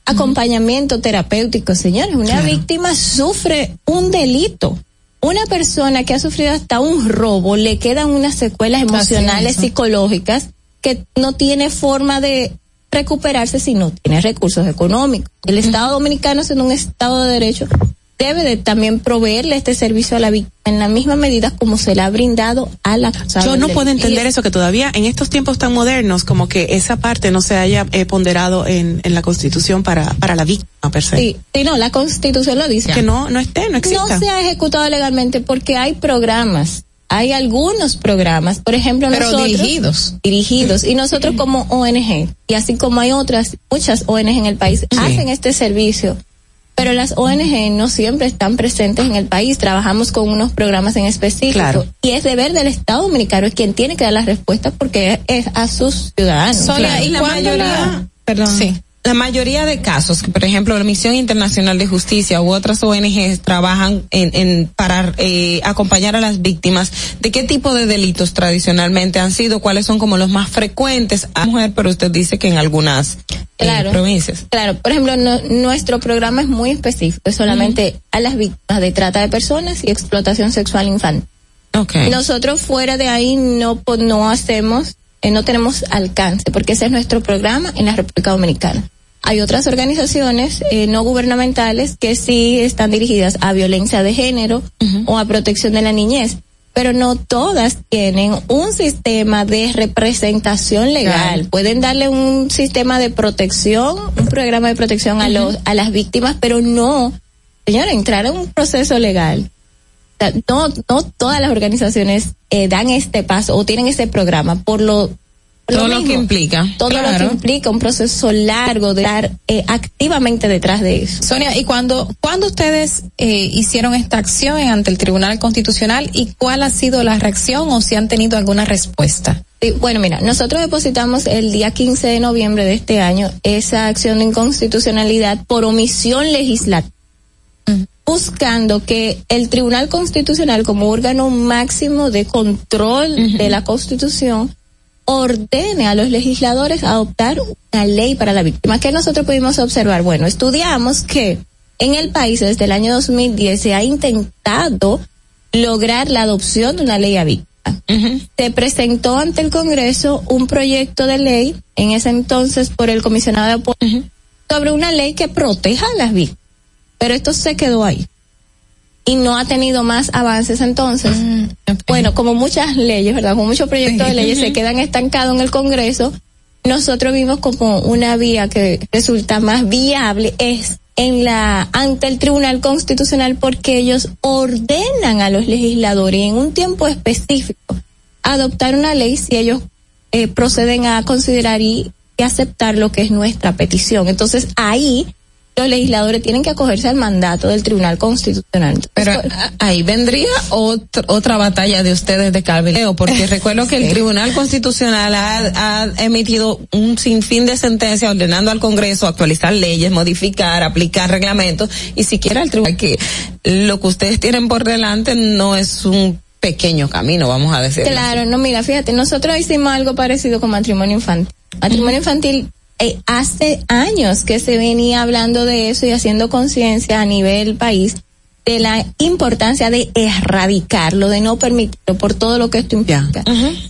Speaker 34: acompañamiento terapéutico, señores. Una víctima sufre un delito. Una persona que ha sufrido hasta un robo le quedan unas secuelas emocionales, psicológicas, que no tiene forma de recuperarse si no tiene recursos económicos. El Estado Dominicano es en un Estado de Derecho debe de también proveerle este servicio a la víctima en la misma medida como se le ha brindado a la
Speaker 16: Yo no puedo entender eso, que todavía en estos tiempos tan modernos, como que esa parte no se haya eh, ponderado en, en la Constitución para, para la víctima per se.
Speaker 34: Sí, sí, no, la Constitución lo dice.
Speaker 16: Que no, no esté, no exista.
Speaker 34: No se ha ejecutado legalmente porque hay programas hay algunos programas, por ejemplo,
Speaker 16: Pero dirigidos.
Speaker 34: Dirigidos. Y nosotros como ONG, y así como hay otras, muchas ONG en el país, hacen este servicio pero las ONG no siempre están presentes en el país. Trabajamos con unos programas en específico. Y es deber del Estado Dominicano es quien tiene que dar las respuestas porque es a sus ciudadanos.
Speaker 20: y la mayoría, perdón. Sí la mayoría de casos, por ejemplo, la Misión Internacional de Justicia u otras ONGs trabajan en, en para eh, acompañar a las víctimas, ¿de qué tipo de delitos tradicionalmente han sido? ¿Cuáles son como los más frecuentes a mujer? Pero usted dice que en algunas eh, provincias.
Speaker 34: Claro, por ejemplo, nuestro programa es muy específico, es solamente a las víctimas de trata de personas y explotación sexual infantil.
Speaker 20: Okay.
Speaker 34: Nosotros fuera de ahí no, no hacemos eh, no tenemos alcance, porque ese es nuestro programa en la República Dominicana. Hay otras organizaciones eh, no gubernamentales que sí están dirigidas a violencia de género o a protección de la niñez, pero no todas tienen un sistema de representación legal. Pueden darle un sistema de protección, un programa de protección a los a las víctimas, pero no, señora, entrar en un proceso legal no, no todas las organizaciones eh, dan este paso o tienen este programa por lo
Speaker 20: todo lo, que implica.
Speaker 34: Todo lo que implica un proceso largo de estar eh, activamente detrás de eso.
Speaker 12: Sonia, ¿y cuando, cuando ustedes eh, hicieron esta acción ante el Tribunal Constitucional y cuál ha sido la reacción o si han tenido alguna respuesta?
Speaker 34: bueno, mira, nosotros depositamos el día 15 de noviembre de este año esa acción de inconstitucionalidad por omisión legislativa buscando que el Tribunal Constitucional como órgano máximo de control de la Constitución ordene a los legisladores adoptar una ley para la víctima. ¿Qué nosotros pudimos observar? Bueno, estudiamos que en el país desde el año 2010 se ha intentado lograr la adopción de una ley a víctima. Se presentó ante el Congreso un proyecto de ley, en ese entonces por el comisionado de apoyo, sobre una ley que proteja a las víctimas. Pero esto se quedó ahí y no ha tenido más avances entonces. Mm, bueno, como muchas leyes, ¿verdad? Como muchos proyectos de leyes se quedan estancados en el Congreso, nosotros vimos como una vía que resulta más viable es en la ante el Tribunal Constitucional porque ellos ordenan a los legisladores en un tiempo específico adoptar una ley si ellos eh, proceden a considerar y aceptar lo que es nuestra petición. Entonces ahí los legisladores tienen que acogerse al mandato del Tribunal Constitucional.
Speaker 20: Pero ahí vendría otra batalla de ustedes de cabeleo, porque recuerdo que el Tribunal Constitucional ha, emitido un sinfín de sentencias ordenando al Congreso actualizar leyes, modificar, aplicar reglamentos, y siquiera el Tribunal que lo que ustedes tienen por delante no es un pequeño camino, vamos a decir.
Speaker 34: Claro, no, mira, fíjate, nosotros hicimos algo parecido con matrimonio infantil. Matrimonio infantil eh, hace años que se venía hablando de eso y haciendo conciencia a nivel país de la importancia de erradicarlo, de no permitirlo por todo lo que esto implica.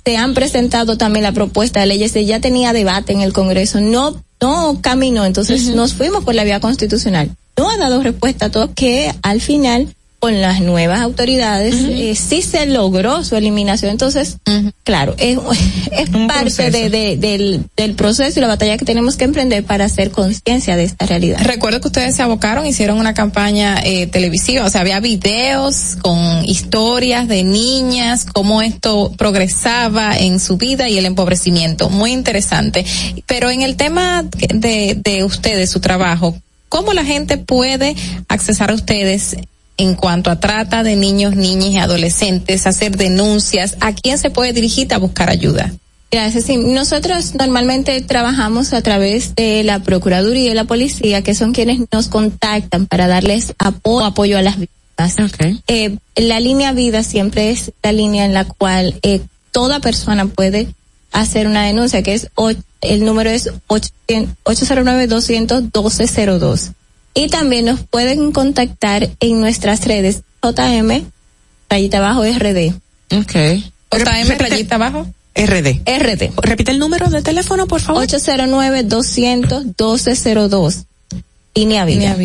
Speaker 34: Se han presentado también la propuesta de leyes, ya tenía debate en el Congreso, no no caminó, entonces nos fuimos por la vía constitucional. No ha dado respuesta a todo que al final con las nuevas autoridades eh, sí se logró su eliminación. Entonces, claro, es, es parte de, del, del proceso y la batalla que tenemos que emprender para hacer conciencia de esta realidad.
Speaker 12: Recuerdo que ustedes se abocaron, hicieron una campaña eh, televisiva, o sea, había videos con historias de niñas, cómo esto progresaba en su vida y el empobrecimiento. Muy interesante. Pero en el tema de, de ustedes, su trabajo, ¿cómo la gente puede accesar a ustedes en cuanto a trata de niños, niñas y adolescentes, hacer denuncias, ¿a quién se puede dirigir a buscar ayuda?
Speaker 34: Gracias. Sí, nosotros normalmente trabajamos a través de la Procuraduría y de la Policía, que son quienes nos contactan para darles apoyo a las víctimas. Eh, la línea vida siempre es la línea en la cual eh, toda persona puede hacer una denuncia, que es el número es 809 212 02 y también nos pueden contactar en nuestras redes JM rayita abajo RD.
Speaker 20: Ok.
Speaker 12: JM rayita abajo.
Speaker 20: RD.
Speaker 34: RD.
Speaker 16: Repite el número de teléfono, por favor.
Speaker 34: 809 200 1202.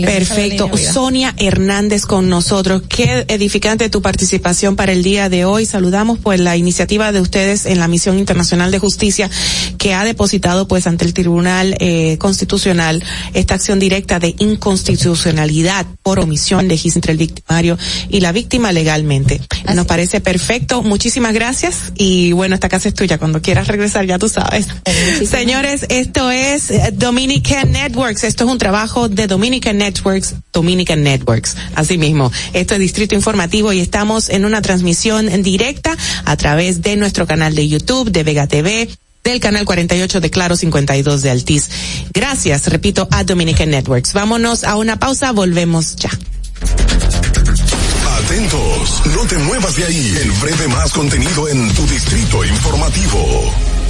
Speaker 16: Perfecto. Sonia Hernández con nosotros. Qué edificante tu participación para el día de hoy. Saludamos pues la iniciativa de ustedes en la Misión Internacional de Justicia que ha depositado pues ante el Tribunal eh, Constitucional esta acción directa de inconstitucionalidad por omisión de entre el victimario y la víctima legalmente. Nos parece perfecto. Muchísimas gracias y bueno, esta casa es tuya. Cuando quieras regresar ya tú sabes. Señores, esto es Dominican Networks. Esto es un trabajo de Dominican Networks, Dominican Networks. Así mismo, esto es Distrito Informativo y estamos en una transmisión en directa a través de nuestro canal de YouTube, de Vega TV, del canal 48 de Claro 52 de Altiz. Gracias, repito, a Dominican Networks. Vámonos a una pausa, volvemos ya.
Speaker 19: Atentos, no te muevas de ahí. El breve más contenido en tu Distrito Informativo.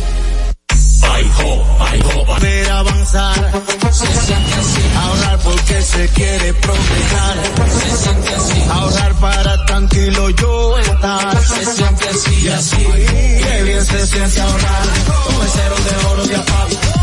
Speaker 11: Ay, ho, ay, ho, poder avanzar. Se siente así. Ahorrar porque se quiere progresar. Se siente así. Ahorrar para tranquilo yo estar. Se siente así y así. Qué bien se siente ahorrar. El cero de oro de apago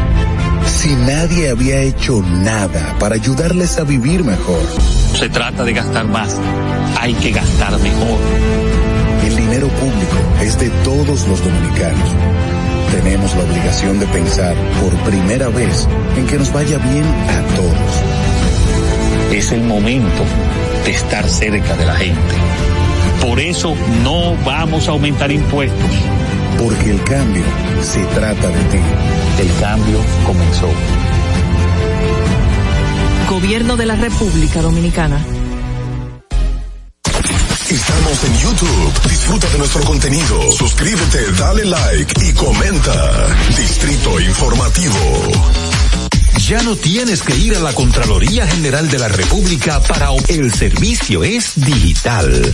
Speaker 21: si nadie había hecho nada para ayudarles a vivir mejor?
Speaker 23: se trata de gastar más, hay que gastar mejor.
Speaker 21: El dinero público es de todos los dominicanos. Tenemos la obligación de pensar por primera vez en que nos vaya bien a todos.
Speaker 23: Es el momento de estar cerca de la gente. Por eso no vamos a aumentar impuestos.
Speaker 21: Porque el cambio se trata de ti.
Speaker 23: El cambio comenzó.
Speaker 15: Gobierno de la República Dominicana.
Speaker 19: Estamos en YouTube. Disfruta de nuestro contenido. Suscríbete, dale like y comenta. Distrito Informativo.
Speaker 26: Ya no tienes que ir a la Contraloría General de la República para... El servicio es digital.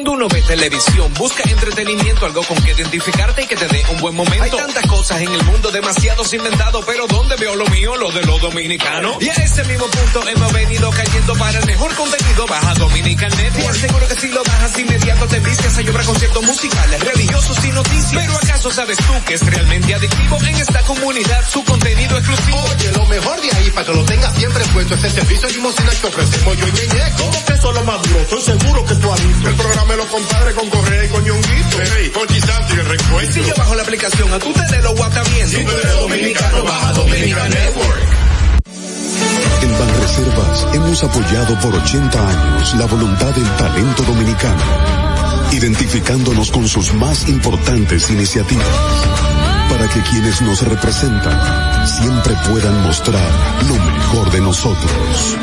Speaker 35: Cuando uno ve televisión, busca entretenimiento, algo con que identificarte y que te dé un buen momento. Hay tantas cosas en el mundo, demasiados inventados, pero ¿dónde veo lo mío? Lo de los dominicanos. Y a ese mismo punto hemos venido cayendo para el mejor contenido. Baja Dominican Network. Te aseguro que si lo bajas inmediato te vistes a llorar conciertos musicales, religiosos y noticias. Pero ¿acaso sabes tú que es realmente adictivo en esta comunidad su contenido exclusivo?
Speaker 36: Oye, lo mejor de ahí para que lo tengas siempre puesto es el servicio limosina que ofrecemos yo y Ñeñe.
Speaker 37: ¿Cómo que eso es lo más duro? Estoy seguro que tú has visto. El programa de los compadres con Correa y con Ñonguito. Hey, con Santi el recuento.
Speaker 35: Si yo bajo la aplicación, a tú te de lo guata bien.
Speaker 37: Si tú eres dominicano, baja Dominican Network.
Speaker 33: En Banreservas hemos apoyado por 80 años la voluntad del talento dominicano, identificándonos con sus más importantes iniciativas, para que quienes nos representan siempre puedan mostrar lo mejor de nosotros.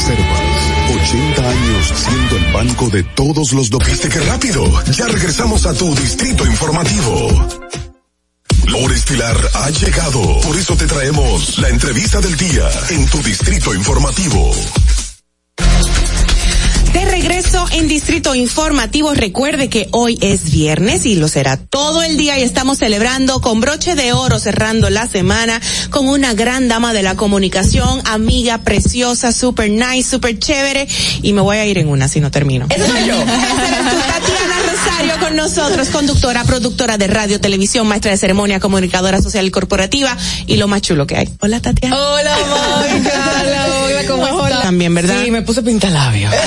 Speaker 33: Banreservas, 80 años siendo el banco de todos los
Speaker 19: ¿Viste qué rápido? Ya regresamos a tu Distrito Informativo. Lore Estilar ha llegado. Por eso te traemos la entrevista del día en tu Distrito Informativo.
Speaker 16: Regreso en Distrito Informativo, recuerde que hoy es viernes y lo será todo el día y estamos celebrando con broche de oro cerrando la semana con una gran dama de la comunicación, amiga preciosa, super nice, super chévere y me voy a ir en una si no termino.
Speaker 12: Eso soy yo.
Speaker 16: Rosario con nosotros, conductora, productora de radio, televisión, maestra de ceremonia, comunicadora social y corporativa y lo más chulo que hay. Hola Tatiana.
Speaker 12: Hola Mónica, hola Mónica, ¿cómo estás?
Speaker 16: También, ¿verdad?
Speaker 12: Sí, me puse pintalabio.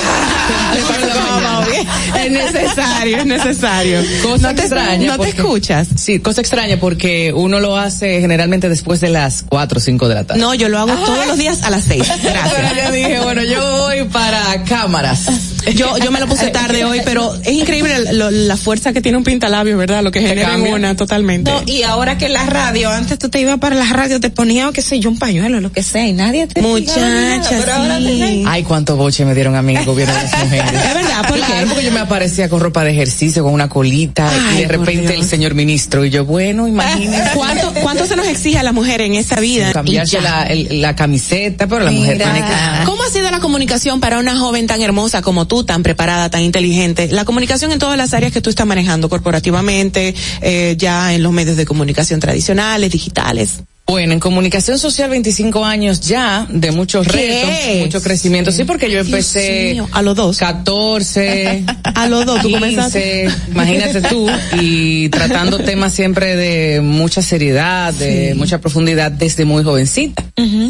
Speaker 16: es necesario, es necesario.
Speaker 12: Cosa
Speaker 16: no te,
Speaker 12: extraña.
Speaker 16: No te
Speaker 12: porque-
Speaker 16: escuchas.
Speaker 12: Sí, cosa extraña porque uno lo hace generalmente después de las 4 o 5 de la tarde.
Speaker 16: No, yo lo hago todos los días a las seis. Gracias.
Speaker 12: Yo dije, bueno, yo voy para cámaras.
Speaker 16: Yo, yo me lo puse tarde hoy, pero es increíble lo- la fuerza que tiene un pintalabio, ¿verdad? Lo que genera en
Speaker 12: cambia.
Speaker 16: una totalmente.
Speaker 20: No, y ahora que la radio, antes tú te ibas para la radio, te ponía, qué sé yo, un pañuelo, lo que sea, y nadie te
Speaker 16: Muchacha, sí.
Speaker 12: Ay, cuánto boche me dieron a mí en el gobierno de las mujeres.
Speaker 16: Es verdad, ¿por
Speaker 12: Claro,
Speaker 16: qué?
Speaker 12: porque yo me aparecía con ropa de ejercicio, con una colita,
Speaker 16: Ay,
Speaker 12: y de repente
Speaker 16: Dios.
Speaker 12: el señor ministro, y yo, bueno, imagínense.
Speaker 16: ¿Cuánto, ¿Cuánto se nos exige a la mujer en esta vida?
Speaker 12: Cambiarse la, el- la camiseta, pero la mujer
Speaker 16: Mira.
Speaker 12: tiene que...
Speaker 16: ¿Cómo ha sido la comunicación para una joven tan hermosa como tú, tan preparada, tan inteligente? La comunicación en todas las áreas que tú estás manejando, corporativamente, eh, ya en los medios de comunicación tradicionales, digitales.
Speaker 38: Bueno, en comunicación social 25 años ya, de muchos retos, mucho crecimiento. Sí, porque yo empecé
Speaker 16: a los dos.
Speaker 38: 14.
Speaker 16: a los dos, tú
Speaker 38: 15,
Speaker 16: comenzaste.
Speaker 38: Imagínate tú, y tratando temas siempre de mucha seriedad, de
Speaker 16: Sí.
Speaker 38: mucha profundidad desde muy jovencita.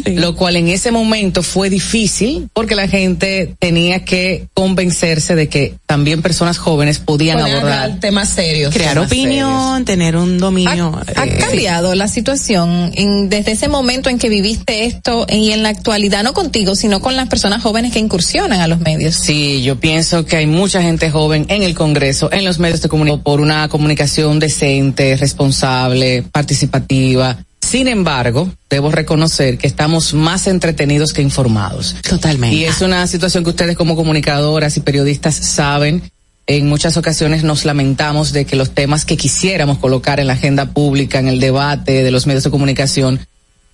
Speaker 38: Lo cual en ese momento fue difícil porque la gente tenía que convencerse de que también personas jóvenes podían
Speaker 20: Poder
Speaker 38: abordar
Speaker 20: temas serios.
Speaker 16: Crear
Speaker 38: temas
Speaker 16: opinión, tener un dominio.
Speaker 12: Ha
Speaker 16: eh,
Speaker 12: cambiado la situación en- desde ese momento en que viviste esto y en la actualidad, no contigo, sino con las personas jóvenes que incursionan a los medios.
Speaker 38: Sí, yo pienso que hay mucha gente joven en el Congreso, en los medios de comunicación, por una comunicación decente, responsable, participativa. Sin embargo, debo reconocer que estamos más entretenidos que informados.
Speaker 16: Totalmente.
Speaker 38: Y es una situación que ustedes como comunicadoras y periodistas saben. En muchas ocasiones nos lamentamos de que los temas que quisiéramos colocar en la agenda pública, en el debate de los medios de comunicación,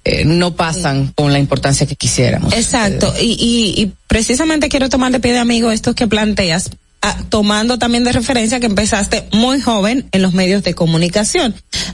Speaker 38: eh, no pasan con la importancia que quisiéramos.
Speaker 20: Exacto, y, y, y precisamente quiero tomar de pie de amigo esto que planteas, ah, tomando también de referencia que empezaste muy joven en los medios de comunicación.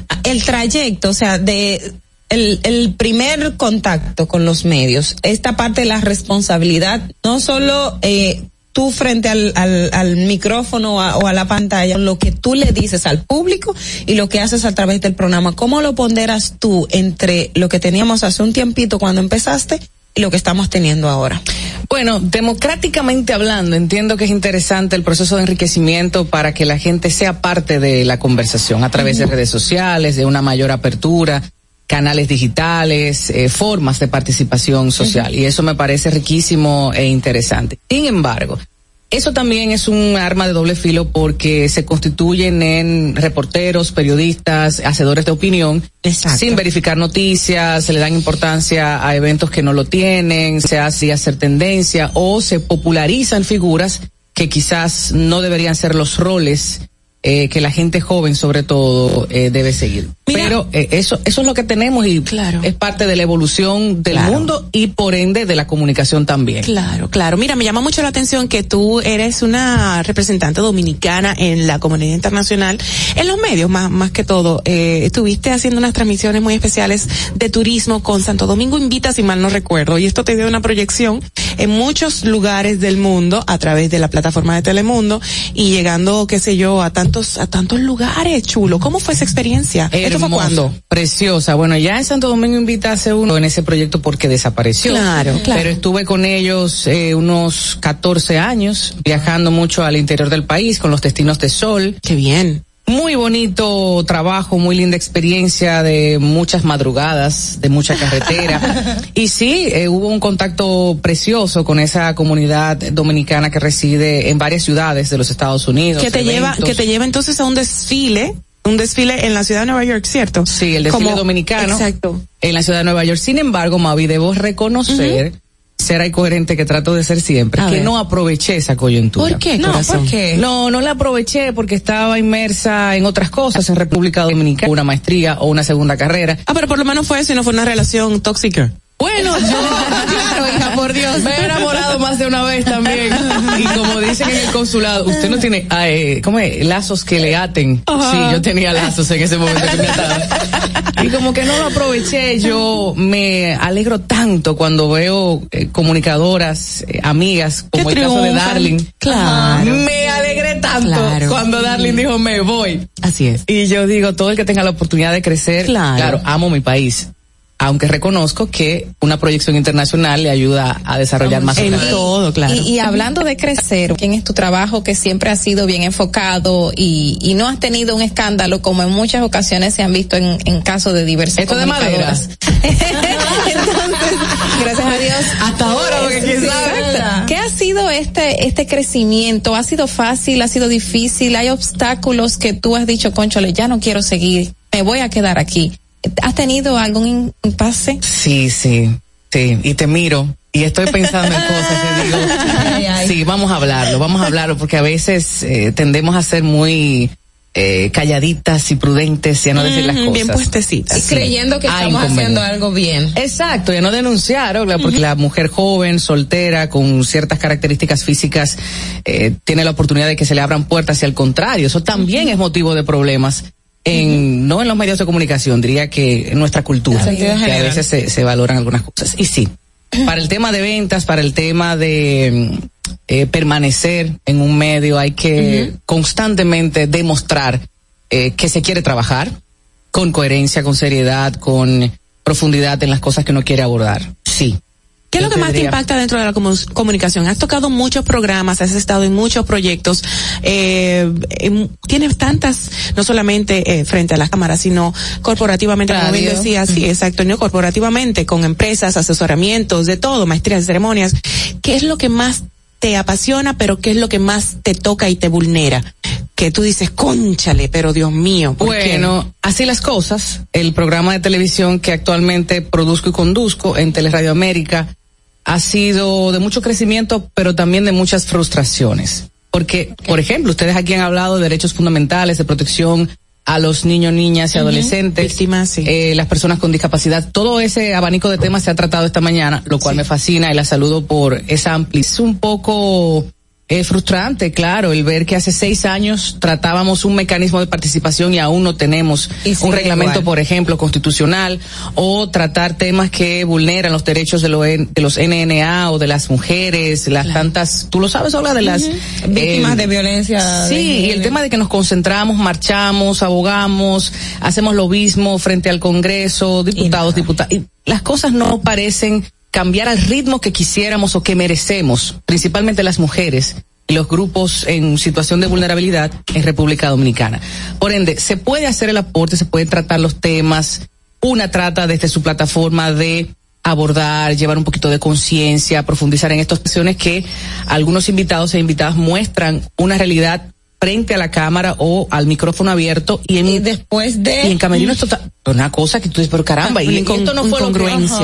Speaker 20: Ah, El trayecto, o sea, de el, el primer contacto con los medios, esta parte de la responsabilidad, no solo eh, tú frente al, al, al micrófono a- o a la pantalla, lo que tú le dices al público y lo que haces a través del programa, ¿cómo lo ponderas tú entre lo que teníamos hace un tiempito cuando empezaste y lo que estamos teniendo ahora?
Speaker 38: Bueno, democráticamente hablando, entiendo que es interesante el proceso de enriquecimiento para que la gente sea parte de la conversación a través de redes sociales, de una mayor apertura, canales digitales, eh, formas de participación social. Y eso me parece riquísimo e interesante. Sin embargo, eso también es un arma de doble filo porque se constituyen en reporteros, periodistas, hacedores de opinión, sin verificar noticias, se le dan importancia a eventos que no lo tienen, se hace hacer tendencia o se popularizan figuras que quizás no deberían ser los roles eh, que la gente joven sobre todo eh, debe seguir. Pero eh, eso eso es lo que tenemos y es parte de la evolución del
Speaker 16: Claro.
Speaker 38: mundo y por ende de la comunicación también.
Speaker 16: Claro, claro. Mira, me llama mucho la atención que tú eres una representante dominicana en la comunidad internacional, en los medios más, más que todo. Eh, estuviste haciendo unas transmisiones muy especiales de turismo con Santo Domingo Invita, si mal no recuerdo, y esto te dio una proyección en muchos lugares del mundo a través de la plataforma de Telemundo y llegando, qué sé yo, a tantos, a tantos lugares, chulo. ¿Cómo fue esa experiencia? ¿Esto fue
Speaker 38: Hermoso,
Speaker 16: cuándo?
Speaker 38: Preciosa. Bueno, ya en Santo Domingo invita hace uno en ese proyecto porque desapareció.
Speaker 16: Claro, claro.
Speaker 38: Pero estuve con ellos eh, unos 14 años, viajando mucho al interior del país con los destinos de sol.
Speaker 16: Qué bien.
Speaker 38: Muy bonito trabajo, muy linda experiencia de muchas madrugadas, de mucha carretera. y sí, eh, hubo un contacto precioso con esa comunidad dominicana que reside en varias ciudades de los Estados Unidos.
Speaker 16: que te lleva que te lleva entonces a un desfile un desfile en la ciudad de Nueva York cierto
Speaker 38: Sí, el desfile
Speaker 16: Como-
Speaker 38: dominicano.
Speaker 16: exacto
Speaker 38: En la ciudad de Nueva York. Sin embargo, Mavi, debo reconocer, será y coherente que trato de ser siempre,
Speaker 16: A
Speaker 38: que
Speaker 16: ver.
Speaker 38: no aproveché esa coyuntura.
Speaker 16: ¿Por qué,
Speaker 38: No,
Speaker 16: corazón?
Speaker 38: ¿por qué? No, no la aproveché porque estaba inmersa en otras cosas en República Dominicana, una maestría o una segunda carrera.
Speaker 16: ah pero por lo menos fue eso y no fue una relación tóxica
Speaker 38: Bueno, yo, claro, hija, por Dios, me he enamorado más de una vez también. Y como dicen en el consulado, usted no tiene, ah, eh, ¿cómo es? Lazos que le aten. Sí, yo tenía lazos en ese momento que me ataban. Y como que no lo aproveché, yo me alegro tanto cuando veo eh, comunicadoras, eh, amigas, como el caso de. Darling.
Speaker 16: Claro.
Speaker 38: Me alegré tanto
Speaker 16: Claro.
Speaker 38: cuando Darling dijo, me voy.
Speaker 16: así es
Speaker 38: Y yo digo, todo el que tenga la oportunidad de crecer,
Speaker 16: Claro.
Speaker 38: claro, amo mi país. Aunque reconozco que una proyección internacional le ayuda a desarrollar más
Speaker 16: en todo claro
Speaker 12: Y, y hablando de crecer, ¿quién es tu trabajo que siempre ha sido bien enfocado y, y no has tenido un escándalo como en muchas ocasiones se han visto en, en casos de diversas
Speaker 38: Esto de madera.
Speaker 12: Entonces, gracias a Dios.
Speaker 38: Hasta ahora, porque quién sabe.
Speaker 12: Exacto. ¿Qué ha sido este, este crecimiento? ¿Ha sido fácil? ¿Ha sido difícil? ¿Hay obstáculos que tú has dicho, conchole, ya no quiero seguir, me voy a quedar aquí? ¿Has tenido algún impasse?
Speaker 38: Sí, sí, sí. Y te miro y estoy pensando en cosas y digo, sí, vamos a hablarlo, vamos a hablarlo, porque a veces eh, tendemos a ser muy eh, calladitas y prudentes y a no decir las cosas.
Speaker 16: bien puestecitas.
Speaker 20: Y creyendo que estamos haciendo algo bien.
Speaker 38: Exacto, y a no denunciar, porque la mujer joven, soltera, con ciertas características físicas, eh, tiene la oportunidad de que se le abran puertas y al contrario, eso también es motivo de problemas en, no en los medios de comunicación, diría que en nuestra cultura, que a veces se, se valoran algunas cosas. Y sí, para el tema de ventas, para el tema de eh, permanecer en un medio, hay que constantemente demostrar eh, que se quiere trabajar con coherencia, con seriedad, con profundidad en las cosas que uno quiere abordar. Sí.
Speaker 16: ¿Qué es lo que más te impacta dentro de la comu- comunicación? Has tocado muchos programas, has estado en muchos proyectos, eh, tienes tantas, no solamente eh, frente a las cámaras, sino corporativamente, como bien decías, sí, exacto, no corporativamente, con empresas, asesoramientos, de todo, maestrías de ceremonias. ¿Qué es lo que más te apasiona, pero qué es lo que más te toca y te vulnera? Que tú dices, conchale, pero Dios mío, ¿por qué?
Speaker 38: Bueno, así las cosas. El programa de televisión que actualmente produzco y conduzco en Teleradio América ha sido de mucho crecimiento, pero también de muchas frustraciones. Porque, por ejemplo, ustedes aquí han hablado de derechos fundamentales, de protección a los niños, niñas y adolescentes,
Speaker 16: Víctimas,
Speaker 38: eh, las personas con discapacidad. Todo ese abanico de temas se ha tratado esta mañana, lo cual me fascina y la saludo por esa amplitud. Es un poco eh, frustrante, claro, el ver que hace seis años tratábamos un mecanismo de participación y aún no tenemos un reglamento,
Speaker 20: igual.
Speaker 38: por ejemplo, constitucional, o tratar temas que vulneran los derechos de, lo- de los NNA o de las mujeres, las tantas, tú lo sabes, habla de las.
Speaker 20: Víctimas de violencia de
Speaker 38: Sí, y el tema de que nos concentramos, marchamos, abogamos, hacemos lobismo frente al Congreso, diputados, diputadas, y las cosas no parecen cambiar al ritmo que quisiéramos o que merecemos, principalmente las mujeres y los grupos en situación de vulnerabilidad en República Dominicana. Por ende, se puede hacer el aporte, se pueden tratar los temas, una trata desde su plataforma de abordar, llevar un poquito de conciencia, profundizar en estas cuestiones que algunos invitados e invitadas muestran una realidad frente a la cámara o al micrófono abierto y en
Speaker 20: después de
Speaker 38: y en camerino es total una cosa que tú dices pero caramba y, y
Speaker 16: incon-
Speaker 38: esto no fue.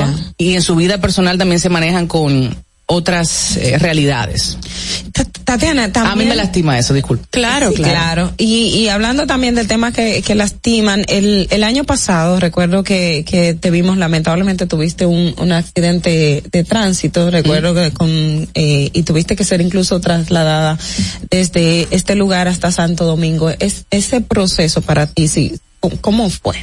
Speaker 38: Ajá. y en su vida personal también se manejan con otras eh, realidades
Speaker 20: Tatiana, también.
Speaker 38: a mí me lastima eso disculpe
Speaker 16: Claro,
Speaker 20: Sí,
Speaker 16: claro.
Speaker 20: Y, y hablando también de temas que, que lastiman, el, el año pasado recuerdo que, que te vimos, lamentablemente tuviste un, un accidente de tránsito, recuerdo que con, eh, y tuviste que ser incluso trasladada desde este lugar hasta Santo Domingo. Es, ese proceso para ti, sí, ¿cómo- ¿cómo fue?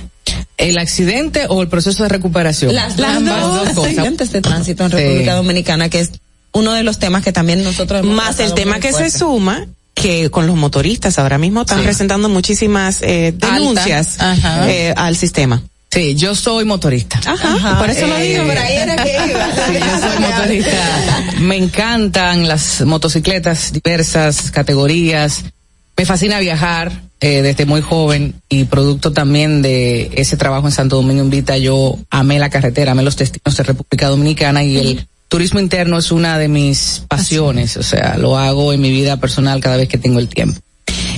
Speaker 38: El accidente o el proceso de recuperación
Speaker 20: Las, las dos, accidentes de tránsito en República Dominicana, que es uno de los temas que también nosotros hemos
Speaker 16: Más el tema que
Speaker 20: fuerte.
Speaker 16: se suma que con los motoristas ahora mismo están
Speaker 38: Sí.
Speaker 16: presentando muchísimas eh, denuncias eh, al sistema.
Speaker 38: sí yo soy motorista
Speaker 16: Ajá, por eso lo
Speaker 38: Eh,
Speaker 16: digo.
Speaker 20: Por ahí era que iba.
Speaker 38: Sí, yo soy motorista. Me encantan las motocicletas, diversas categorías. Me fascina viajar eh, desde muy joven y producto también de ese trabajo en Santo Domingo Invita, yo amé la carretera, amé los destinos de República Dominicana y el turismo interno es una de mis pasiones, o sea, lo hago en mi vida personal cada vez que tengo el tiempo.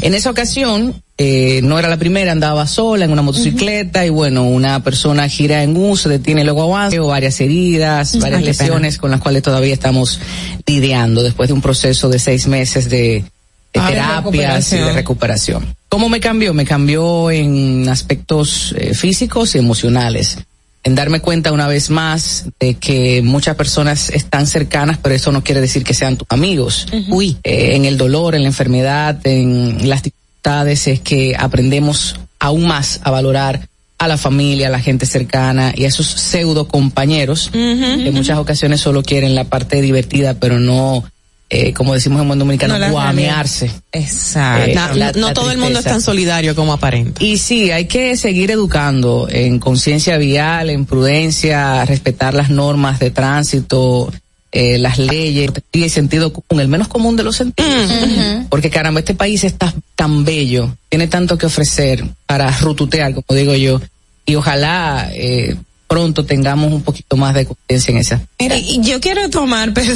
Speaker 38: En esa ocasión, eh, no era la primera, andaba sola en una motocicleta y bueno, una persona gira en U, se detiene luego avanza, o varias heridas, varias
Speaker 16: Ay,
Speaker 38: lesiones con las cuales todavía estamos lidiando después de un proceso de seis meses de, de
Speaker 20: Ah, de
Speaker 38: terapias y de
Speaker 20: recuperación.
Speaker 38: recuperación. ¿Cómo me cambió? Me cambió en aspectos eh, físicos y emocionales. En darme cuenta una vez más de que muchas personas están cercanas, pero eso no quiere decir que sean tus amigos.
Speaker 16: Uy.
Speaker 38: Eh, en el dolor, en la enfermedad, en las dificultades, es que aprendemos aún más a valorar a la familia, a la gente cercana y a esos pseudo compañeros que en muchas ocasiones solo quieren la parte divertida, pero no, eh, como decimos en buen dominicano,
Speaker 20: No
Speaker 38: guamearse.
Speaker 20: Exacto.
Speaker 38: Eh, la-
Speaker 16: no
Speaker 38: la
Speaker 16: todo el mundo es tan solidario como aparenta.
Speaker 38: Y sí, hay que seguir educando en conciencia vial, en prudencia, respetar las normas de tránsito, eh, las leyes y el sentido común, el menos común de los sentidos. Porque caramba, este país está tan bello, tiene tanto que ofrecer para rututear, como digo yo, y ojalá eh, pronto tengamos un poquito más de conciencia en esa.
Speaker 20: Mira, yo quiero tomar, pero,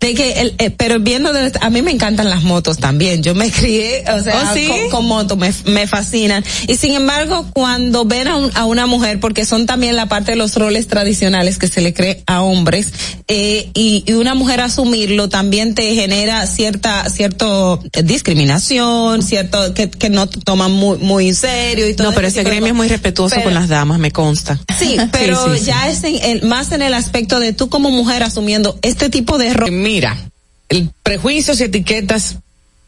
Speaker 20: de que el, eh, pero viendo, de- a mí me encantan las motos también. Yo me crié, o sea,
Speaker 16: ¿Oh, sí?
Speaker 20: con, con motos, me, me fascinan. Y sin embargo, cuando ven a, un- a una mujer, porque son también la parte de los roles tradicionales que se le cree a hombres, eh, y, y una mujer asumirlo también te genera cierta, cierto eh, discriminación, cierto, que, que no te toman muy, muy en serio y todo
Speaker 16: No, pero
Speaker 20: ese
Speaker 16: gremio es muy respetuoso
Speaker 20: Pero-
Speaker 16: con las damas, me consta.
Speaker 20: Sí, pero
Speaker 16: Sí, sí, sí.
Speaker 20: ya es en el- más en el aspecto de tú como mujer asumiendo este tipo de errores.
Speaker 38: Mira, el prejuicios y etiquetas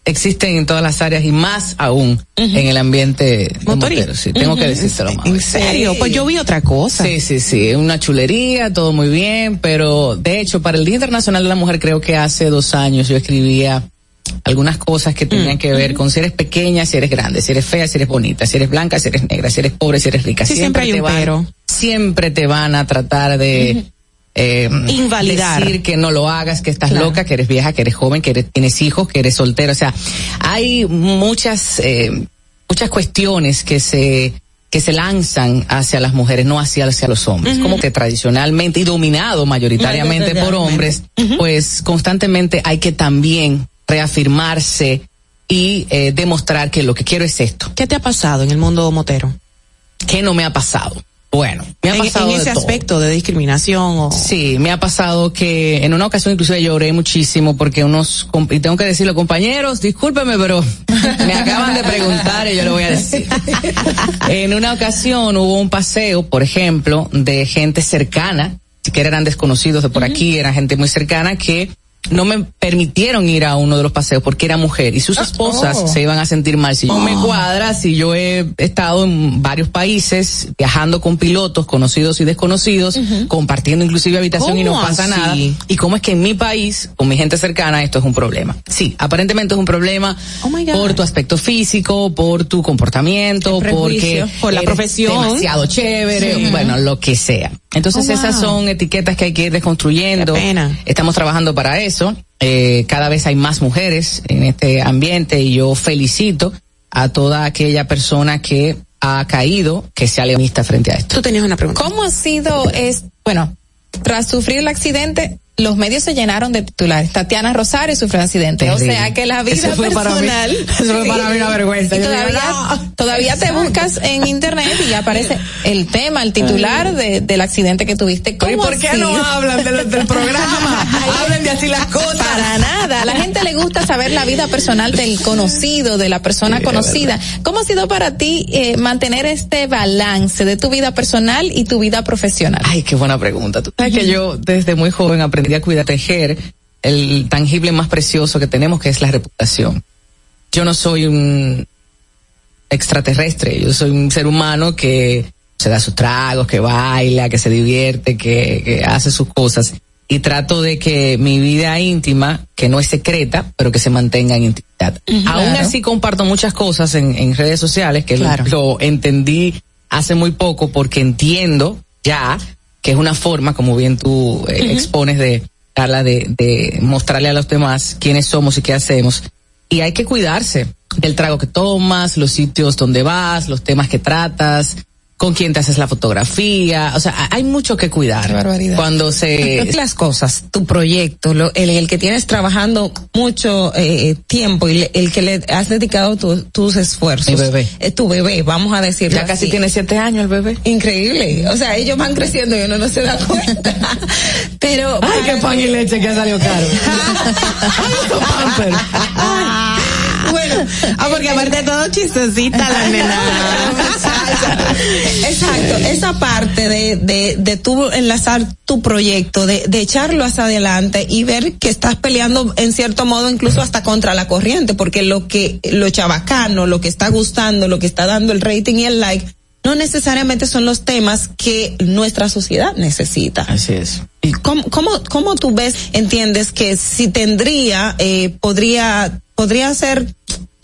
Speaker 38: existen en todas las áreas y más aún en el ambiente
Speaker 16: Motoril.
Speaker 38: motero, sí, tengo que decírselo más.
Speaker 16: ¿En serio? Pues yo vi otra cosa.
Speaker 38: Sí, sí, sí, una chulería, todo muy bien, pero de hecho para el Día Internacional de la Mujer creo que hace dos años yo escribía algunas cosas que tenían que ver con si eres pequeña, si eres grande, si eres fea, si eres bonita, si eres blanca, si eres negra, si eres pobre, si eres rica.
Speaker 16: Sí, siempre hay
Speaker 38: te
Speaker 16: un pero.
Speaker 38: Siempre te van a tratar de eh,
Speaker 16: Invalidar.
Speaker 38: decir que no lo hagas, que estás
Speaker 16: Claro.
Speaker 38: loca, que eres vieja, que eres joven, que eres- tienes hijos, que eres soltero. O sea, hay muchas, eh, muchas cuestiones que se que se lanzan hacia las mujeres, no hacia, hacia los hombres. Como que tradicionalmente y dominado mayoritariamente por hombres, pues constantemente hay que también reafirmarse y eh, demostrar que lo que quiero es esto.
Speaker 16: ¿Qué te ha pasado en el mundo motero?
Speaker 38: ¿Qué no me ha pasado? Bueno, me ha
Speaker 16: en,
Speaker 38: pasado
Speaker 16: en ese aspecto de discriminación o
Speaker 38: Sí, me ha pasado que en una ocasión inclusive lloré muchísimo porque unos, y tengo que decirlo compañeros, discúlpeme, pero me acaban de preguntar y yo lo voy a decir. En una ocasión hubo un paseo, por ejemplo, de gente cercana, siquiera eran desconocidos de por aquí, era gente muy cercana que no me permitieron ir a uno de los paseos porque era mujer y sus esposas
Speaker 16: oh.
Speaker 38: se iban a sentir mal. Si no me cuadra, si yo he estado en varios países viajando con pilotos conocidos y desconocidos, compartiendo inclusive habitación y no
Speaker 16: ¿Cómo
Speaker 38: pasa
Speaker 16: así?
Speaker 38: nada. Y cómo es que en mi país, con mi gente cercana, esto es un problema. Sí, aparentemente es un problema
Speaker 16: Oh
Speaker 38: por tu aspecto físico, por tu comportamiento, porque
Speaker 16: por la
Speaker 38: eres
Speaker 16: profesión.
Speaker 38: demasiado chévere,
Speaker 16: Sí.
Speaker 38: bueno, lo que sea. Entonces
Speaker 16: Oh,
Speaker 38: esas
Speaker 16: wow.
Speaker 38: son etiquetas que hay que ir desconstruyendo.
Speaker 16: Qué pena.
Speaker 38: Estamos trabajando para eso. Eh, cada vez hay más mujeres en este ambiente y yo felicito a toda aquella persona que ha caído, que sea leonista frente a esto.
Speaker 16: tú tenías una pregunta.
Speaker 12: ¿Cómo ha sido, es, bueno, tras sufrir el accidente, los medios se llenaron de titulares. Tatiana Rosario sufrió un accidente.
Speaker 38: Terrible.
Speaker 12: O sea que la vida
Speaker 38: Eso fue para mí-
Speaker 12: personal.
Speaker 38: eso fue para mí una vergüenza.
Speaker 12: Y todavía, todavía te buscas en internet y ya aparece el tema, el titular de, del accidente que tuviste.
Speaker 38: Pero ¿y
Speaker 12: ¿Cómo
Speaker 38: por qué
Speaker 12: así?
Speaker 38: no hablan del, del programa? Hablen de así las cosas.
Speaker 12: Para nada. A la gente le gusta saber la vida personal del conocido, de la persona
Speaker 38: Sí,
Speaker 12: conocida. ¿Cómo ha sido para ti eh, mantener este balance de tu vida personal y tu vida profesional?
Speaker 38: Ay, qué buena pregunta. Tú sabes que yo desde muy joven aprendí a cuidar, tejer el tangible más precioso que tenemos, que es la reputación. Yo no soy un extraterrestre, yo soy un ser humano que se da sus tragos, que baila, que se divierte, que, que hace sus cosas. Y trato de que mi vida íntima, que no es secreta, pero que se mantenga en intimidad. Aún
Speaker 12: Claro.
Speaker 38: así comparto muchas cosas en, en redes sociales que lo entendí hace muy poco porque entiendo ya que es una forma, como bien tú eh, expones de Carla, de, de mostrarle a los demás quiénes somos y qué hacemos. Y hay que cuidarse del trago que tomas, los sitios donde vas, los temas que tratas, con quién te haces la fotografía. O sea, ha- hay mucho que cuidar.
Speaker 12: Qué barbaridad.
Speaker 38: Cuando se...
Speaker 20: las cosas, tu proyecto, lo, el, el que tienes trabajando mucho eh, tiempo y le- el que le has dedicado tu- tus esfuerzos.
Speaker 38: Mi bebé.
Speaker 20: Eh, tu bebé, vamos a decirlo
Speaker 38: Ya casi
Speaker 20: así.
Speaker 38: tiene siete años el bebé.
Speaker 20: Increíble. O sea, ellos van creciendo y uno no se da cuenta. Pero.
Speaker 38: Ay, qué pan y leche que ha salido caro.
Speaker 16: Ah, porque aparte de todo chistosita la nena.
Speaker 20: Exacto, esa parte de, de, de tú enlazar tu proyecto, de, de echarlo hacia adelante y ver que estás peleando en cierto modo incluso hasta contra la corriente, porque lo que, lo chabacano, lo que está gustando, lo que está dando el rating y el like, no necesariamente son los temas que nuestra sociedad necesita.
Speaker 38: Así es.
Speaker 20: ¿Cómo, cómo, cómo tú ves, entiendes que si tendría, eh, podría, podría ser,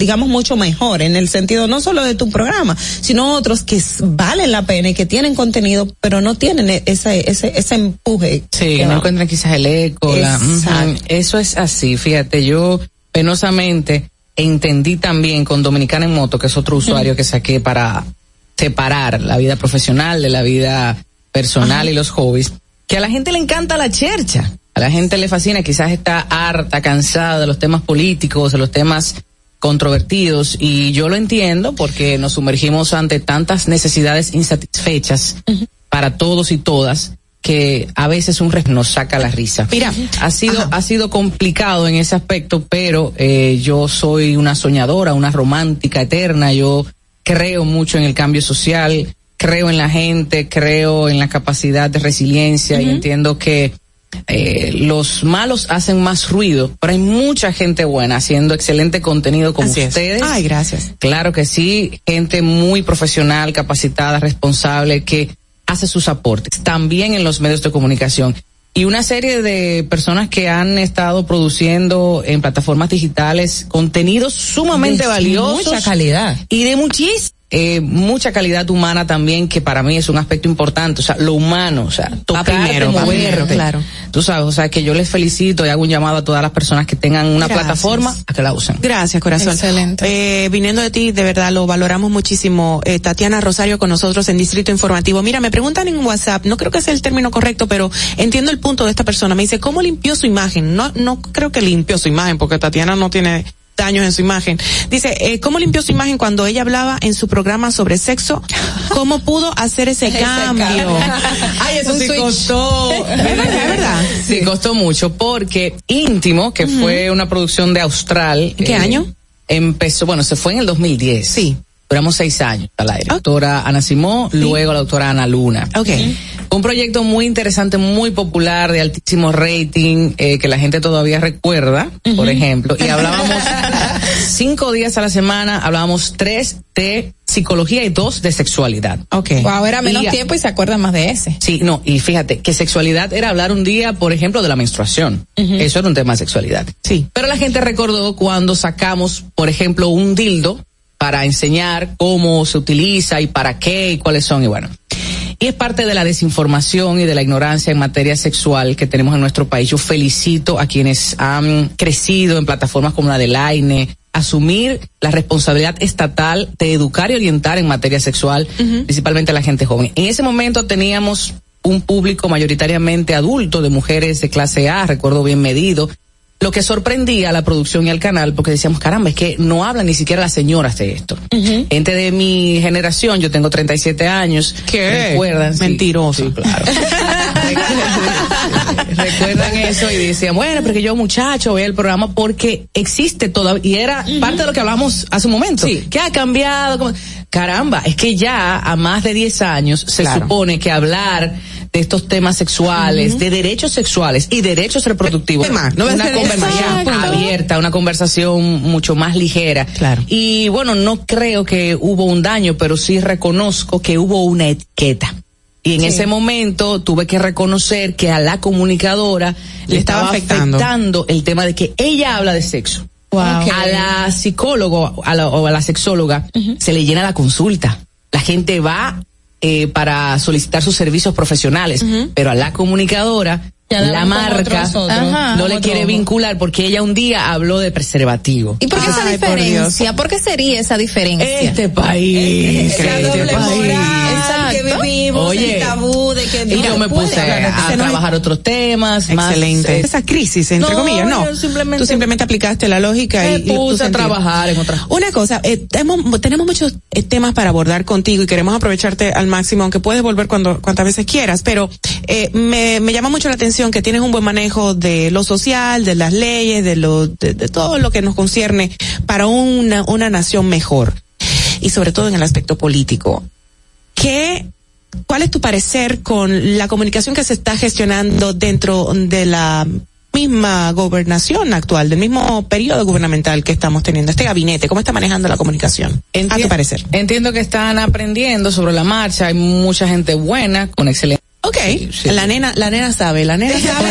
Speaker 20: digamos, mucho mejor en el sentido no solo de tu programa, sino otros que valen la pena y que tienen contenido, pero no tienen e- ese, ese, ese empuje.
Speaker 38: Sí,
Speaker 20: que
Speaker 38: no
Speaker 20: va.
Speaker 38: encuentran quizás el eco. la-. Ujú. Eso es así, fíjate, yo penosamente entendí también con Dominicana en Moto, que es otro usuario que saqué para separar la vida profesional de la vida personal y los hobbies, que a la gente le encanta la chercha. A la gente le fascina, quizás está harta, cansada de los temas políticos, de los temas controvertidos y yo lo entiendo porque nos sumergimos ante tantas necesidades insatisfechas para todos y todas que a veces un res nos saca la risa.
Speaker 16: Mira,
Speaker 38: ha sido ha sido complicado en ese aspecto, pero eh, yo soy una soñadora, una romántica eterna. Yo creo mucho en el cambio social, creo en la gente, creo en la capacidad de resiliencia y entiendo que eh, los malos hacen más ruido, pero hay mucha gente buena haciendo excelente contenido como
Speaker 16: Así es.
Speaker 38: ustedes.
Speaker 16: Ay, gracias.
Speaker 38: Claro que sí, gente muy profesional, capacitada, responsable, que hace sus aportes, también en los medios de comunicación. Y una serie de personas que han estado produciendo en plataformas digitales contenidos sumamente
Speaker 20: De
Speaker 38: valiosos.
Speaker 20: mucha calidad.
Speaker 38: Y de muchísima. Eh, mucha calidad humana también, que para mí es un aspecto importante, o sea, lo humano, o sea, tocar,
Speaker 16: primero, va primero, claro.
Speaker 38: Tú sabes, o sea, que yo les felicito y hago un llamado a todas las personas que tengan una
Speaker 16: Gracias.
Speaker 38: plataforma a que la usen.
Speaker 16: Gracias, corazón.
Speaker 12: Excelente.
Speaker 16: Eh, viniendo de ti, de verdad lo valoramos muchísimo. Eh, Tatiana Rosario con nosotros en Distrito Informativo. Mira, me preguntan en WhatsApp, no creo que sea el término correcto, pero entiendo el punto de esta persona. Me dice, ¿cómo limpió su imagen? No, no creo que limpió su imagen, porque Tatiana no tiene daños en su imagen. Dice, eh, ¿cómo limpió su imagen cuando ella hablaba en su programa sobre sexo? ¿Cómo pudo hacer ese,
Speaker 38: Ese
Speaker 16: cambio?
Speaker 38: cambio. Ay, eso
Speaker 16: Un
Speaker 38: sí
Speaker 16: switch.
Speaker 38: costó.
Speaker 16: Es verdad, es verdad.
Speaker 38: Sí, costó mucho porque Íntimo, que fue una producción de Austral. eh,
Speaker 16: ¿En qué año?
Speaker 38: Empezó, bueno, se fue en el 2010.
Speaker 16: Sí.
Speaker 38: Duramos seis años al aire. Doctora Ana Simó, luego la doctora Ana Luna.
Speaker 16: Ok.
Speaker 38: Un proyecto muy interesante, muy popular, de altísimo rating, eh, que la gente todavía recuerda, por ejemplo. Y hablábamos cinco días a la semana, hablábamos tres de psicología y dos de sexualidad.
Speaker 16: Ok.
Speaker 12: Wow, era menos
Speaker 38: Y-
Speaker 12: tiempo y se acuerdan más de ese.
Speaker 38: Sí, no, y fíjate que sexualidad era hablar un día, por ejemplo, de la menstruación. Eso era un tema de sexualidad.
Speaker 16: Sí.
Speaker 38: Pero la gente recordó cuando sacamos, por ejemplo, un dildo para enseñar cómo se utiliza y para qué y cuáles son y bueno. Y es parte de la desinformación y de la ignorancia en materia sexual que tenemos en nuestro país. Yo felicito a quienes han crecido en plataformas como la de AINE, asumir la responsabilidad estatal de educar y orientar en materia sexual, principalmente a la gente joven. En ese momento teníamos un público mayoritariamente adulto de mujeres de clase A, recuerdo bien medido, lo que sorprendía a la producción y al canal porque decíamos, caramba, es que no hablan ni siquiera las señoras de esto. Gente de mi generación, yo tengo 37 años,
Speaker 16: ¿Qué?
Speaker 38: recuerdan.
Speaker 16: Mentiroso.
Speaker 38: sí, claro. recuerdan eso y decían, bueno, porque yo muchacho voy al programa porque existe todavía, y era parte de lo que hablamos hace un momento.
Speaker 16: Sí.
Speaker 38: ¿Qué ha cambiado? Caramba, es que ya a más de 10 años se
Speaker 16: Claro.
Speaker 38: supone que hablar de estos temas sexuales, de derechos sexuales y derechos reproductivos,
Speaker 16: no
Speaker 38: una
Speaker 16: ser
Speaker 38: conversación abierta, una conversación mucho más ligera.
Speaker 16: Claro.
Speaker 38: Y bueno, no creo que hubo un daño, pero sí reconozco que hubo una etiqueta. Y en ese momento tuve que reconocer que a la comunicadora le,
Speaker 16: estaba afectando.
Speaker 38: el tema de que ella habla de sexo.
Speaker 12: Wow.
Speaker 38: A la psicólogo a la, o a la sexóloga se le llena la consulta. La gente va eh, para solicitar sus servicios profesionales, pero a la comunicadora
Speaker 20: la
Speaker 38: marca.
Speaker 12: Ajá.
Speaker 38: no le quiere
Speaker 20: ojo.
Speaker 38: vincular porque ella un día habló de preservativo.
Speaker 12: ¿Y por qué esa
Speaker 16: Ay,
Speaker 12: diferencia? ¿Por, qué sería esa diferencia?
Speaker 38: Este país, este
Speaker 20: doble
Speaker 38: país.
Speaker 20: moral que vivimos,
Speaker 38: Oye,
Speaker 20: el tabú de que
Speaker 38: Y yo me puse a, trabajar otros temas. más,
Speaker 16: Excelente.
Speaker 38: eh,
Speaker 16: Esa crisis, entre
Speaker 38: no,
Speaker 16: comillas, no.
Speaker 38: simplemente-
Speaker 16: Tú simplemente aplicaste la lógica
Speaker 38: me
Speaker 16: y,
Speaker 38: puse a
Speaker 16: sentido.
Speaker 38: trabajar en otras
Speaker 16: Una cosa, eh, tenemos, tenemos muchos eh, temas para abordar contigo y queremos aprovecharte al máximo, aunque puedes volver cuando cuantas veces quieras, pero eh, me, me llama mucho la atención que tienes un buen manejo de lo social, de las leyes, de lo de, de todo lo que nos concierne para una, una nación mejor y sobre todo en el aspecto político. ¿Qué ¿Cuál es tu parecer con la comunicación que se está gestionando dentro de la misma gobernación actual, del mismo periodo gubernamental que estamos teniendo, este gabinete? ¿Cómo está manejando la comunicación? a tu parecer.
Speaker 38: Entiendo que están aprendiendo sobre la marcha, hay mucha gente buena, con excelente.
Speaker 16: Ok,
Speaker 38: sí.
Speaker 16: la nena, la nena sabe, la nena sabe.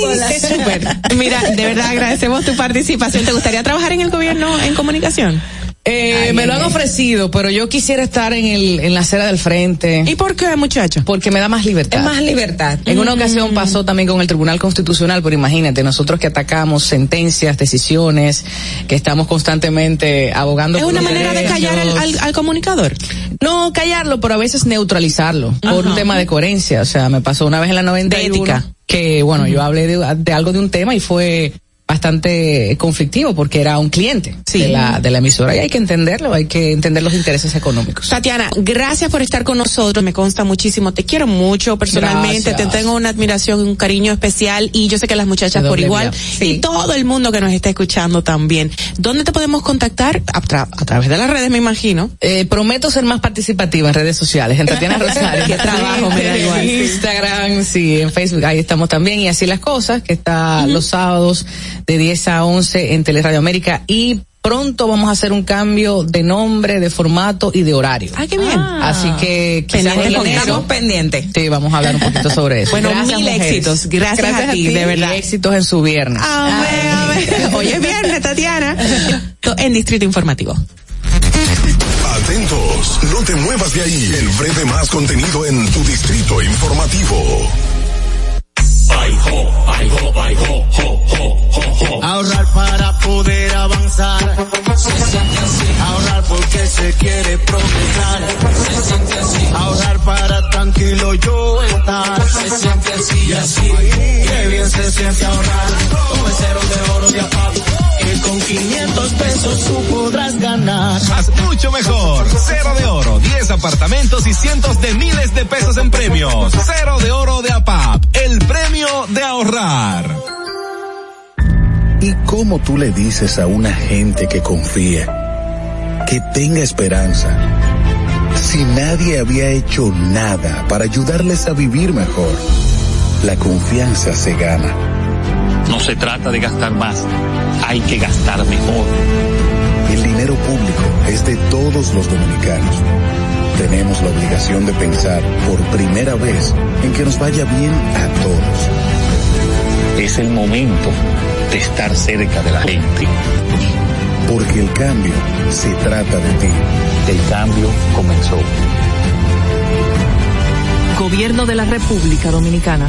Speaker 20: Con la-
Speaker 16: Súper. Mira, de verdad agradecemos tu participación. ¿Te gustaría trabajar en el gobierno en comunicación?
Speaker 38: Eh, me lo han ofrecido, pero yo quisiera estar en el en la acera del frente.
Speaker 16: ¿Y por qué, muchacho?
Speaker 38: Porque me da más libertad.
Speaker 20: Es más libertad.
Speaker 38: En una ocasión pasó también con el Tribunal Constitucional, pero imagínate, nosotros que atacamos sentencias, decisiones, que estamos constantemente abogando
Speaker 16: ¿Es
Speaker 38: por
Speaker 16: una
Speaker 38: los
Speaker 16: manera de callar al, al- al comunicador?
Speaker 38: No callarlo, pero a veces neutralizarlo por un tema de coherencia. O sea, me pasó una vez en la 91
Speaker 16: ética.
Speaker 38: que, bueno, yo hablé de, de algo de un tema y fue bastante conflictivo porque era un cliente de, la, de la emisora y hay que entenderlo, hay que entender los intereses económicos.
Speaker 16: Tatiana, gracias por estar con nosotros, me consta muchísimo, te quiero mucho personalmente, te tengo una admiración, un cariño especial y yo sé que las muchachas por igual y todo el mundo que nos está escuchando también. ¿Dónde te podemos contactar? A, través de las redes, me imagino.
Speaker 38: Eh, prometo ser más participativa en redes sociales, en Tatiana Rosario.
Speaker 16: Qué trabajo, me da igual.
Speaker 38: Instagram, sí, en Facebook, ahí estamos también y así las cosas, que está los sábados de 10 a 11 en Teleradio América y pronto vamos a hacer un cambio de nombre, de formato y de horario.
Speaker 16: ¡Ay, qué bien!
Speaker 38: Ah. Así que
Speaker 20: quizás
Speaker 38: pendiente. Sí, vamos a hablar un poquito sobre eso.
Speaker 16: Bueno, mil éxitos. Gracias, a, ti, de verdad.
Speaker 38: éxitos en su viernes.
Speaker 16: Hoy es viernes, Tatiana. en Distrito Informativo.
Speaker 19: Atentos, no te muevas de ahí. El breve más contenido en tu Distrito Informativo.
Speaker 11: Siente ahorrar. Como el cero de oro de Que con 500 pesos tú podrás ganar.
Speaker 22: Haz mucho mejor. Cero de oro. 10 apartamentos y cientos de miles de pesos en premios. Cero de oro de APAP. El premio de ahorrar.
Speaker 21: ¿Y cómo tú le dices a una gente que confía, que tenga esperanza, si nadie había hecho nada para ayudarles a vivir mejor? La confianza se gana.
Speaker 23: No se trata de gastar más, hay que gastar mejor.
Speaker 21: El dinero público es de todos los dominicanos. Tenemos la obligación de pensar por primera vez en que nos vaya bien a todos.
Speaker 23: Es el momento de estar cerca de la gente.
Speaker 21: Porque el cambio se trata de ti.
Speaker 23: El cambio comenzó.
Speaker 32: Gobierno de la República Dominicana.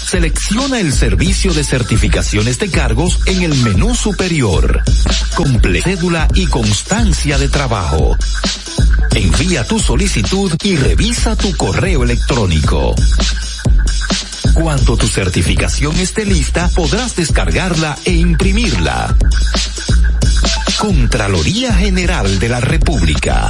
Speaker 26: Selecciona el servicio de certificaciones de cargos en el menú superior. Comple cédula y constancia de trabajo. Envía tu solicitud y revisa tu correo electrónico. Cuando tu certificación esté lista, podrás descargarla e imprimirla. Contraloría General de la República.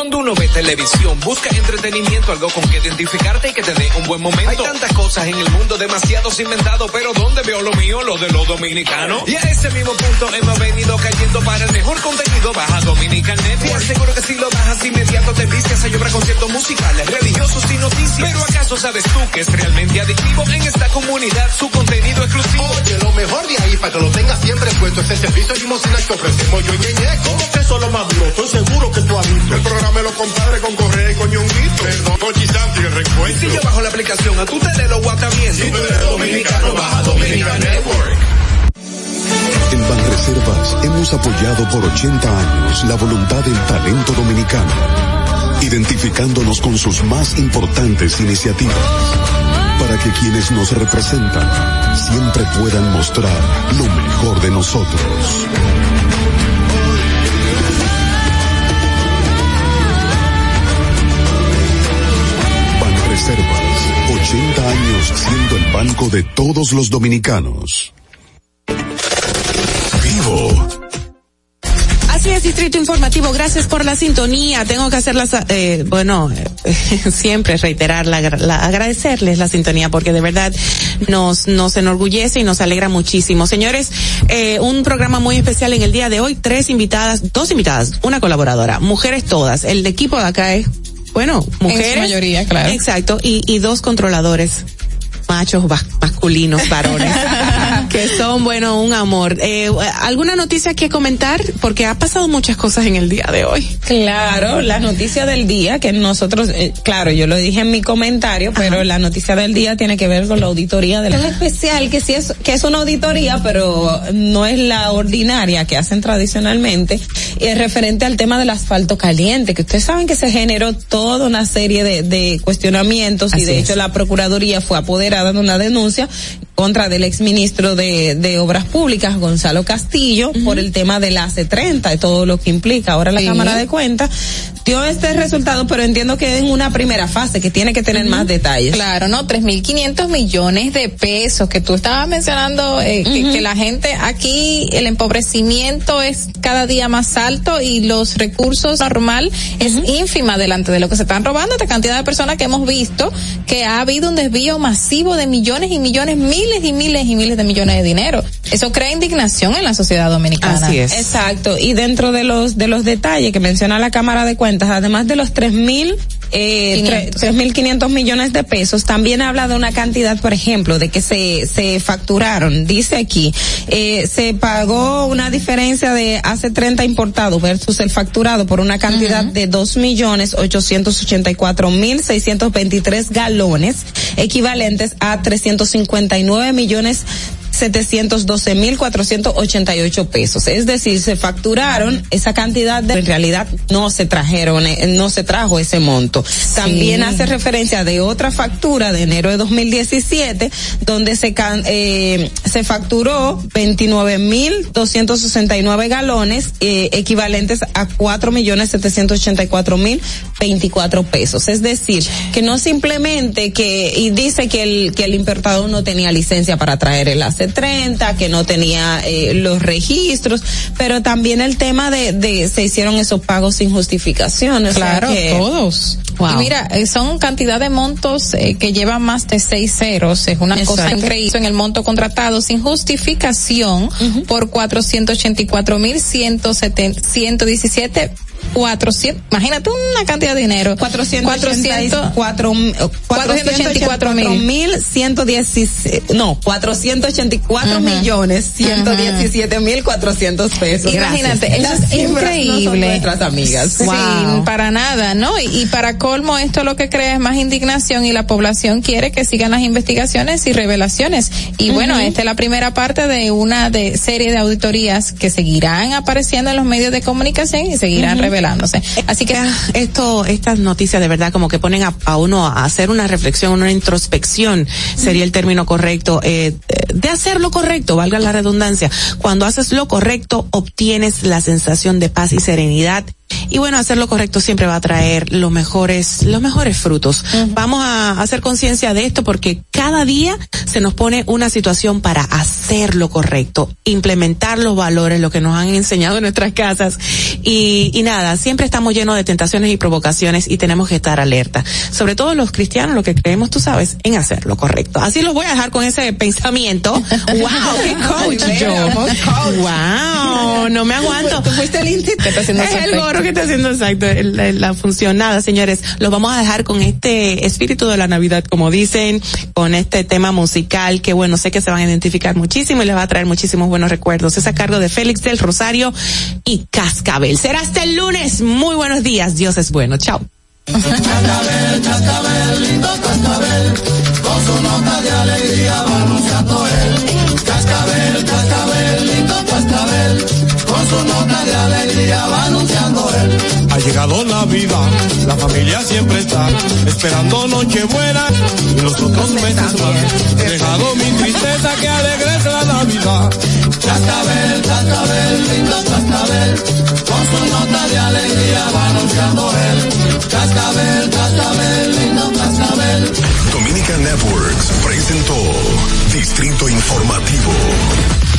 Speaker 35: Cuando uno ve televisión, busca entretenimiento, algo con que identificarte y que te dé un buen momento. Hay tantas cosas en el mundo, demasiados inventados, pero ¿dónde veo lo mío? Lo de los dominicanos. Y a ese mismo punto hemos venido cayendo para el mejor contenido. Baja Dominican Network. Seguro que si lo bajas inmediato te vistes a llorar conciertos musicales, religiosos y noticias. Pero ¿acaso sabes tú que es realmente adictivo en esta comunidad su contenido exclusivo?
Speaker 36: Oye, lo mejor de ahí para que lo tengas siempre puesto es el servicio limosina que ofrecemos yo y Ñeñe. ¿Cómo que eso es lo más duro? Estoy seguro que tú has visto. El programa lo compadre con correa y coñonguito. Perdón, con Santi el recuento.
Speaker 35: Si yo bajo la aplicación, a tú te de lo guata bien.
Speaker 36: Si tú eres dominicano, baja Dominican Network.
Speaker 33: En Banreservas hemos apoyado por 80 años la voluntad del talento dominicano, identificándonos con sus más importantes iniciativas, para que quienes nos representan siempre puedan mostrar lo mejor de nosotros. 80 años siendo el banco de todos los dominicanos.
Speaker 19: Vivo.
Speaker 16: Así es, Distrito Informativo. Gracias por la sintonía. Tengo que hacerlas, eh, bueno, eh, siempre reiterar, la, agradecerles la sintonía porque de verdad nos, nos enorgullece y nos alegra muchísimo. Señores, eh, un programa muy especial en el día de hoy. Tres invitadas, dos invitadas, una colaboradora, mujeres todas. El equipo de acá es bueno, mujeres. En
Speaker 12: mayoría, claro.
Speaker 16: Exacto, y, y dos controladores machos masculinos, varones, que son, bueno, un amor. Eh, ¿Alguna noticia que comentar? Porque ha pasado muchas cosas en el día de hoy.
Speaker 20: Claro, la noticia del día, que nosotros, eh, claro, yo lo dije en mi comentario, pero la noticia del día tiene que ver con la auditoría de la... Es especial, que sí es, que es una auditoría, pero no es la ordinaria que hacen tradicionalmente, y es referente al tema del asfalto caliente, que ustedes saben que se generó toda una serie de, de cuestionamientos y de hecho la Procuraduría fue apoderada dando una denuncia contra del exministro de, de Obras Públicas, Gonzalo Castillo, por el tema del AC30 y todo lo que implica. Ahora la Cámara de Cuentas dio este resultado, pero entiendo que en una primera fase, que tiene que tener más detalles.
Speaker 12: Claro, ¿no? 3.500 millones de pesos que tú estabas mencionando, eh, que, la gente aquí, el empobrecimiento es cada día más alto y los recursos normal es ínfima delante de lo que se están robando, esta cantidad de personas que hemos visto que ha habido un desvío masivo de millones y millones, miles y miles y miles de millones de dinero. Eso crea indignación en la sociedad dominicana.
Speaker 20: Así es. Exacto. Y dentro de los, de los detalles que menciona la Cámara de Cuentas, además de los tres mil eh, 3.500 millones de pesos. También habla de una cantidad, por ejemplo, de que se, se facturaron. Dice aquí, eh, se pagó una diferencia de hace 30 importado versus el facturado por una cantidad de dos millones cuatro mil veintitrés galones, equivalentes a 359 millones 712.488 pesos. Es decir, se facturaron esa cantidad de, en realidad no se trajeron, eh, no se trajo ese monto. También hace referencia de otra factura de enero de 2017, donde se, eh, se facturó 29.269 galones, eh, equivalentes a 4.784.024 pesos. Es decir, que no simplemente que, y dice que el, que el importador no tenía licencia para traer el aceite 30, que no tenía eh, los registros, pero también el tema de, de se hicieron esos pagos sin justificaciones.
Speaker 12: Claro, todos. Y mira, eh, son cantidad de montos eh, que llevan más de seis ceros, es una cosa increíble en el monto contratado sin justificación por 484 mil 117 400, imagínate una cantidad de dinero.
Speaker 20: 484 484 mil 116, no, 484 millones 117 mil 400 pesos.
Speaker 12: Imagínate, eso es increíble.
Speaker 20: nuestras amigas.
Speaker 12: Sí, para nada, ¿no? Y, para colmo esto lo que crea es más indignación y la población quiere que sigan las investigaciones y revelaciones. Y bueno, esta es la primera parte de una de serie de auditorías que seguirán apareciendo en los medios de comunicación y seguirán revelando
Speaker 16: Así que esto, estas noticias de verdad como que ponen a, uno a hacer una reflexión, una introspección, sería el término correcto, eh, de hacer lo correcto, valga la redundancia. Cuando haces lo correcto, obtienes la sensación de paz y serenidad y bueno, hacer lo correcto siempre va a traer los mejores, los mejores frutos. Vamos a hacer conciencia de esto porque cada día se nos pone una situación para hacer lo correcto, implementar los valores, lo que nos han enseñado en nuestras casas. Y, y nada, siempre estamos llenos de tentaciones y provocaciones y tenemos que estar alerta. Sobre todo los cristianos, lo que creemos, tú sabes, en hacer lo correcto. Así los voy a dejar con ese pensamiento. wow, qué coach yo. wow, no me aguanto.
Speaker 20: Tú fuiste el
Speaker 16: Es el gorro que está haciendo exacto la, función. Nada, señores, los vamos a dejar con este espíritu de la Navidad, como dicen, con este tema musical que bueno, sé que se van a identificar muchísimo y les va a traer muchísimos buenos recuerdos. Es a cargo de Félix del Rosario y Cascabel. Será hasta el lunes. Muy buenos días. Dios es bueno. Chao.
Speaker 11: Cascabel, cascabel, lindo cascabel, con su nota de alegría va él. Cascabel, cascabel, con su nota de alegría va anunciando él.
Speaker 36: Ha llegado la vida, la familia siempre está esperando Nochebuena y los otros meses más. He dejado mi tristeza que alegre la Navidad.
Speaker 11: Cascabel, cascabel, lindo cascabel, con su nota de alegría va anunciando él. Cascabel, cascabel, lindo cascabel.
Speaker 19: Dominican Networks presentó Distrito Informativo.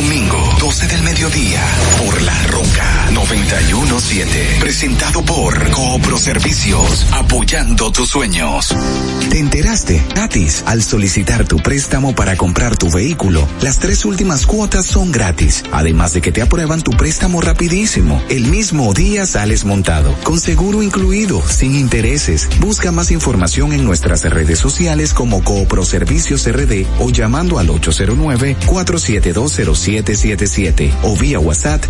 Speaker 39: Domingo, 12 del mediodía, por La Roca 917. Presentado por Coopro Servicios, apoyando tus sueños.
Speaker 40: ¿Te enteraste? Gratis. Al solicitar tu préstamo para comprar tu vehículo, las tres últimas cuotas son gratis. Además de que te aprueban tu préstamo rapidísimo. El mismo día sales montado, con seguro incluido, sin intereses. Busca más información en nuestras redes sociales como Coopro Servicios RD o llamando al 809-4720777 o vía WhatsApp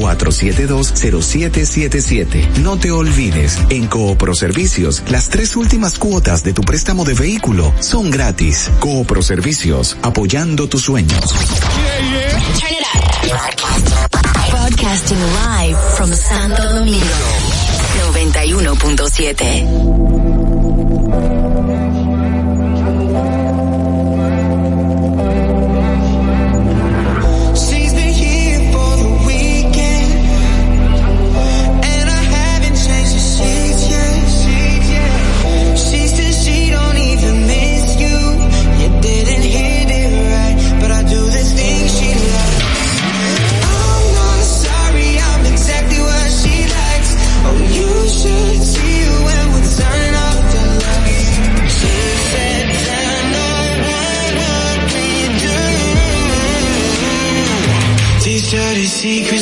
Speaker 40: 809-4720777. No te olvides, en Coopro Servicios, las tres últimas cuotas de tu préstamo de vehículo son gratis. Coopro Servicios, apoyando tus sueños.
Speaker 41: Broadcasting live from Santo Domingo. 91.7.
Speaker 11: secrets